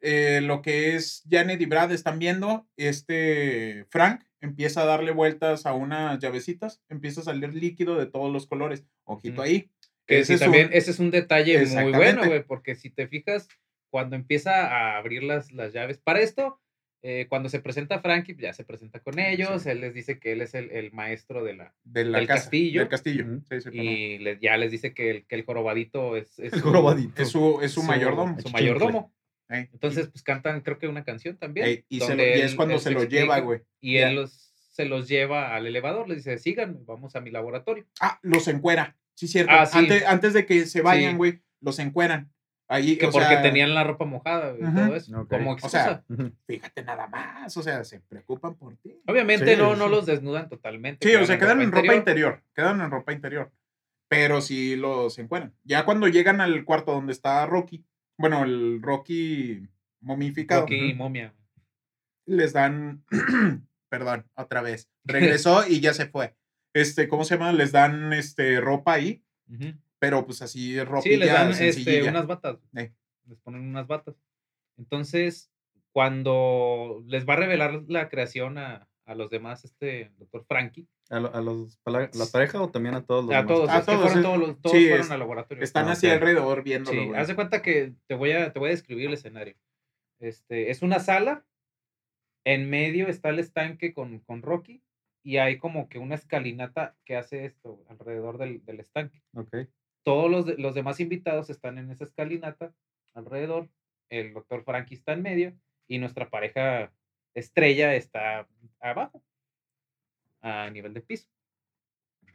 Eh, lo que es Janet y Brad están viendo. Este Frank empieza a darle vueltas a unas llavecitas. Empieza a salir líquido de todos los colores. Ojito Ujú. ahí. Que Ese sí, es también, un- ese es un detalle muy bueno, güey, porque si te fijas, cuando empieza a abrir las, las llaves, para esto, eh, cuando se presenta Frankie, ya se presenta con ellos, Sí. él les dice que él es el, el maestro de la... de la del casa, castillo. Del castillo. Ujú. Sí, sí. Y le- ya les dice que el, que el jorobadito es, es El su- jorobadito. es su, es su su- mayordomo. Su mayordomo. Entonces, pues cantan, creo que una canción también. y, se lo- donde y es él- cuando él se lo explica lleva, güey. Y él los, se los lleva al elevador, les dice, síganme, vamos a mi laboratorio. Ah, los encuera. Sí, cierto. Ah. Antes, antes de que se vayan, güey, los encueran. Ahí, Que o porque sea, tenían la ropa mojada, Ujú. todo eso, como O sea, fíjate nada más. O sea, se preocupan por ti. Obviamente Sí, no, no los desnudan totalmente. Sí, o sea, quedan en ropa interior. interior. Quedan en ropa interior. Pero sí los encuentran. Ya cuando llegan al cuarto donde está Rocky, bueno, el Rocky momificado, Rocky momia. les dan, [clears throat] perdón, otra vez. [laughs] Regresó y ya se fue. Este, ¿cómo se llama? Les dan este ropa ahí, Ujú. Pero pues así ropa Sí, les dan este, unas batas. Eh. Les ponen unas batas. Entonces, cuando les va a revelar la creación a, a los demás, este doctor Frankie, ¿A, lo- a los, a la, la pareja o también a todos los a demás? todos, A es que todos, fueron todos, los, todos sí, fueron es- al laboratorio. Están Ah, así ok. alrededor viéndolo, Sí, haz de cuenta que te voy a, te voy a describir el escenario. Este, es una sala, en medio está el estanque con, con Rocky, y hay como que una escalinata que hace esto alrededor del, del estanque. Ok. Todos los, de- los demás invitados están en esa escalinata alrededor, el doctor Frankie está en medio, y nuestra pareja estrella está abajo, a nivel de piso.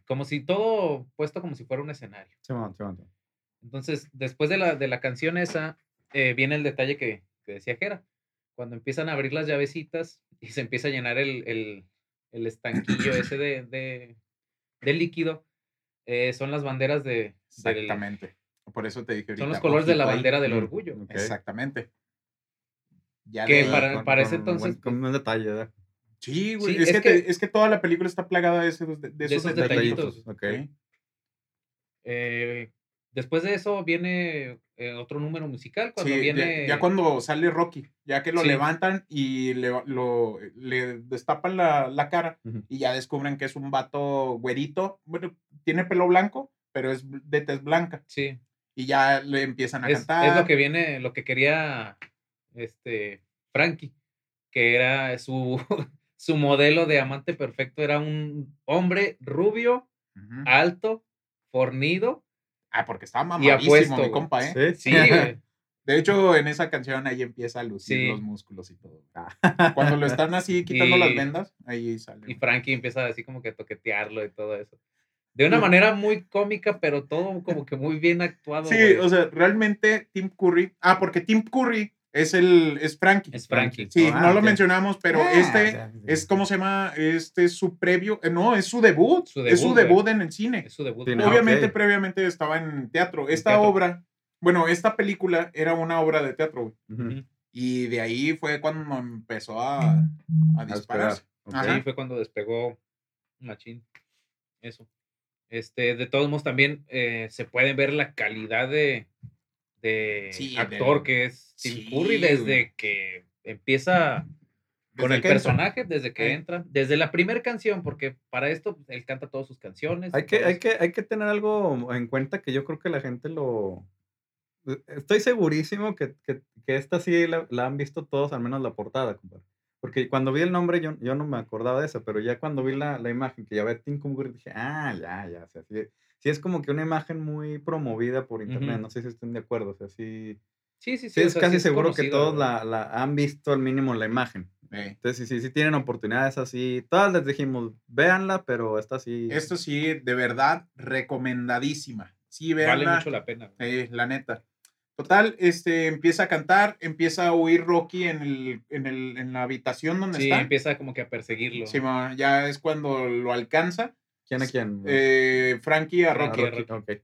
Como si todo puesto como si fuera un escenario. Sí, man, sí, man. Entonces, después de la, de la canción esa, eh, viene el detalle que, que decía Jera. Cuando empiezan a abrir las llavecitas y se empieza a llenar el, el, el estanquillo ese de, de, de líquido, eh, son las banderas de... del- Exactamente. Por eso te dije ahorita. son los colores de la bandera del Mm, orgullo. Exactamente. Ya Que de para- Con- para ese entonces, Con un detalle, ¿verdad? Sí, güey. Sí, es, es que, que- te- es que toda la película está plagada de esos, de, de esos, esos detallitos. detallitos. Eh, después de eso viene eh, otro número musical. Cuando Sí, viene... ya, cuando sale Rocky, ya que lo Sí. levantan y le, lo, le destapan la, la cara y ya descubren que es un vato güerito. Bueno, tiene pelo blanco, pero es de tez blanca. Sí. Y ya le empiezan a Es, cantar. es lo que viene, lo que quería este Frankie, que era su, [laughs] su modelo de amante perfecto, era un hombre rubio, alto, fornido Ah, porque estaba mamadísimo, apuesto. mi compa, ¿eh? Sí, Sí, [laughs] güey. De hecho, en esa canción ahí empieza a lucir Sí. los músculos y todo. [laughs] Cuando lo están así quitando las Y- vendas, ahí sale. Y Frankie empieza así como que a toquetearlo y todo eso. De una manera muy cómica, pero todo como que muy bien actuado. Sí, güey. o sea, realmente Tim Curry. Ah, porque Tim Curry es el es Frankie. Es Frankie. Sí, Ah, no lo mencionamos, pero Ah, este es cómo se llama, este es su previo, eh, no, es su debut, Su es su debut, en el cine. Es su debut. Sí, güey. no, Obviamente previamente estaba en teatro. Esta teatro. obra, bueno, esta película era una obra de teatro, güey. Y de ahí fue cuando empezó a, a dispararse. Ahí fue cuando despegó Machín. Eso. Este, de todos modos, también eh, se puede ver la calidad de, de Sí, actor del- que es Tim sí, Curry desde güey. que empieza con Desde el que entra. personaje, desde que Sí. entra, desde la primera canción, porque para esto pues, él canta todas sus canciones. Hay que, hay, que, hay que tener algo en cuenta que yo creo que la gente lo... e, Estoy segurísimo que, que, que esta sí la, la han visto todos, al menos la portada, compadre. Porque cuando vi el nombre yo, yo no me acordaba de eso, pero ya cuando vi la, la imagen que ya ve Tim Curry dije, ah, ya, ya, o sea, sí, es como que una imagen muy promovida por internet, no sé si estén de acuerdo, o sea, sí, Sí, sí, sí. sí o es sea, casi sí seguro que todos la, la han visto al mínimo la imagen. Eh, Entonces, sí, sí, sí tienen oportunidades así, todas les dijimos, véanla, pero esta sí... Esto sí, de verdad, recomendadísima. Sí, Vale veanla. mucho la pena. Eh, la neta. Total, este, empieza a cantar, empieza a huir Rocky en, el, en, el, en la habitación donde Sí, está. empieza como que a perseguirlo. Sí, ya es cuando lo alcanza. ¿Quién a quién? Eh, Frankie a Ah, Rocky.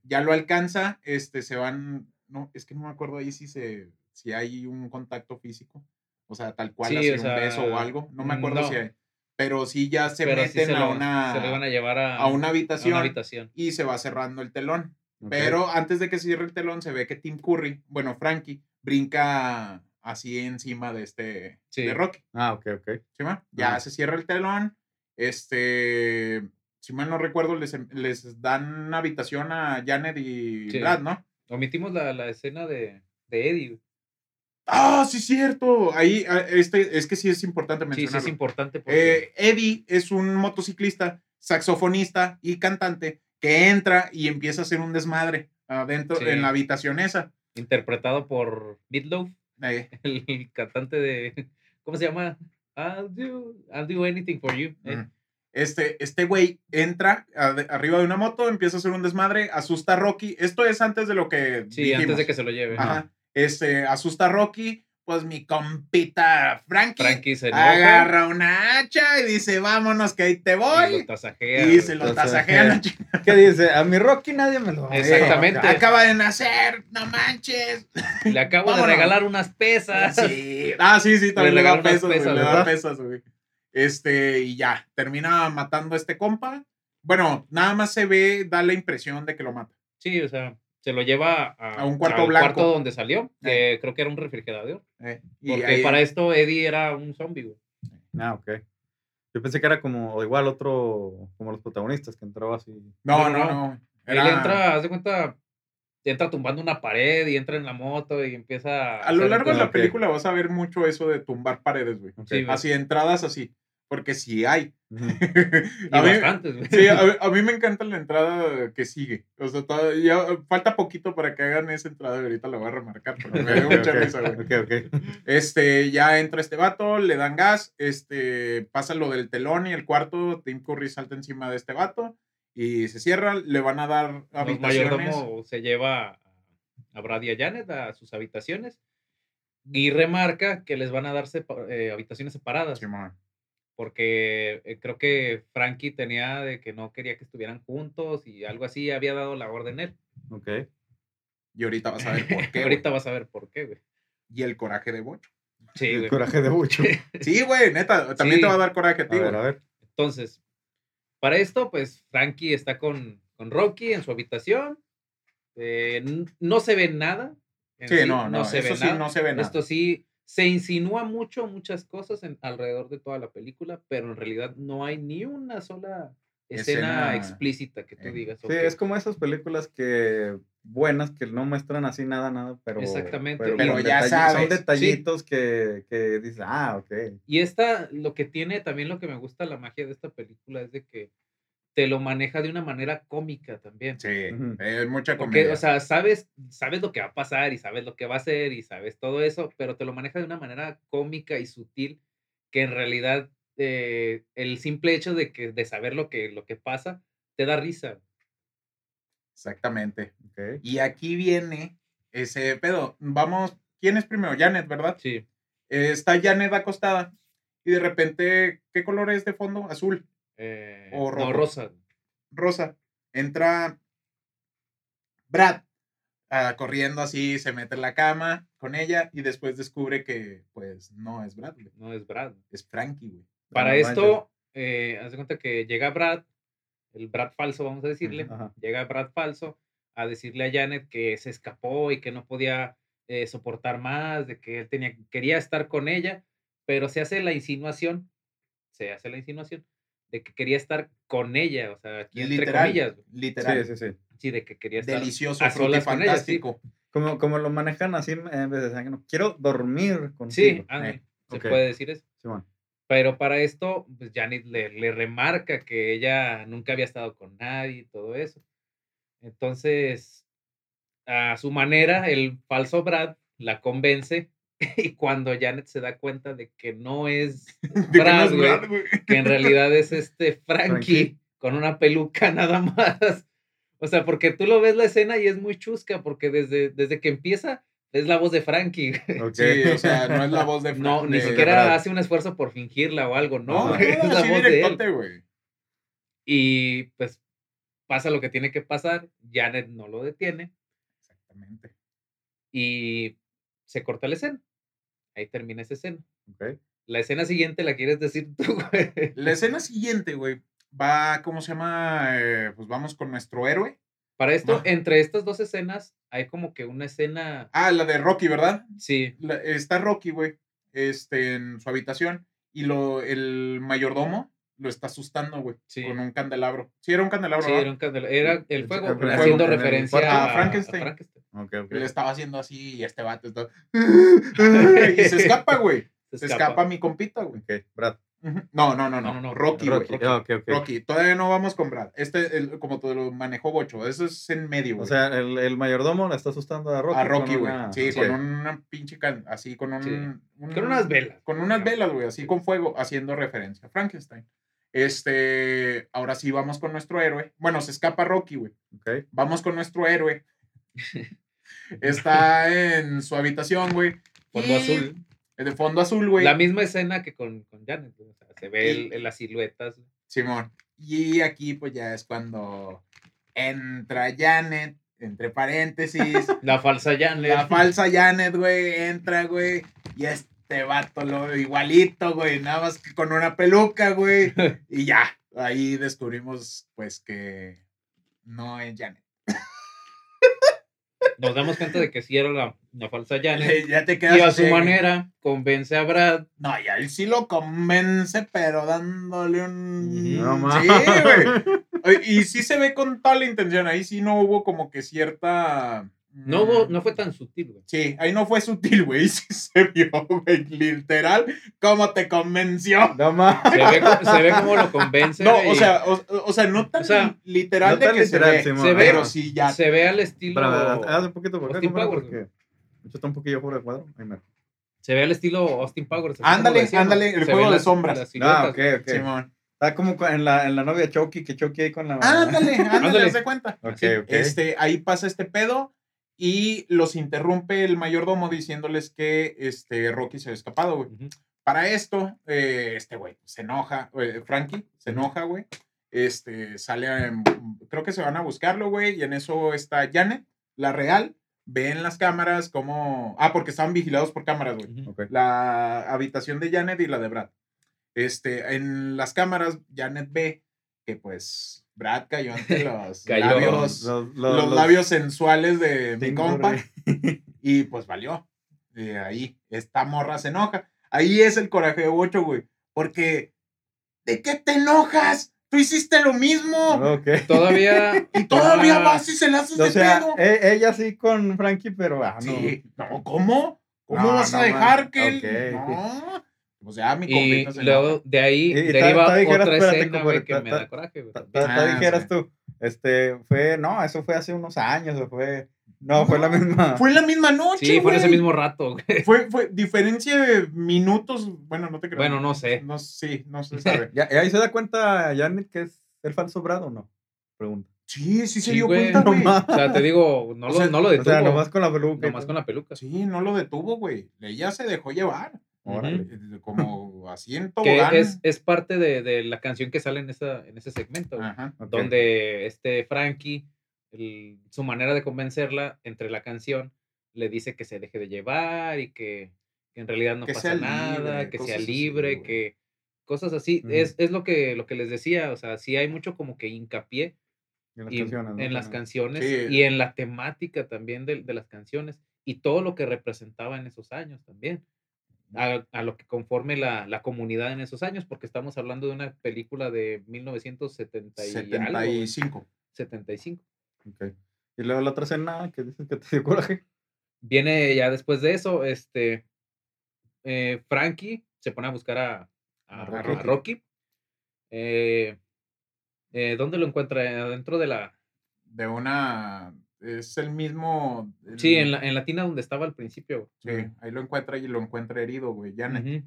Ya lo alcanza, este, se van, no, es que no me acuerdo ahí si se, si hay un contacto físico, o sea, tal cual, Sí, así o un beso o algo, no me acuerdo no. si hay, pero sí ya se Pero sí meten se a, lo, una, se iban a llevar a, a una habitación, a una habitación. y se va cerrando el telón. Pero antes de que se cierre el telón, se ve que Tim Curry, bueno, Frankie, brinca así encima de este, Sí. de Rocky. Ah, ok, ok. Ya se cierra el telón. Este, si mal no recuerdo, les, em- les dan habitación a Janet y Sí. Brad, ¿no? Omitimos la, la escena de, de Eddie. Ah, sí, cierto. Ahí, ah, este, es que sí es importante Sí, sí, mencionarlo. es importante porque Eh, Eddie es un motociclista, saxofonista y cantante que entra y empieza a hacer un desmadre adentro Sí. en la habitación esa. interpretado por Meatloaf, Eh, el, cantante de ¿cómo se llama? I'll do, I'll do anything for you. eh. Este, este güey entra a- arriba de una moto, empieza a hacer un desmadre, asusta a Rocky. Esto es antes de lo que Sí, antes de que se lo lleve. Ajá. Este, asusta a Rocky, pues mi compita Frankie, Frankie se agarra una hacha y dice, vámonos que ahí te y lo voy. tasajea. Y se lo Tasajea. tasajean. a chi- ¿Qué dice? A mi Rocky nadie me lo... Exactamente. Acaba de nacer, no manches. Le acabo de regalar unas pesas. Sí. Ah, sí, sí, también Le le, da güey, pesas, le da pesas, güey. Este, y ya, termina matando a este compa. Bueno, nada más se ve, da la impresión de que lo mata. Sí, o sea, se lo lleva a, A un cuarto blanco. cuarto donde salió, que creo que era un refrigerador. eh, y Porque ahí- para esto Eddie era un zombie, güey. Ah, ok. Yo pensé que era como igual otro, como los protagonistas, que entraba así. No, No, no. Él entra, haz de cuenta, entra tumbando una pared y entra en la moto y empieza A lo hacer largo de la película vas a ver mucho eso de tumbar paredes, güey. Ok. Sí, güey. Así, entradas así. Porque sí hay. [laughs] Y a, mí, bastantes, sí, a, [laughs] a mí me encanta la entrada que sigue. O sea, todavía falta poquito para que hagan esa entrada y ahorita la voy a remarcar, pero me dio [laughs] mucha risa, güey. Ok, ok. Este, ya entra este vato, le dan gas, este, pasa lo del telón y el cuarto, Tim Curry salta encima de este vato y se cierra, le van a dar Los habitaciones. mayordomo se lleva a- Brad y a Janet a sus habitaciones y remarca que les van a dar sepa- eh, habitaciones separadas. Simón. Porque eh, creo que Frankie tenía de que no quería que estuvieran juntos y algo así había dado la orden él. Ok. Y ahorita vas a ver por [laughs] qué. Ahorita vas a ver por qué, güey. Y el coraje de Bocho. Sí, El [laughs] güey. coraje de Bucho. [laughs] Sí, güey, neta, también Sí. te va a dar coraje a A ti, ver, güey. a ver. Entonces, para esto, pues Frankie está con, con Rocky en su habitación. eh, no se ve nada. en Sí, no, no, se eso ve sí nada. no se ve nada. Esto sí se insinúa mucho muchas cosas en, alrededor de toda la película, pero en realidad no hay ni una sola escena, Escena, explícita que tú eh, digas. Sí, es como esas películas que buenas que no muestran así nada, nada, pero. Exactamente, Pero, ya sabes, Son detallitos que, que dices, ah, ok. Y esta, lo que tiene, también lo que me gusta la magia de esta película es de que te lo maneja de una manera cómica también. Sí, Ujú. es mucha Porque, comedia. o sea, sabes, sabes lo que va a pasar y sabes lo que va a hacer y sabes todo eso, pero te lo maneja de una manera cómica y sutil que en realidad eh, el simple hecho de que de saber lo que, lo que pasa te da risa. Exactamente. ok. Y aquí viene ese pedo. Vamos, ¿quién es primero? Janet, ¿verdad? Sí. Eh, está Janet acostada y de repente, ¿qué color es de fondo? Azul, Eh, O no, rosa. rosa. Entra Brad ah, corriendo así, se mete en la cama con ella y después descubre que, pues, no es Brad, güey, No es Brad. es Frankie, güey. Para No esto, eh, haz de cuenta que llega Brad, el Brad falso, vamos a decirle, llega Brad falso a decirle a Janet que se escapó y que no podía eh, soportar más, de que él tenía, quería estar con ella, pero se hace la insinuación, se hace la insinuación de que quería estar con ella, o sea, aquí entre Literal, comillas, literal. Sí, sí, sí. sí, de que quería estar Delicioso, a solas con ella, sí. fantástico. Como, como lo manejan así, en vez de decir, no, quiero dormir contigo. Sí, Eh, se ok. puede decir eso. Simón. Pero para esto, pues Janet le, le remarca que ella nunca había estado con nadie y todo eso. Entonces, a su manera, el falso Brad la convence [laughs] y cuando Janet se da cuenta de que no es [laughs] que no Brad, es güey. que en realidad es este Frankie, Frankie. con una peluca [laughs] nada más. O sea, porque tú lo ves la escena y es muy chusca, porque desde, desde que empieza es la voz de Frankie. Sí, o sea, no es la voz de Fra- No, ni siquiera hace un esfuerzo por fingirla o algo, no, es la voz de él. güey. Y pues pasa lo que tiene que pasar, Janet no lo detiene Exactamente. y se corta la escena. Ahí termina esa escena. ok. La escena siguiente la quieres decir tú, [laughs] güey. La escena siguiente, güey, va, ¿cómo se llama? Eh, pues vamos con nuestro héroe. Para esto, No. entre estas dos escenas, hay como que una escena, Ah, la de Rocky, ¿verdad? sí, La- está Rocky, güey, este, en su habitación y lo, el mayordomo lo está asustando, güey, Sí. con un candelabro. Sí, era un candelabro, sí, ¿verdad? era, un candela- era el fuego, el haciendo el referencia a, Frankenstein. a Frankenstein. Le estaba haciendo así y este vato está... [laughs] y se escapa, güey. Se escapa mi compita, güey. Ok, Brad. No, no, no, no. No, no, no, Rocky, güey. Rocky. Rocky. Ah. Rocky. Todavía no vamos con Brad. Este, el- como te lo manejó Bocho, eso es en medio, O güey. sea, el, el mayordomo le está asustando a Rocky. a Rocky, güey. una- Sí, con una pinche can- así, con un, Sí. un- Con unas velas. Con unas velas, güey, así con fuego, haciendo referencia a Frankenstein. Este, ahora sí vamos con nuestro héroe. Bueno, se escapa Rocky, güey. Ok. Vamos con nuestro héroe. [laughs] Está en su habitación, güey. Fondo azul. De fondo azul, güey. La misma escena que con, con Janet, güey, o sea, se ve Y- el- el- las siluetas. Simón. Y aquí, pues ya es cuando entra Janet, entre paréntesis. [laughs] La falsa Janet. La falsa Janet, güey, entra, güey. Y este vato, lo igualito, güey. Nada más que con una peluca, güey. [laughs] Y ya. Ahí descubrimos, pues, que no es Janet. Nos damos cuenta de que sí era la, la falsa Janet. [laughs] ya te quedas Y a su manera convence a Brad. No, y a él sí lo convence, pero dándole un. No sí, mames. güey. Y sí se ve con toda la intención. Ahí sí no hubo como que cierta. No, hubo, no fue tan sutil, güey. Sí, ahí no fue sutil, güey. [laughs] Sí se vio, güey. Literal, cómo te convenció. No mames. [laughs] Se ve, se ve cómo lo convence. No, güey, o y sea, o, o sea, no tan O sea, literal no de tan que literal, se ve, Simón. se ve, pero sí ya. se ve al estilo. Haz un poquito por acá, Austin Powers, porque yo está un poquillo fuera de cuadro. Ahí me- Se ve al estilo Austin Powers. Ándale, ándale, el Se juego de las- sombras. las Ah, ok, ok. Simón. Está como en la, en la novia Chucky, que Chucky ahí con la. Ándale, ándale, Ándale. de cuenta. Ok, Sí, ok. Este, ahí pasa este pedo y los interrumpe el mayordomo diciéndoles que este, Rocky se ha escapado, güey. Para esto, eh, este güey se enoja, eh, Frankie se enoja, güey. Este, sale, a- creo que se van a buscarlo, güey, y en eso está Janet, la real, ve en las cámaras como, ah, porque estaban vigilados por cámaras, güey. Ujú. Ok. La habitación de Janet y la de Brad. Este, en las cámaras, Janet ve que pues Brad cayó ante [laughs] los Cayó. labios, Los, los, labios sensuales de mi compa. Y pues valió. Eh, ahí, esta morra se enoja. Ahí es el coraje de Bocho, güey. Porque, ¿de qué te enojas? tú hiciste lo mismo. Ok. Todavía. Y todavía Ah, vas y se la haces O de sea, pedo. e- ella sí con Frankie, pero ah, no. Sí, no, ¿cómo? ¿Cómo No, vas a dejar man. que él- Ok. No. O sea, mi Y compita se luego de ahí Y- y deriva ta dijeras, otra espérate, escena, güey, que ta- me ta- da coraje, güey. Ah, dijeras tú, este, fue, no, eso fue hace unos años, o fue, no, fue la misma. [laughs] Fue la misma noche, Sí, fue en ese mismo rato, güey. [laughs] Fue, fue diferencia de minutos. Bueno, no te creo. Bueno, no sé. No, sí, no se [laughs] sabe. ¿Ya, y ahí se da cuenta Janet que es el falso Brad o no? Pregunta. Sí, sí se Sí, dio güey. cuenta, güey. O sea, te digo, no, O lo, sea, no lo O detuvo. sea, nomás con la peluca. y nomás con la peluca. Sí, no lo detuvo, güey. Ella se dejó llevar. Órale. Como así en Que es, es parte de, de la canción que sale en, esa, en ese segmento, Ajá. Donde este Frankie, el- su manera de convencerla entre la canción, le dice que se deje de llevar y que, que en realidad no Que pasa nada, que sea así, libre, que cosas así. Es, es lo que lo que les decía, o sea, sí hay mucho como que hincapié En las y- canciones. ¿no? en las También. canciones Sí. y en la temática también de, de las canciones y todo lo que representaba en esos años también. A, a lo que conforme la, la comunidad en esos años, porque estamos hablando de una película de 1970 y algo, güey, 75. 75. Ok. Y luego la otra escena que dices que te dio coraje. Viene ya después de eso, este, eh, Frankie se pone a buscar a, a- A a Rocky. Rocky. Eh, eh, ¿Dónde lo encuentra? Adentro de la... De una. Es el mismo. Sí, en la, en la tina donde estaba al principio. Sí, ahí lo encuentra y lo encuentra herido, güey. Janet.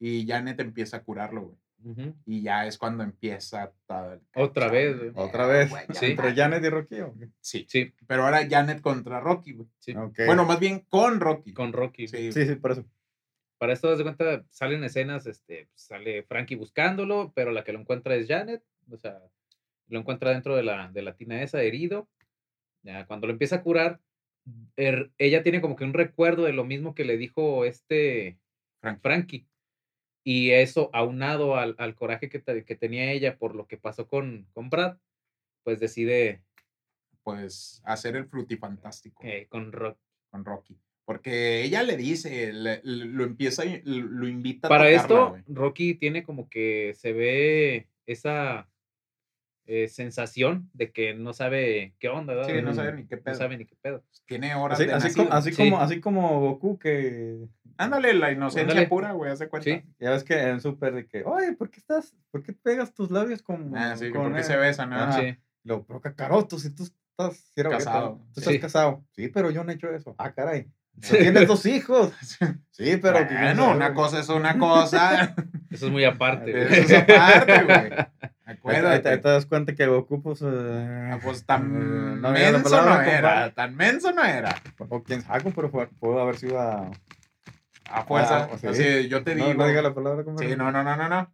Y Janet empieza a curarlo, güey. Y ya es cuando empieza el Otra vez, güey. Otra vez. güey, Sí. Entre Janet y Rocky. ¿o qué? Sí. Sí, Pero ahora Janet contra Rocky, güey. sí. Bueno, más bien con Rocky. Con Rocky. Sí. Sí, sí, por eso. Para esto, das de cuenta, salen escenas, este, sale Frankie buscándolo, pero la que lo encuentra es Janet, o sea, lo encuentra dentro de la, de la tina esa, herido. Ya, cuando lo empieza a curar, er- ella tiene como que un recuerdo de lo mismo que le dijo este Frankie. Frankie. Y eso, aunado al, al coraje que, que tenía ella por lo que pasó con, con Brad, pues decide Pues hacer el frutifantástico eh, con Rock. con Rocky. Porque ella le dice, le- le- lo empieza, lo, invita a Para tocarla, esto, güey. Rocky tiene como que se ve esa eh, sensación de que no sabe qué onda, ¿verdad? Sí, no sabe ni qué No pedo. sabe ni qué pedo. Tiene horas Así, de así, como, así, Sí. como, así como Goku que... Ándale, la inocencia Ándale. pura, güey, hace cuenta. Sí. Ya ves que en Super de que, oye, ¿por qué estás, por qué pegas tus labios con... Ah, sí, que con porque él?" se besan, ¿no? Ajá. Sí. Lo, pero cacaroto, si tú estás, si era Casado. Tú estás Sí. casado. Sí, pero yo no he hecho eso. Ah, caray. Tienes dos hijos. [laughs] Sí, pero... bueno, una cosa es una cosa. [laughs] Eso es muy aparte. Eso es aparte, güey. [laughs] Ahí, te- te- Acuérdate. te das cuenta que Goku, pues... eh, Ah, Pues tan eh, no menso palabra, no era, compadre. tan menso no era. O quién sabe, pero pudo haber sido a... A fuerza. Ah, sí. Así, yo te No, digo. no diga la palabra, compadre. Sí, no, no, no, no, no.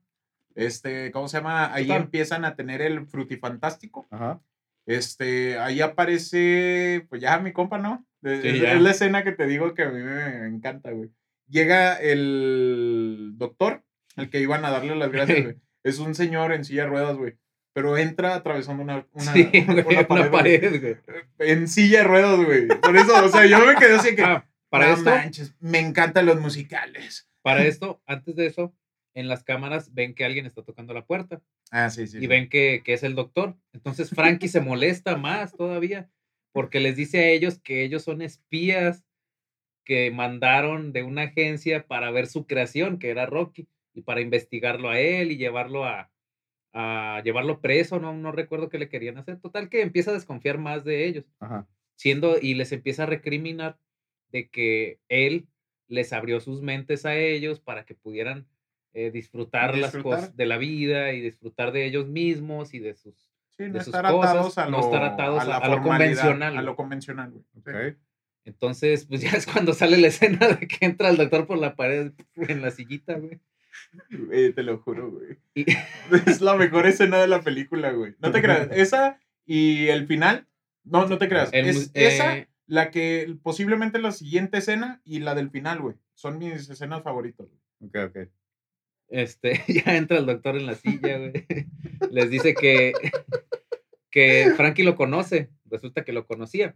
Este, ¿cómo se llama? Ahí Total. empiezan a tener el frutifantástico. Ajá. Este, ahí aparece, pues ya mi compa, ¿no? De- Sí, es, ya. es la escena que te digo que a mí me encanta, güey. Llega el doctor, el que iban a darle las gracias, [laughs] güey. Es un señor en silla de ruedas, güey. Pero entra atravesando una, una, Sí, una güey, una pared, güey. En silla de ruedas, güey. Por eso, o sea, yo me quedé así que. Ah, para "No esto, manches, me encantan los musicales. para esto, antes de eso, en las cámaras ven que alguien está tocando la puerta Ah, sí, sí. y sí. ven que, que es el doctor. Entonces Frankie se molesta más todavía porque les dice a ellos que ellos son espías que mandaron de una agencia para ver su creación, que era Rocky, y para investigarlo a él y llevarlo a, a llevarlo preso, no, no recuerdo qué le querían hacer. Total que empieza a desconfiar más de ellos, Ajá. siendo y les empieza a recriminar de que él les abrió sus mentes a ellos para que pudieran eh, disfrutar, las Disfrutar. cosas de la vida y disfrutar de ellos mismos y de sus Sí, de no sus estar cosas, a lo, no estar atados la a- a lo convencional, A lo convencional, güey. Sí. Ok. Entonces, pues [laughs] ya es cuando sale la escena de que entra el doctor por la pared [laughs] en la sillita, güey. Eh, te lo juro, güey. Y- [laughs] Es la mejor escena de la película, güey. No te creas. Esa y el final. No, no te creas. El es esa, eh, la que posiblemente la siguiente escena y la del final, güey. Son mis escenas favoritas. güey. Ok, ok. este, [laughs] ya entra el doctor en la silla, güey. Les dice que, que Frankie lo conoce. Resulta que lo conocía.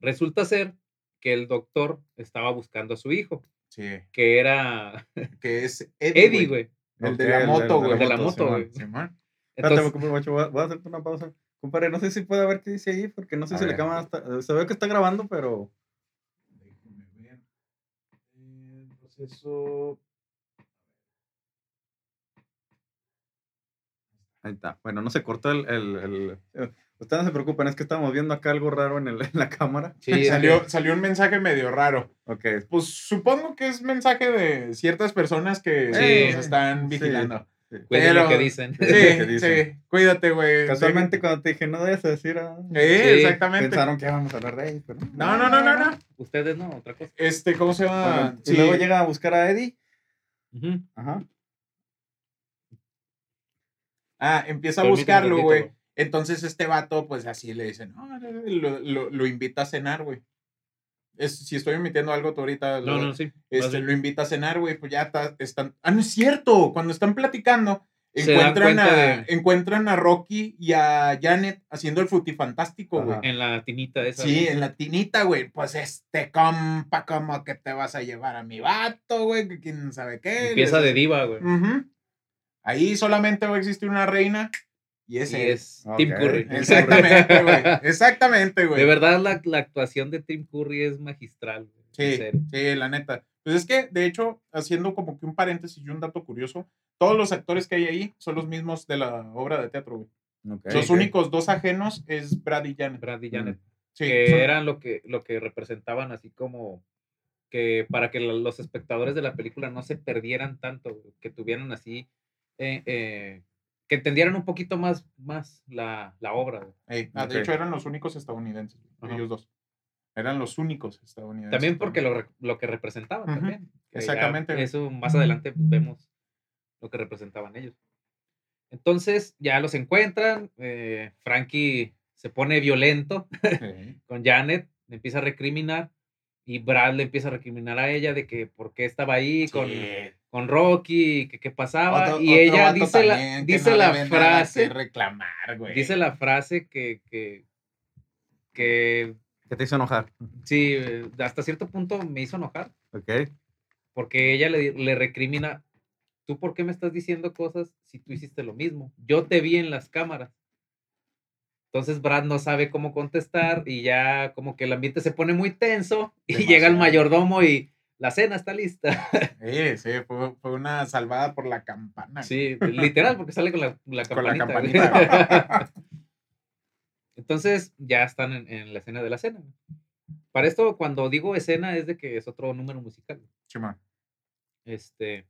Resulta ser que el doctor estaba buscando a su hijo, Sí. que era [laughs] Que es Eddie, Eddie, güey. El de la el moto, de güey. de la moto, güey. Espérate, Entonces, compadre, guacho, voy a- hacerte una pausa. Compadre, no sé si puede ver qué dice ahí, porque no sé A si la ver. cámara está. Se ve que está grabando, pero. Déjenme ver. El proceso. Ahí está. Bueno, no se cortó el. el, el- eh, Ustedes no se preocupen, es que estamos viendo acá algo raro en, el- en la cámara. sí, Salió, salió un mensaje medio raro. Ok. Pues supongo que es mensaje de ciertas personas que Sí. nos están Sí. vigilando. cuiden pero- lo que dicen. Sí, Sí, que dicen. sí. Cuídate, güey. Casualmente, cuando te dije, no debes decir. ah", Sí, Sí, exactamente. Pensaron que íbamos a hablar de ahí, pero. No, no, no, no, no. Ustedes no, otra cosa. Este, ¿cómo se llama? Bueno, Sí. Y luego llega a buscar a Eddie. Ajá. Ah, empieza a Permíteme buscarlo, güey. Entonces este vato, pues así le dice, no, lo, lo, lo invita a cenar, güey. Es, si estoy emitiendo algo tú ahorita, No, lo, no, sí. este, lo invita a cenar, güey, pues ya está- están... Ah, no es cierto, cuando están platicando, encuentran a, de- encuentran a Rocky y a Janet haciendo el frutifantástico, güey. En la tinita esa. Sí, en la tinita, güey. Pues este compa, como que te vas a llevar a mi vato, güey, que quién sabe qué. Empieza Les- de diva, güey. Ahí solamente va a existir una reina y Y es Tim. Curry. Exactamente, güey. [laughs] Exactamente, güey. De verdad, la, la actuación de Tim Curry es magistral. Sí, sí, la neta. Pues es que, de hecho, haciendo como que un paréntesis y un dato curioso, todos los actores que hay ahí son los mismos de la obra de teatro, güey. Los únicos dos ajenos es Brad y Janet. Brad y Janet. Sí, que son- eran lo que, lo que representaban así como que para que los espectadores de la película no se perdieran tanto, que tuvieran así, eh, eh, que entendieran un poquito más, más la, la obra. güey. Ey, ah. De hecho, eran los únicos estadounidenses, Ajá. ellos dos. Eran los únicos estadounidenses. También porque lo, lo que representaban también. que exactamente. Eso más adelante vemos lo que representaban ellos. Entonces ya los encuentran, eh, Frankie se pone violento Sí. [laughs] con Janet, le empieza a recriminar y Brad le empieza a recriminar a ella de que por qué estaba ahí Sí. con Rocky, que qué pasaba. Otro- y otro ella dice la, también que dice no la debe nada frase, que reclamar, güey. dice la frase que, que, que ¿Qué te hizo enojar? sí, hasta cierto punto me hizo enojar, Ok. porque ella le, le recrimina, ¿tú por qué me estás diciendo cosas si tú hiciste lo mismo? Yo te vi en las cámaras. Entonces Brad no sabe cómo contestar y ya como que el ambiente se pone muy tenso y llega el mayordomo y la cena está lista. [laughs] Sí, sí, fue, fue una salvada por la campana. Sí, literal, porque sale con la, la Con la campanita. campanita. [laughs] Entonces ya están en, en la escena de la cena. Para esto, cuando digo escena, es de que es otro número musical. Simón. Este,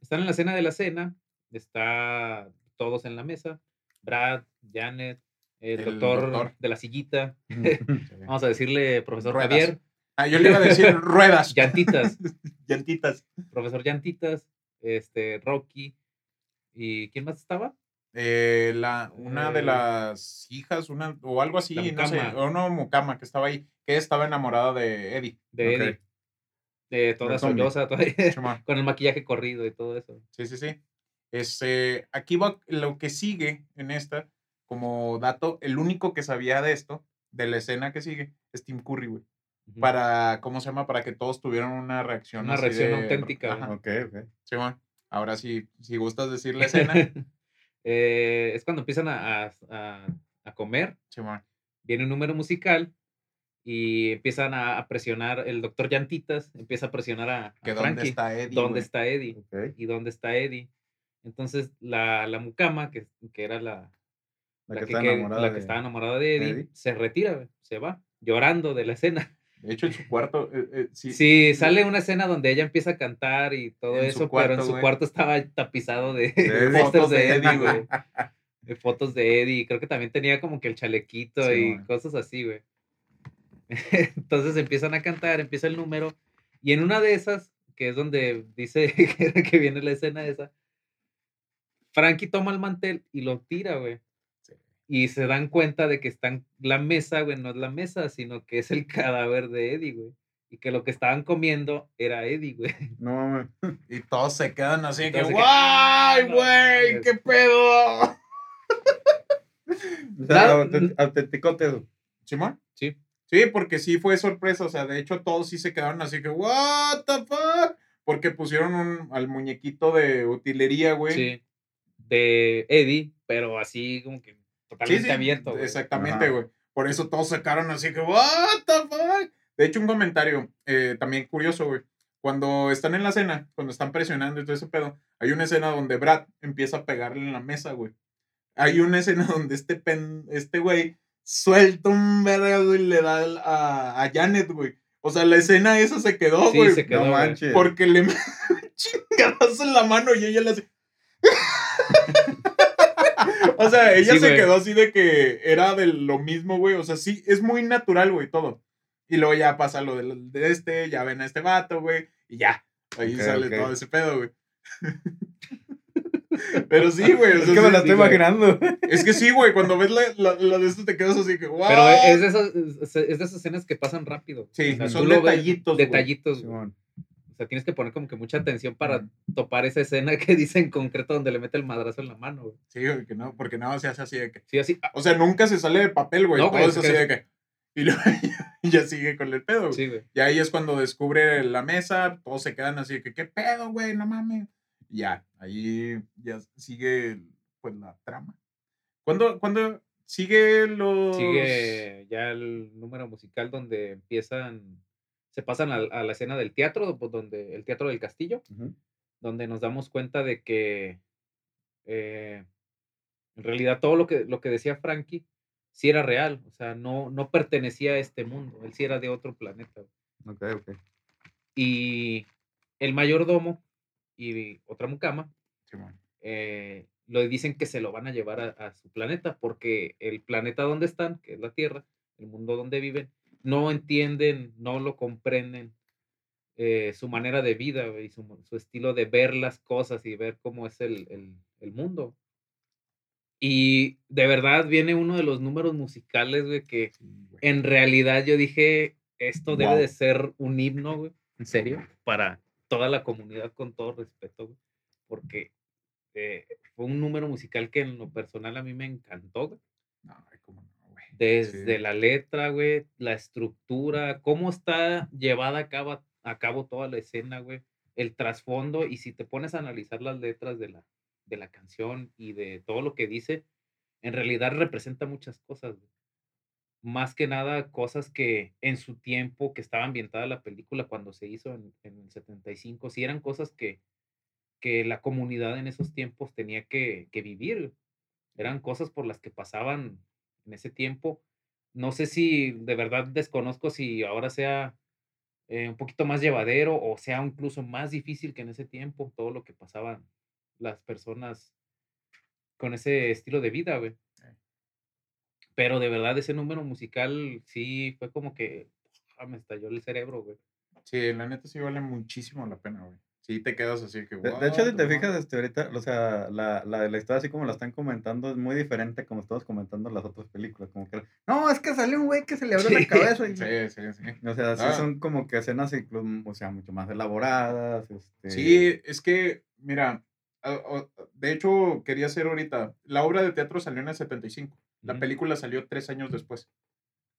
están en la escena de la cena, está todos en la mesa, Brad, Janet, el, El doctor, doctor. de la sillita, [laughs] vamos a decirle profesor Ruedas. Javier, Ah, yo le iba a decir [laughs] ruedas. Llantitas, [laughs] Llantitas. profesor Llantitas, este, Rocky, ¿y quién más estaba? Eh, la, una de Eh, las hijas, una, o algo así, no sé, o una mucama que estaba ahí, que estaba enamorada de Eddie. De. Eddie. De toda solloza, [laughs] con el maquillaje corrido y todo eso. Sí, sí, sí. Este, aquí va lo que sigue en esta, como dato, el único que sabía de esto, de la escena que sigue, es Tim Curry, güey. Para, ¿cómo se llama? Para que todos tuvieran una reacción. Una así reacción de- auténtica, Ajá, Ok, ok. Simón. Ahora sí, si gustas decir la escena, [laughs] Eh, es cuando empiezan a, a- a- a comer, Simón. viene un número musical y empiezan a, a presionar, el doctor Llantitas empieza a presionar a, a Que dónde Frankie, está Eddie. ¿Dónde güey? está Eddie? Ok. ¿Y dónde está Eddie? Entonces la, la mucama, que, que era la, La, la que que, está que- enamorada. la que de- estaba enamorada de Eddie, Eddie. se retira, se va, llorando de la escena. De hecho, en su cuarto, eh, eh, sí, Sí, sale una escena donde ella empieza a cantar y todo eso, pero cuarto, en su güey. cuarto estaba tapizado de, [laughs] Fotos de de Eddie, güey. [laughs] De fotos de Eddie. Creo que también tenía como que el chalequito Sí, y güey. cosas así, güey. [laughs] Entonces empiezan a cantar, empieza el número. Y en una de esas, que es donde dice que viene la escena esa, Frankie toma el mantel y lo tira, güey. Y se dan cuenta de que están, la mesa, güey, no es la mesa, sino que es el [laughs] cadáver de Eddie, güey. Y que lo que estaban comiendo era Eddie, güey. [laughs] No mames. [laughs] Y todos se quedan así que, ¡guay, "Ah, no güey! mames". ¡Qué pedo! O sea, autenticote eso. ¿Simón? Sí. Sí, porque sí fue sorpresa. O sea, de hecho, todos sí se quedaron así que, ¿What the fuck? Porque pusieron un- al muñequito de utilería, güey. Sí. de Eddie, pero así como que totalmente sí, abierto. güey. Exactamente, Ajá. güey. Por eso todos sacaron así que, ¿What the fuck? De hecho, un comentario eh, también curioso, güey. Cuando están en la cena, cuando están presionando y todo ese pedo, hay una escena donde Brad empieza a pegarle en la mesa, güey. Hay una escena [laughs] donde este pen, este güey suelta un verga y le da a, a Janet, güey. O sea, la escena esa se quedó, Sí, güey. se quedó, No manches. Porque le [laughs] chingadazo en la mano y ella le hace. O sea, [laughs] ella Sí, se güey. quedó así de que era de lo mismo, güey. O sea, sí, es muy natural, güey, todo. Y luego ya pasa lo del- de, este, ya ven a este vato, güey, y ya. Ahí sale todo ese pedo, güey. [laughs] Pero sí, güey. Es que me la estoy imaginando. es que sí, güey. Cuando ves la, la- la de esto te quedas así que, wow. Pero es de, esas, es de esas escenas que pasan rápido. Sí, O sea, son lo ves- detallitos, güey. Detallitos. güey. Simón. O sea, tienes que poner como que mucha atención para topar esa escena que dice en concreto donde le mete el madrazo en la mano. güey. Sí, güey, que no, porque nada se hace así de que. Sí, así. ah, O sea, nunca se sale del papel, güey. No, Todo es así que- de que. Y luego [laughs] ya, ya sigue con el pedo, güey. Sí, güey. Y ahí es cuando descubre la mesa, todos se quedan así de que, ¿qué pedo, güey? No mames. Ya, ahí ya sigue, pues, la trama. ¿Cuándo, cuándo sigue los...? Sigue ya el número musical donde empiezan, se pasan a, a la escena del teatro, pues, donde el teatro del castillo, donde nos damos cuenta de que eh, en realidad todo lo que, lo que decía Frankie sí era real, o sea, no, no pertenecía a este mundo, él sí era de otro planeta. Ok, ok. Y el mayordomo y otra mucama eh, lo dicen que se lo van a llevar a, a su planeta, porque el planeta donde están, que es la Tierra, el mundo donde viven, no entienden, no lo comprenden eh, su manera de vida y su, estilo de ver las cosas y ver cómo es el, el- el mundo. Y de verdad viene uno de los números musicales, güey, que Sí, güey. en realidad yo dije, esto debe de ser un himno, güey, en serio, para toda la comunidad con todo respeto, güey, porque eh, fue un número musical que en lo personal a mí me encantó, güey. No, ay, cómo no, güey. Desde Sí. la letra, güey, la estructura, cómo está llevada a cabo, a cabo toda la escena, güey, el trasfondo, y si te pones a analizar las letras de la, de la canción y de todo lo que dice, en realidad representa muchas cosas, güey. Más que nada, cosas que en su tiempo, que estaba ambientada la película cuando se hizo en, en el 75, sí eran cosas que, que la comunidad en esos tiempos tenía que, que vivir. Eran cosas por las que pasaban en ese tiempo. No sé si de verdad desconozco si ahora sea eh, un poquito más llevadero o sea incluso más difícil que en ese tiempo, todo lo que pasaban las personas con ese estilo de vida, güey. Pero de verdad ese número musical sí fue como que ah, me estalló el cerebro, güey. Sí, la neta sí vale muchísimo la pena, güey. Sí, te quedas así que, De, de hecho, si "What te fijas, fuck?". este, ahorita, o sea, la, la la historia, así como la están comentando, es muy diferente como estamos comentando las otras películas. Como que, no, es que salió un güey que se le [laughs] abrió la cabeza. y- Sí, sí, sí. O sea, sí Ah. son como que escenas, incluso, o sea, mucho más elaboradas. Este... Sí, es que, mira, a- a- de hecho, quería hacer ahorita, la obra de teatro salió en el 75, la Ujú. película salió tres años después.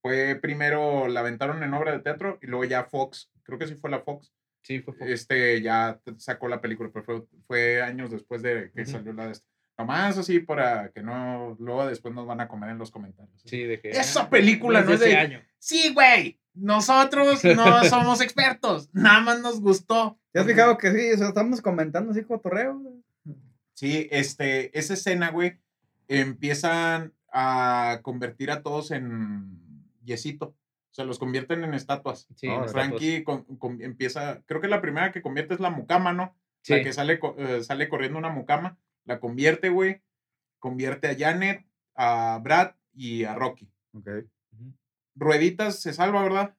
Fue primero, la aventaron en obra de teatro y luego ya Fox, creo que sí fue la Fox, Sí, fue Fox. este, ya sacó la película, pero fue, fue años después de que salió la de esta. Nomás así para que no, luego después nos van a comer en los comentarios. Sí, de que Esa "Ah, película no es de- ese año. Sí, güey, nosotros no [laughs] somos expertos, nada más nos gustó. ¿Te has fijado que sí? O sea, estamos comentando así cotorreo. güey? Sí, este, esa escena, güey, empiezan a convertir a todos en yesito. O sea, los convierten en estatuas. Sí, Ahora, en estatuas. Frankie con- con- empieza, creo que la primera que convierte es la mucama, ¿no? Sí. La que sale, eh, sale corriendo una mucama, la convierte, güey. Convierte a Janet, a Brad y a Rocky. Ok. Rueditas se salva, ¿verdad?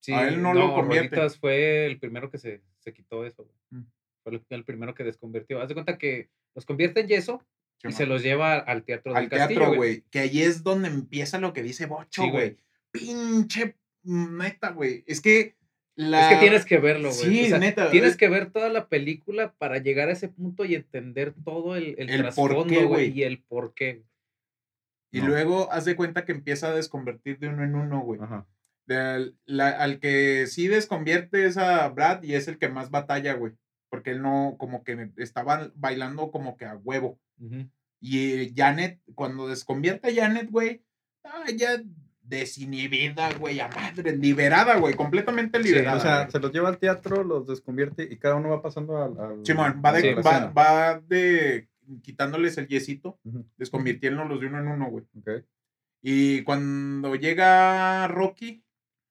Sí, A él no lo convierte. Rueditas fue el primero que se, se quitó eso. güey. Mm. Fue el, el primero que desconvirtió. Haz de cuenta que los convierte en yeso y se los lleva al teatro Al del castillo. teatro, güey. Que ahí es donde empieza lo que dice Bocho, güey. Pinche neta, güey. Es que la... Es que tienes que verlo, güey. Sí, O sea, neta. Tienes es- que ver toda la película para llegar a ese punto y entender todo el, el, El trasfondo, porqué, güey, y el por qué. Y No. luego haz de cuenta que empieza a desconvertir de uno en uno, güey. Ajá. La- al que sí desconvierte es a Brad y es el que más batalla, güey. porque él no, como que estaba bailando como que a huevo. Y eh, Janet, cuando desconvierte a Janet, güey, ah, ya desinhibida, güey, a madre, liberada, güey, completamente Sí, liberada. o sea, güey. se los lleva al teatro, los desconvierte y cada uno va pasando al. al- Simón, va de, Sí. va, de quitándoles el yesito, desconvirtiéndolos de uno en uno, güey. ok. Y cuando llega Rocky,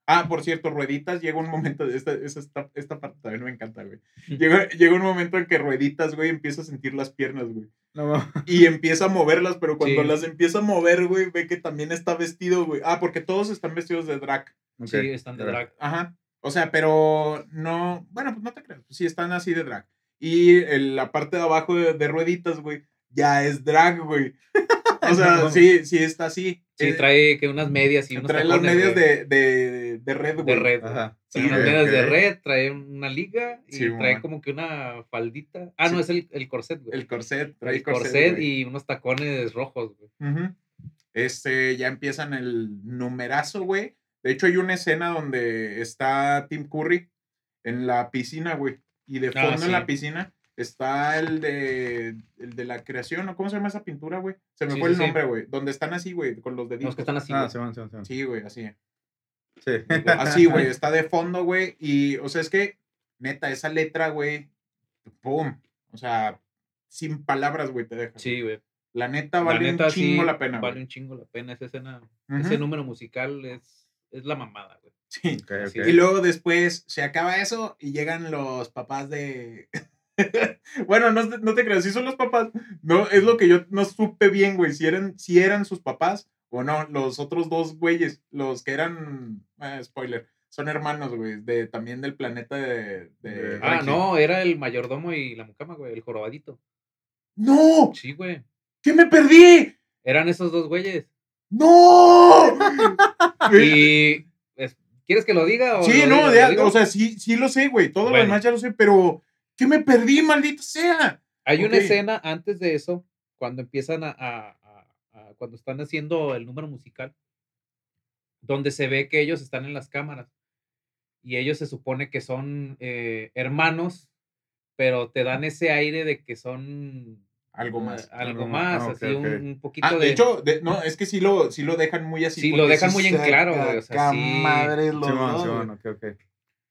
ah, por cierto, Rueditas, llega un momento, esta, esta, esta, esta parte también me encanta, güey. Llega, llega un momento en que Rueditas, güey, empieza a sentir las piernas, güey. No, no. Y empieza a moverlas, pero cuando Sí. las empieza a mover, güey, ve que también está vestido, güey. Ah, porque todos están vestidos de drag. Sí, están de drag. Ajá. O sea, pero no, bueno, pues no te creas, sí están así de drag. Y el- la parte de abajo de, de rueditas, güey, ya es drag, güey. [laughs] O sea, No. sí, sí está así. Sí, Eh, trae que unas medias y unos trae las tacones, medias güey, de, de, de red, güey. de red. Ajá. Trae Sí, unas medias de red, trae una liga y Sí, trae como que una faldita. Ah, no, es el, el corset, güey. El corset, trae el corset, güey. y unos tacones rojos, güey. Este, ya empiezan el numerazo, güey. De hecho, hay una escena donde está Tim Curry en la piscina, güey. Y de Ah, fondo en la piscina está el de, el de la creación, ¿no? ¿Cómo se llama esa pintura, güey? Se me Sí, fue sí, el sí. nombre, güey. Donde están así, güey, con los deditos. Los que están así. Ah, güey. se van, se van, se van. Sí, güey, así. Sí. Así, güey, [laughs] está de fondo, güey. Y, o sea, es que, neta, esa letra, güey, pum. O sea, sin palabras, güey, te deja. Sí, güey. La neta La vale neta, un chingo sí, la pena, Vale güey. un chingo la pena esa escena. Ese número musical es, es la mamada, güey. Sí. Ok, Sí. ok. Y luego después se acaba eso y llegan los papás de. [laughs] bueno, no, no te creas, si son los papás. No, es lo que yo no supe bien, güey. Si eran, si eran sus papás o no. Los otros dos güeyes, los que eran. eh, spoiler. Son hermanos, güey. De, también del planeta de. Ah, no, era el mayordomo y la mucama, güey, el jorobadito. ¡No! Sí, güey. ¿Qué me perdí? Eran esos dos güeyes. ¡No! [laughs] Y. es- ¿Quieres que lo diga? O Sí, lo no, ya, lo o sea, sí, sí lo sé, güey. Todo lo Bueno. demás ya lo sé, pero. ¿Qué me perdí, maldita sea? Hay una escena antes de eso, cuando empiezan a, a- a- a- cuando están haciendo el número musical, donde se ve que ellos están en las cámaras y ellos se supone que son eh, hermanos, pero te dan ese aire de que son Algo eh, más. algo Algo más. Ah, así un, un poquito Ah, de, de hecho, de- no, es que sí lo, sí lo dejan muy así. Sí, lo dejan muy en claro, güey, o sea, sí. ok.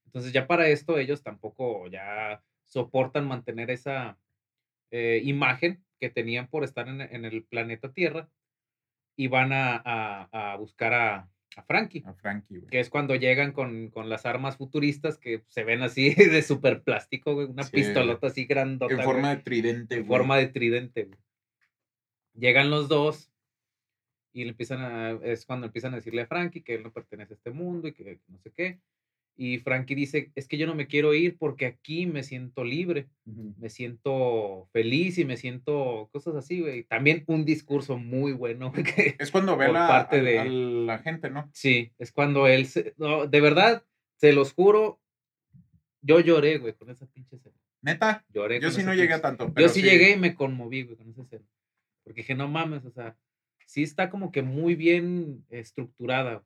Entonces ya para esto ellos tampoco ya soportan mantener esa eh, imagen que tenían por estar en, en el planeta Tierra y van a, a- a buscar a, a Frankie, A Frankie, güey. que es cuando llegan con, con las armas futuristas que se ven así [laughs] de super plástico, güey, una Sí. pistolota así grandota. En güey, forma de tridente, en güey. forma de tridente. güey. Llegan los dos y le empiezan a, es cuando empiezan a decirle a Frankie que él no pertenece a este mundo y que no sé qué. Y Frankie dice, es que yo no me quiero ir porque aquí me siento libre, me siento feliz y me siento cosas así, güey. También un discurso muy bueno, [laughs] que- Es cuando ve la, parte de- a la gente, ¿no? sí, es cuando él, se- no, de verdad, se los juro, yo lloré, güey, con esa pinche escena. Neta, Lloré yo sí no llegué a tanto. yo pero sí, llegué y me conmoví, güey, con esa escena. Porque dije, no mames, o sea, sí está como que muy bien estructurada.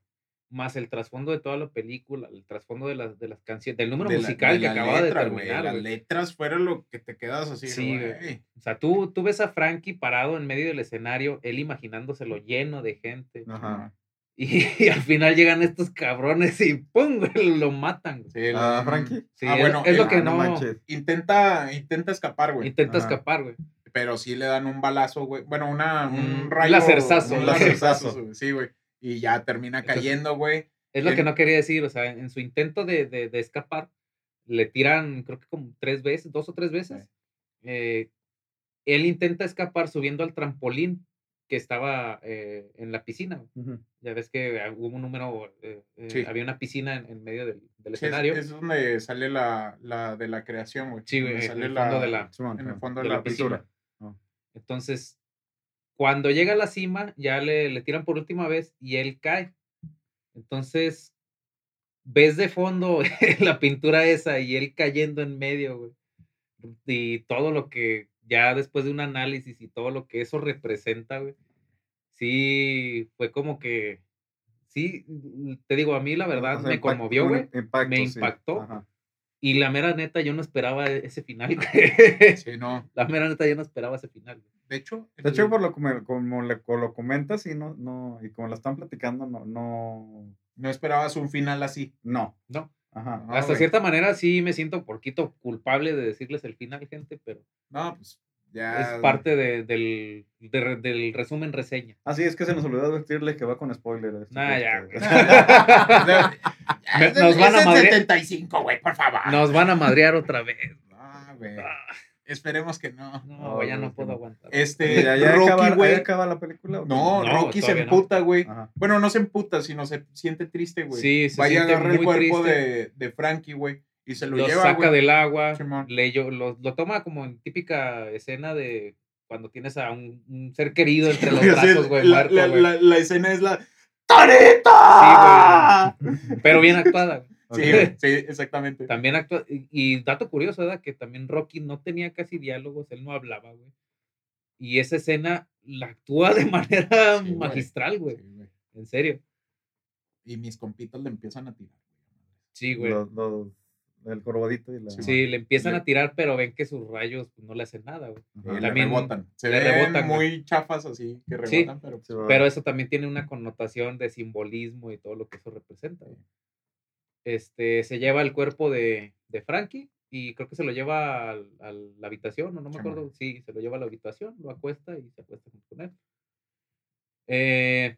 Más el trasfondo de toda la película, el trasfondo de las, de las canciones, del número de la- musical de que la acababa letra, de terminar. Las güey. letras fueron lo que te quedas así, Sí, güey. güey. O sea, tú, tú ves a Frankie parado en medio del escenario, él imaginándoselo lleno de gente. Ajá. Y, [laughs] al final llegan estos cabrones y ¡pum! lo matan. güey. Sí, el- Ah, Frankie. Sí, Ah, es, bueno, es lo que Ah, no. Intenta, intenta escapar, güey. intenta Ajá. escapar, güey. Pero sí le dan un balazo, güey. Bueno, una, un Un rayo. lacerzazo, Un lacerzazo, lacerzazo. güey, Sí, güey. Y ya termina cayendo, güey. Es lo que no quería decir, o sea, en su intento de, de- de escapar, le tiran, creo que como tres veces, dos o tres veces. eh, él intenta escapar subiendo al trampolín que estaba eh, en la piscina. güey. Ujú. Ya ves que ah, hubo un número, eh, eh, Sí. había una piscina en, en medio del, del Sí, es, escenario. es donde sale la, la de la creación, güey. Sí, güey, Donde en el fondo de la- En el fondo de de, la la pintura. piscina. Entonces, cuando llega a la cima, ya le, le tiran por última vez y él cae. Entonces, ves de fondo [laughs] la pintura esa y él cayendo en medio, güey. Y todo lo que, ya después de un análisis y todo lo que eso representa, güey. Sí, fue como que, sí, te digo, a mí la verdad O sea, me conmovió, güey. impacto, me impactó. Y la mera neta, yo no esperaba ese final, [laughs] güey. Sí, no. La mera neta, yo no esperaba ese final. güey. De hecho, De hecho, el- por lo como, como le- como lo comentas y no, no, y como lo están platicando, no, no, no esperabas un final así. no. No. Ajá. No, Hasta güey. cierta manera sí me siento un poquito culpable de decirles el final, gente, pero No, pues ya. es parte de- del, de del resumen reseña. Ah, sí, es que se nos olvidó advertirle que va con spoiler. este Nah, ya, podcast. güey. [laughs] [laughs] Ya, Me- es del- nos van a madrear. 75, güey, por favor. Nos van a madrear otra vez. No, güey. Ah, Esperemos que no. No, güey, ya No, güey, puedo aguantar. Este, ¿Ya, ya Rocky, acaba, güey. acaba la película? No, No, Rocky se emputa, güey. Ajá. Bueno, no se emputa, sino se siente triste, güey. Sí, se Vaya a siente agarrar el cuerpo de, de Frankie, güey. Y se lo, lo lleva, saca güey. del agua, le lo, lo toma como en típica escena de cuando tienes a un, un ser querido entre los brazos, güey, la, la- güey. la- la escena es la. ¡Torita! [laughs] Pero bien actuada. Sí, [laughs] sí, exactamente. También actúa. Y, y dato curioso, ¿verdad? Que también Rocky no tenía casi diálogos, él no hablaba, güey. Y esa escena la actúa de [laughs] manera Sí, magistral, güey. Sí, güey. En serio. Y mis compitas le empiezan a tirar. Sí, güey. Los, los- el corobadito y la... Sí, le empiezan Le- a tirar, pero ven que sus rayos pues, no le hacen nada, güey. Ajá. Eh, le También rebotan. Se le ven rebotan, güey. muy chafas así, que Sí. rebotan, pero. Sí, va. Pero eso también tiene una connotación de simbolismo y todo lo que eso representa. güey. Este, se lleva el cuerpo de, de Frankie y creo que se lo lleva al- a la habitación, o no me acuerdo. Sí, se lo lleva a la habitación, lo acuesta y se acuesta junto con él. Eh,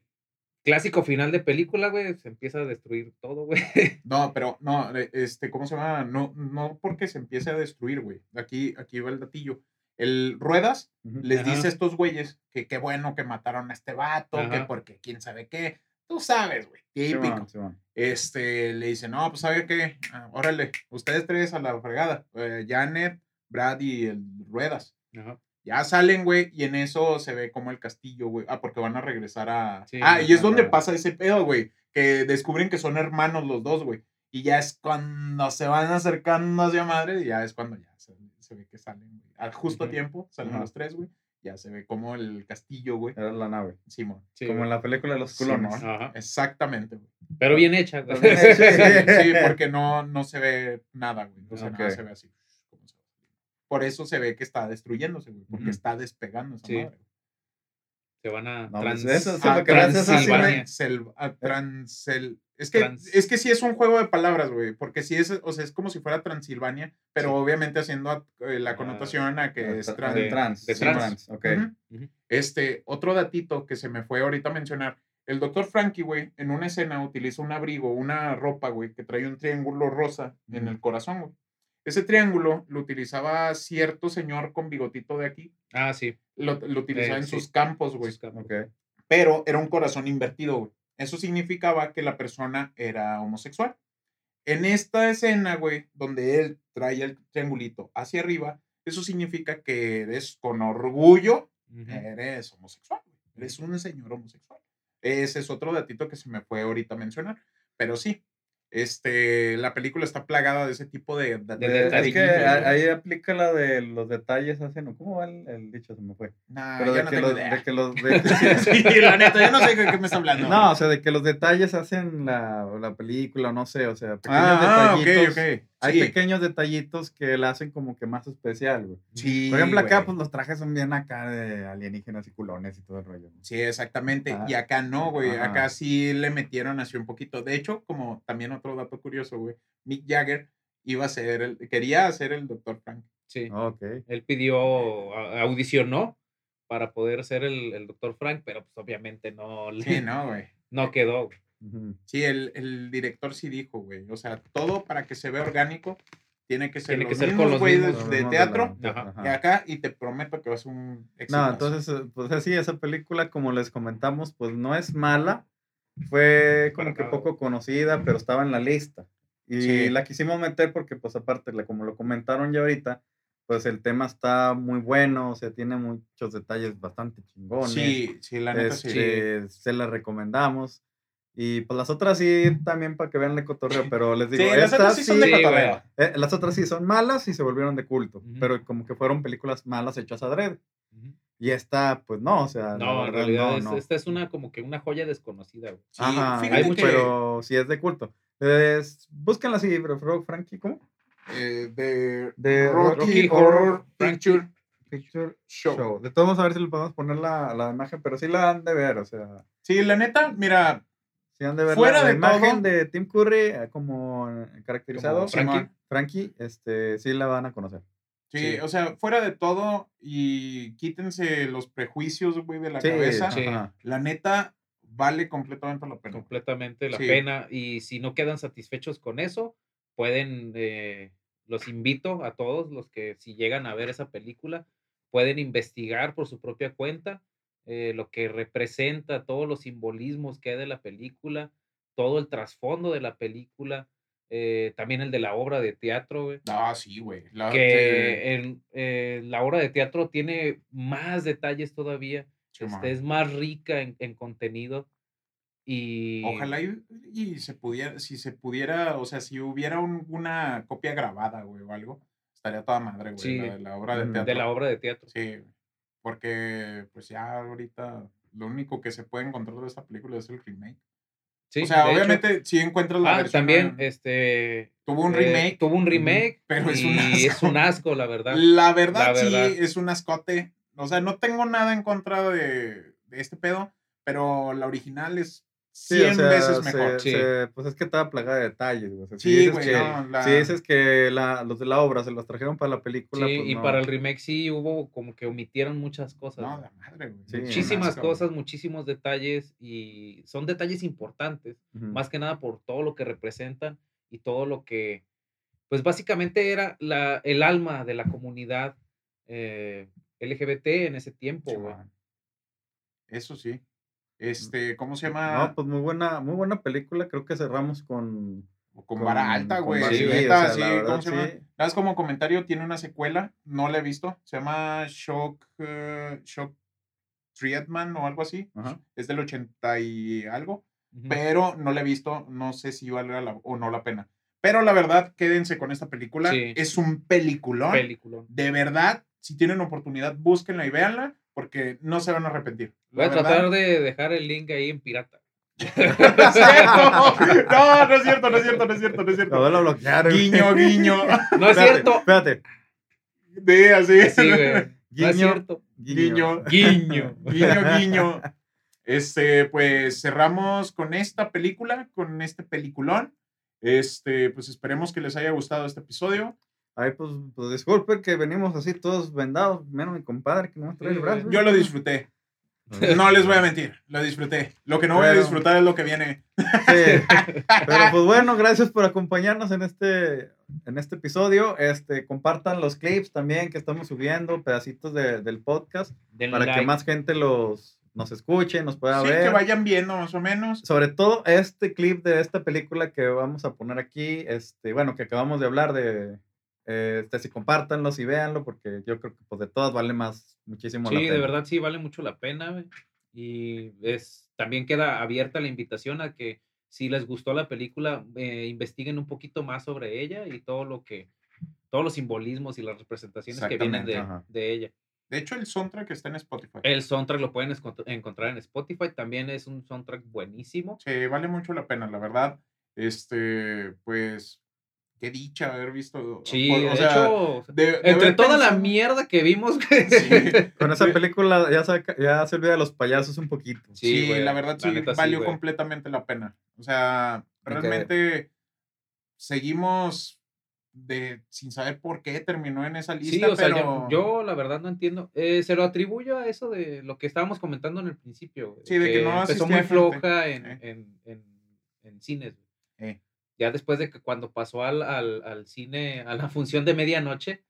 clásico final de película, güey. Se empieza a destruir todo, güey. [laughs] No, pero no, eh, este, ¿cómo se llama? No, no porque se empiece a destruir, güey. Aquí, aquí va el datillo. El Ruedas Ujú. les Ajá. dice a estos güeyes que qué bueno que mataron a este vato, que Ajá. porque quién sabe qué. Tú sabes, güey. Típico. Simón. Este, le dice, no, pues sabe qué, Ah, órale, ustedes tres a la fregada. Eh, Janet, Brad y el Ruedas. Ajá. Ya salen, güey, y en eso se ve como el castillo, güey. Ah, porque van a regresar a. Sí, ah, y es donde pasa ese pedo, güey. Que descubren que son hermanos los dos, güey. Y ya es cuando se van acercando hacia madre, y ya es cuando ya se, se ve que salen, güey. Al justo a tiempo, salen los tres, güey. Ya se ve como el castillo, güey. Era la nave. Simón. Sí, Como güey. en la película de los culones. Simón. Ajá. Exactamente, güey. Pero bien hecha, güey. Bien Sí, hecha. [laughs] sí, porque no, no se ve nada, güey. O sea, nada Ok. se ve así. Por eso se ve que está destruyéndose, güey. Porque está despegando esa Sí. madre. güey. Se van a No, trans- pues eso, Transilvania. Transel- Es que, Trans- es que sí es un juego de palabras, güey. Porque sí es, o sea, es como si fuera Transilvania, pero Sí. obviamente haciendo eh, la Ah, connotación a que Ah, es tra- trans. de de- trans. de sí, trans. Ok. Este, otro datito que se me fue ahorita a mencionar. El doctor Frankie, güey, en una escena utiliza un abrigo, una ropa, güey, que trae un triángulo rosa en el corazón, güey. Ese triángulo lo utilizaba cierto señor con bigotito de aquí. Ah, sí. Lo, lo utilizaba Eh, en sí. sus campos, güey. Pero era un corazón invertido, güey. Eso significaba que la persona era homosexual. En esta escena, güey, donde él trae el triangulito hacia arriba, eso significa que eres con orgullo eres homosexual. Eres un señor homosexual. Ese es otro datito que se me fue ahorita mencionar. Pero sí, este, la película está plagada de ese tipo de, de- De Eh, es que ahí aplica la de los detalles hacen. ¿Cómo va el, el dicho? Se me fue. Nah, Pero de, no que los, de que los. [laughs] de- sí, la neta, yo no sé de qué me está hablando. no, o sea, de que los detalles hacen la, la película, no sé, o sea, pequeños ah, detallitos. ok. Hay Sí, pequeños detallitos que la hacen como que más especial, güey. sí, Por ejemplo, acá, güey. pues los trajes son bien acá de alienígenas y culones y todo el rollo. ¿no? Sí, exactamente. Ah. Y acá no, güey. Acá sí le metieron así un poquito. De hecho, como también otro dato curioso, güey. Mick Jagger iba a ser el, quería ser el Dr. Frank. Sí. Ok. Él pidió, audicionó para poder ser el, el doctor Frank, pero pues obviamente no, le- Sí, no, güey. no quedó. güey. Sí, el, el director sí dijo, güey. O sea, todo para que se vea orgánico tiene que ser Tiene los que ser con los güeyes mismos, de teatro la- ajá. que acá y te prometo que va a un éxito. No, entonces, eh, pues así, esa película, como les comentamos, pues no es mala. Fue como que poco conocida, pero estaba en la lista. Y Sí. la quisimos meter porque, pues aparte, la- como lo comentaron ya ahorita, pues el tema está muy bueno, o sea, tiene muchos detalles bastante chingones. Sí, sí, la neta sí. Este, Se la recomendamos. Y pues las otras sí, también para que vean el cotorreo, [laughs] pero les digo, Sí, las otras estas sí son de cotorreo. eh, las otras sí son malas y se volvieron de culto, Ujú. pero como que fueron películas malas hechas adrede. Ujú. Y esta, pues no, o sea, No, en realidad no, es- no. esta es una como que una joya desconocida. güey. Sí, Ajá, hay mucho- que pero sí es de culto. Es, búsquenla así, bro, bro, Frankie, ¿cómo? eh, de, De Rocky, Rocky Horror Horror Picture Picture Show. Show. De todos modos, a ver si le podemos poner la, la imagen, pero sí la han de ver, o sea, Sí, la neta, mira, sí han de ver Fuera la, la de imagen todo- de Tim Curry eh, como caracterizado. Como Frankie. Este, sí la van a conocer. Sí, Sí. o sea, fuera de todo y quítense los prejuicios, güey, de la Sí, cabeza. Sí. La neta, vale completamente la pena. completamente la Sí. pena. Y si no quedan satisfechos con eso, pueden, eh, los invito a todos los que si llegan a ver esa película, pueden investigar por su propia cuenta eh, lo que representa, todos los simbolismos que hay de la película, todo el trasfondo de la película, eh, también el de la obra de teatro, güey, Ah, sí, güey. La- que en, eh, la obra de teatro tiene más detalles todavía, sí, este, es más rica en, en contenido. Y Ojalá y, y se pudiera, si se pudiera, o sea, si hubiera un- una copia grabada, güey, o algo, estaría toda madre, güey, Sí. la, de la obra de teatro. de la obra de teatro. Sí, güey. Porque pues ya ahorita lo único que se puede encontrar de esta película es el remake. Sí, o sea, de hecho. obviamente si encuentras la Ah, versión. también, en- este. tuvo un eh, remake. tuvo un remake. pero es y un es asco. un asco, la verdad. La verdad, La verdad. sí, es un ascote. O sea, no tengo nada en contra de, de este pedo, pero la original es Sí, 100 o sea, veces se- mejor. Sí. se- pues es que estaba plagada de detalles, güey. O sea, si Sí, dices güey, que, no, la- si dices que la- los de la obra se los trajeron para la película, Sí, pues y no. para el remake sí hubo como que omitieron muchas cosas. No, la madre, güey. Sí, muchísimas asco, güey. cosas, muchísimos detalles y son detalles importantes, más que nada por todo lo que representan y todo lo que, pues básicamente era la, el alma de la comunidad eh, LGBT en ese tiempo, Sí, güey. Eso sí. Este, ¿cómo se llama? No, pues muy buena, muy buena película. Creo que cerramos con. con vara alta, güey. Sí, o sea, sí, ¿cómo se llama? sí. Nada más como comentario, tiene una secuela, no la he visto. Se llama Shock, eh, Shock Treatman o algo así. Ajá. Es del 80 y algo, Ujú. pero no la he visto. No sé si vale la, o no la pena. Pero la verdad, quédense con esta película. Sí. Es un peliculón. Película. de verdad, si tienen oportunidad, búsquenla y véanla, porque no se van a arrepentir. Voy a verdad- tratar de dejar el link ahí en pirata. [laughs] ¿No es cierto? No, no es cierto, no es cierto, no es cierto, no es cierto. van a bloquear. Guiño, guiño. [laughs] No es Espérate, cierto. Espérate. De así. Sí, güey. No es [laughs] Guiño. cierto. Guiño. Guiño. Guiño, guiño. Este, pues cerramos con esta película, con este peliculón. Este, pues esperemos que les haya gustado este episodio. Ay, pues, pues disculpen que venimos así todos vendados, menos mi compadre que no trae el brazo. Yo lo disfruté. No les voy a mentir, lo disfruté. Lo que no voy a Pero- disfrutar es lo que viene. Sí. Pero pues bueno, gracias por acompañarnos en este, en este episodio. Este, compartan los clips también que estamos subiendo, pedacitos de- del podcast, Denle para que like. más gente los, nos escuche, nos pueda Sí, ver. que vayan viendo más o menos. Sobre todo este clip de esta película que vamos a poner aquí, este, bueno, que acabamos de hablar de, eh, este, si compártanlos y véanlo, porque yo creo que pues de todas vale más, muchísimo la Sí, de pena. verdad sí vale mucho la pena, güey. Y es también queda abierta la invitación a que si les gustó la película, eh, investiguen un poquito más sobre ella y todo lo que, todos los simbolismos y las representaciones que vienen de, de ella. De hecho, el soundtrack está en Spotify. El soundtrack lo pueden encontrar en Spotify, también es un soundtrack buenísimo. Sí, vale mucho la pena, la verdad. Este, pues, qué dicha haber visto. Sí, por- de o sea, hecho, de- de entre toda la mierda que vimos, Sí. [laughs] Con esa película ya, saca- ya se olvida de los payasos un poquito. Sí, la verdad la sí neta valió completamente la pena. O sea, realmente seguimos de sin saber por qué terminó en esa lista, Sí, o sea, pero yo, yo la verdad no entiendo. Eh, se lo atribuyo a eso de lo que estábamos comentando en el principio. Sí, de que no empezó muy floja en, Eh. en, en, en cines. Eh. Ya después de que cuando pasó al, al, al cine, a la [laughs] función de medianoche,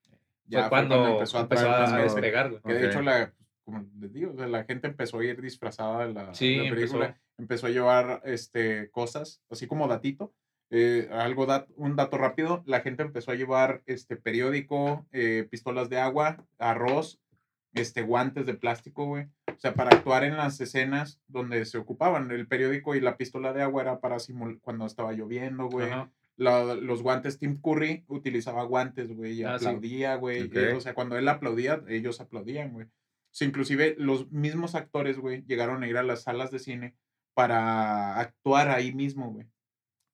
ya fue cuando, empezó a, empezó a, a despegar, güey. Que de hecho, la, como les digo, o sea, la gente empezó a ir disfrazada de la, Sí, de la película. empezó. Empezó a llevar este, cosas, así como datito. eh, algo dat- un dato rápido, la gente empezó a llevar este periódico, eh, pistolas de agua, arroz, este guantes de plástico, güey. O sea, para actuar en las escenas donde se ocupaban. El periódico y la pistola de agua era para simular cuando estaba lloviendo, güey. La- los guantes, Tim Curry utilizaba guantes, güey, y Ah, aplaudía, güey. O sea, cuando él aplaudía, ellos aplaudían, güey. O sea, inclusive los mismos actores, güey, llegaron a ir a las salas de cine para actuar ahí mismo, güey.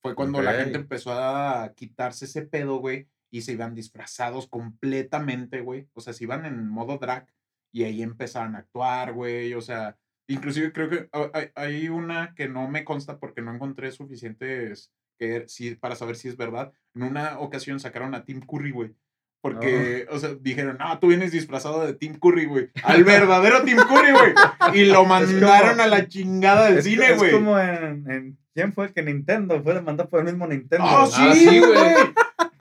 Fue cuando la gente empezó a quitarse ese pedo, güey, y se iban disfrazados completamente, güey. O sea, se iban en modo drag y ahí empezaban a actuar, güey. O sea, inclusive creo que ha- hay, hay una que no me consta porque no encontré suficientes que, sí, para saber si es verdad. En una ocasión sacaron a Tim Curry, güey. Porque, o sea, dijeron, no, tú vienes disfrazado de Tim Curry, güey. Al verdadero Tim Curry, güey. Y lo [laughs] mandaron a la chingada del Es, cine, es güey. como en, en- ¿Quién fue que Nintendo? Fue demandado por el mismo Nintendo. ¡Ah, Ah, sí, sí, güey. güey!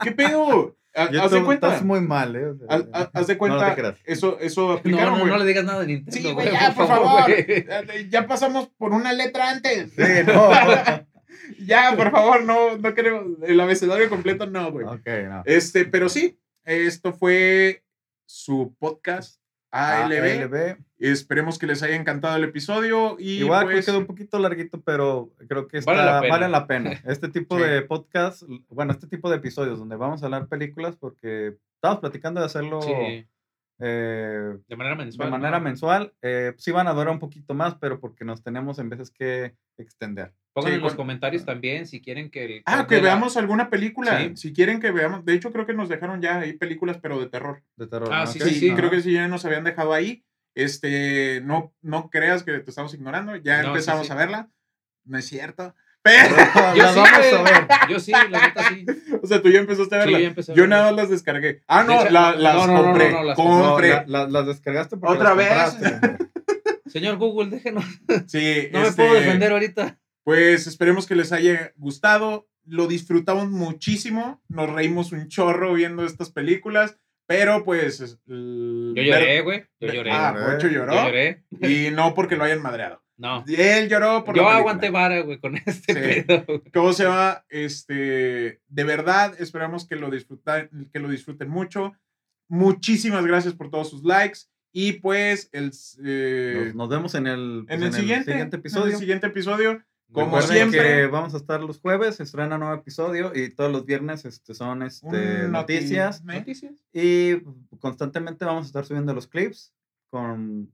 ¿Qué pedo? Haz de cuenta. Estás muy mal, ¿eh? O sea, Haz, de No, cuenta. eso, eso aplicaron, no, no le digas nada de Nintendo, Sí, güey, ya, por favor. [laughs] Ya pasamos por una letra antes. Sí, no. [laughs] Ya, por favor, no, no queremos. El abecedario completo, no, güey. ok, no. Este, pero sí, esto fue su podcast ALB. ALB. Esperemos que les haya encantado el episodio. Y Igual pues, que quedó un poquito larguito, pero creo que está, Vale la vale, pena. la pena. [laughs] Este tipo Sí. de podcast, bueno, este tipo de episodios donde vamos a hablar películas, porque estábamos platicando de hacerlo Sí, eh, de manera mensual. de manera ¿no? mensual. Eh, sí van a durar un poquito más, pero porque nos tenemos en veces que extender. Pongan Sí, en los con- comentarios también si quieren que el. Ah, que la- veamos alguna película. Sí. Si quieren que veamos. De hecho, creo que nos dejaron ya ahí películas, pero de terror. De terror. Ah, ¿no? sí, sí, sí. Creo que sí ya nos habían dejado ahí. Este, no, no creas que te estamos ignorando. Ya No, sí, empezamos sí. a verla. No es cierto. [laughs] Pero, Yo [laughs] sí, vamos a ver. Yo sí, la neta sí. [laughs] o sea, tú ya empezaste a Sí, verla. ya empecé a Yo nada más las descargué. Ah, no, hecho, la- las no, no, no, compré. no, las No, compré. la- la- las descargaste porque ¿Otra las vez? compraste. Señor Google, déjenos. Sí, No me este, puedo defender ahorita. Pues esperemos que les haya gustado. Lo disfrutamos muchísimo. Nos reímos un chorro viendo estas películas. Pero pues. es- el- Yo lloré, güey. Yo lloré. Ah, Yo lloró. lloré. Y no porque lo hayan madreado. No. Él lloró por Yo la aguanté vara, güey, con [laughs] este Sí. pedo. güey. ¿Cómo se llama? Este, de verdad, esperamos que lo, disfrutan, que lo disfruten mucho. Muchísimas gracias por todos sus likes. Y pues, el, eh, Nos, nos vemos en el, pues, en, el siguiente, episodio. En el siguiente episodio. Como Recuerden siempre. que vamos a estar los jueves, se estrena un nuevo episodio y todos los viernes este, son este, noticias. Noticias. Y constantemente vamos a estar subiendo los clips con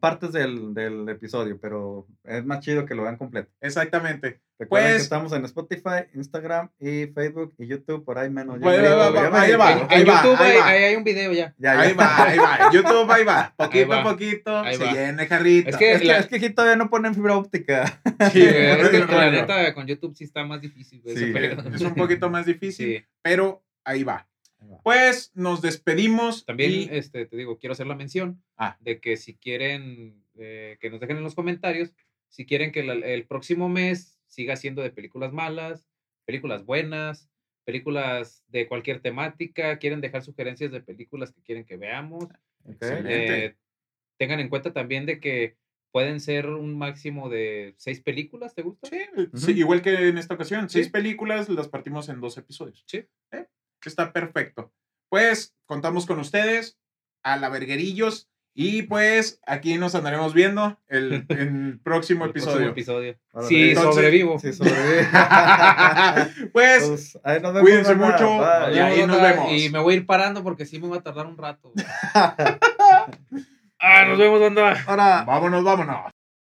partes del, del episodio, pero es más chido que lo vean completo. Exactamente. Recuerden Pues- que estamos en Spotify, Instagram y Facebook y YouTube, por ahí menos. Pues, va, va, ya va, ahí va. En, ahí en va, YouTube ahí ahí hay un video ya. Ya, ya. Ahí va, ahí va. YouTube, ahí va. [laughs] Poquito va. a poquito Ahí se va. llena el jarrito. Es que- Es que, la- es que aquí todavía no ponen fibra óptica. Sí, [laughs] es que la neta con YouTube sí está más difícil, Sí, es un poquito más difícil, Sí. pero ahí va. Pues nos despedimos. También, y- este, te digo, quiero hacer la mención Ah. de que si quieren eh, que nos dejen en los comentarios, si quieren que la- el próximo mes siga siendo de películas malas, películas buenas, películas de cualquier temática, quieren dejar sugerencias de películas que quieren que veamos. Ok. Excelente. Eh, tengan en cuenta también de que pueden ser un máximo de seis películas, ¿te gusta? Sí, sí, igual que en esta ocasión, seis Sí. películas las partimos en dos episodios. Sí. ¿Eh? Está perfecto. Pues contamos con ustedes, a la verguerillos, y pues aquí nos andaremos viendo el, [laughs] en el próximo El próximo episodio. episodio. Si Entonces- sobrevivo. Sí, [laughs] pues Pues, ahí nos vemos, cuídense mucho. Bye. Y ahí nos vemos. Y me voy a ir parando porque sí me va a tardar un rato. [laughs] ah, nos vemos, banda. Ahora. vámonos, vámonos.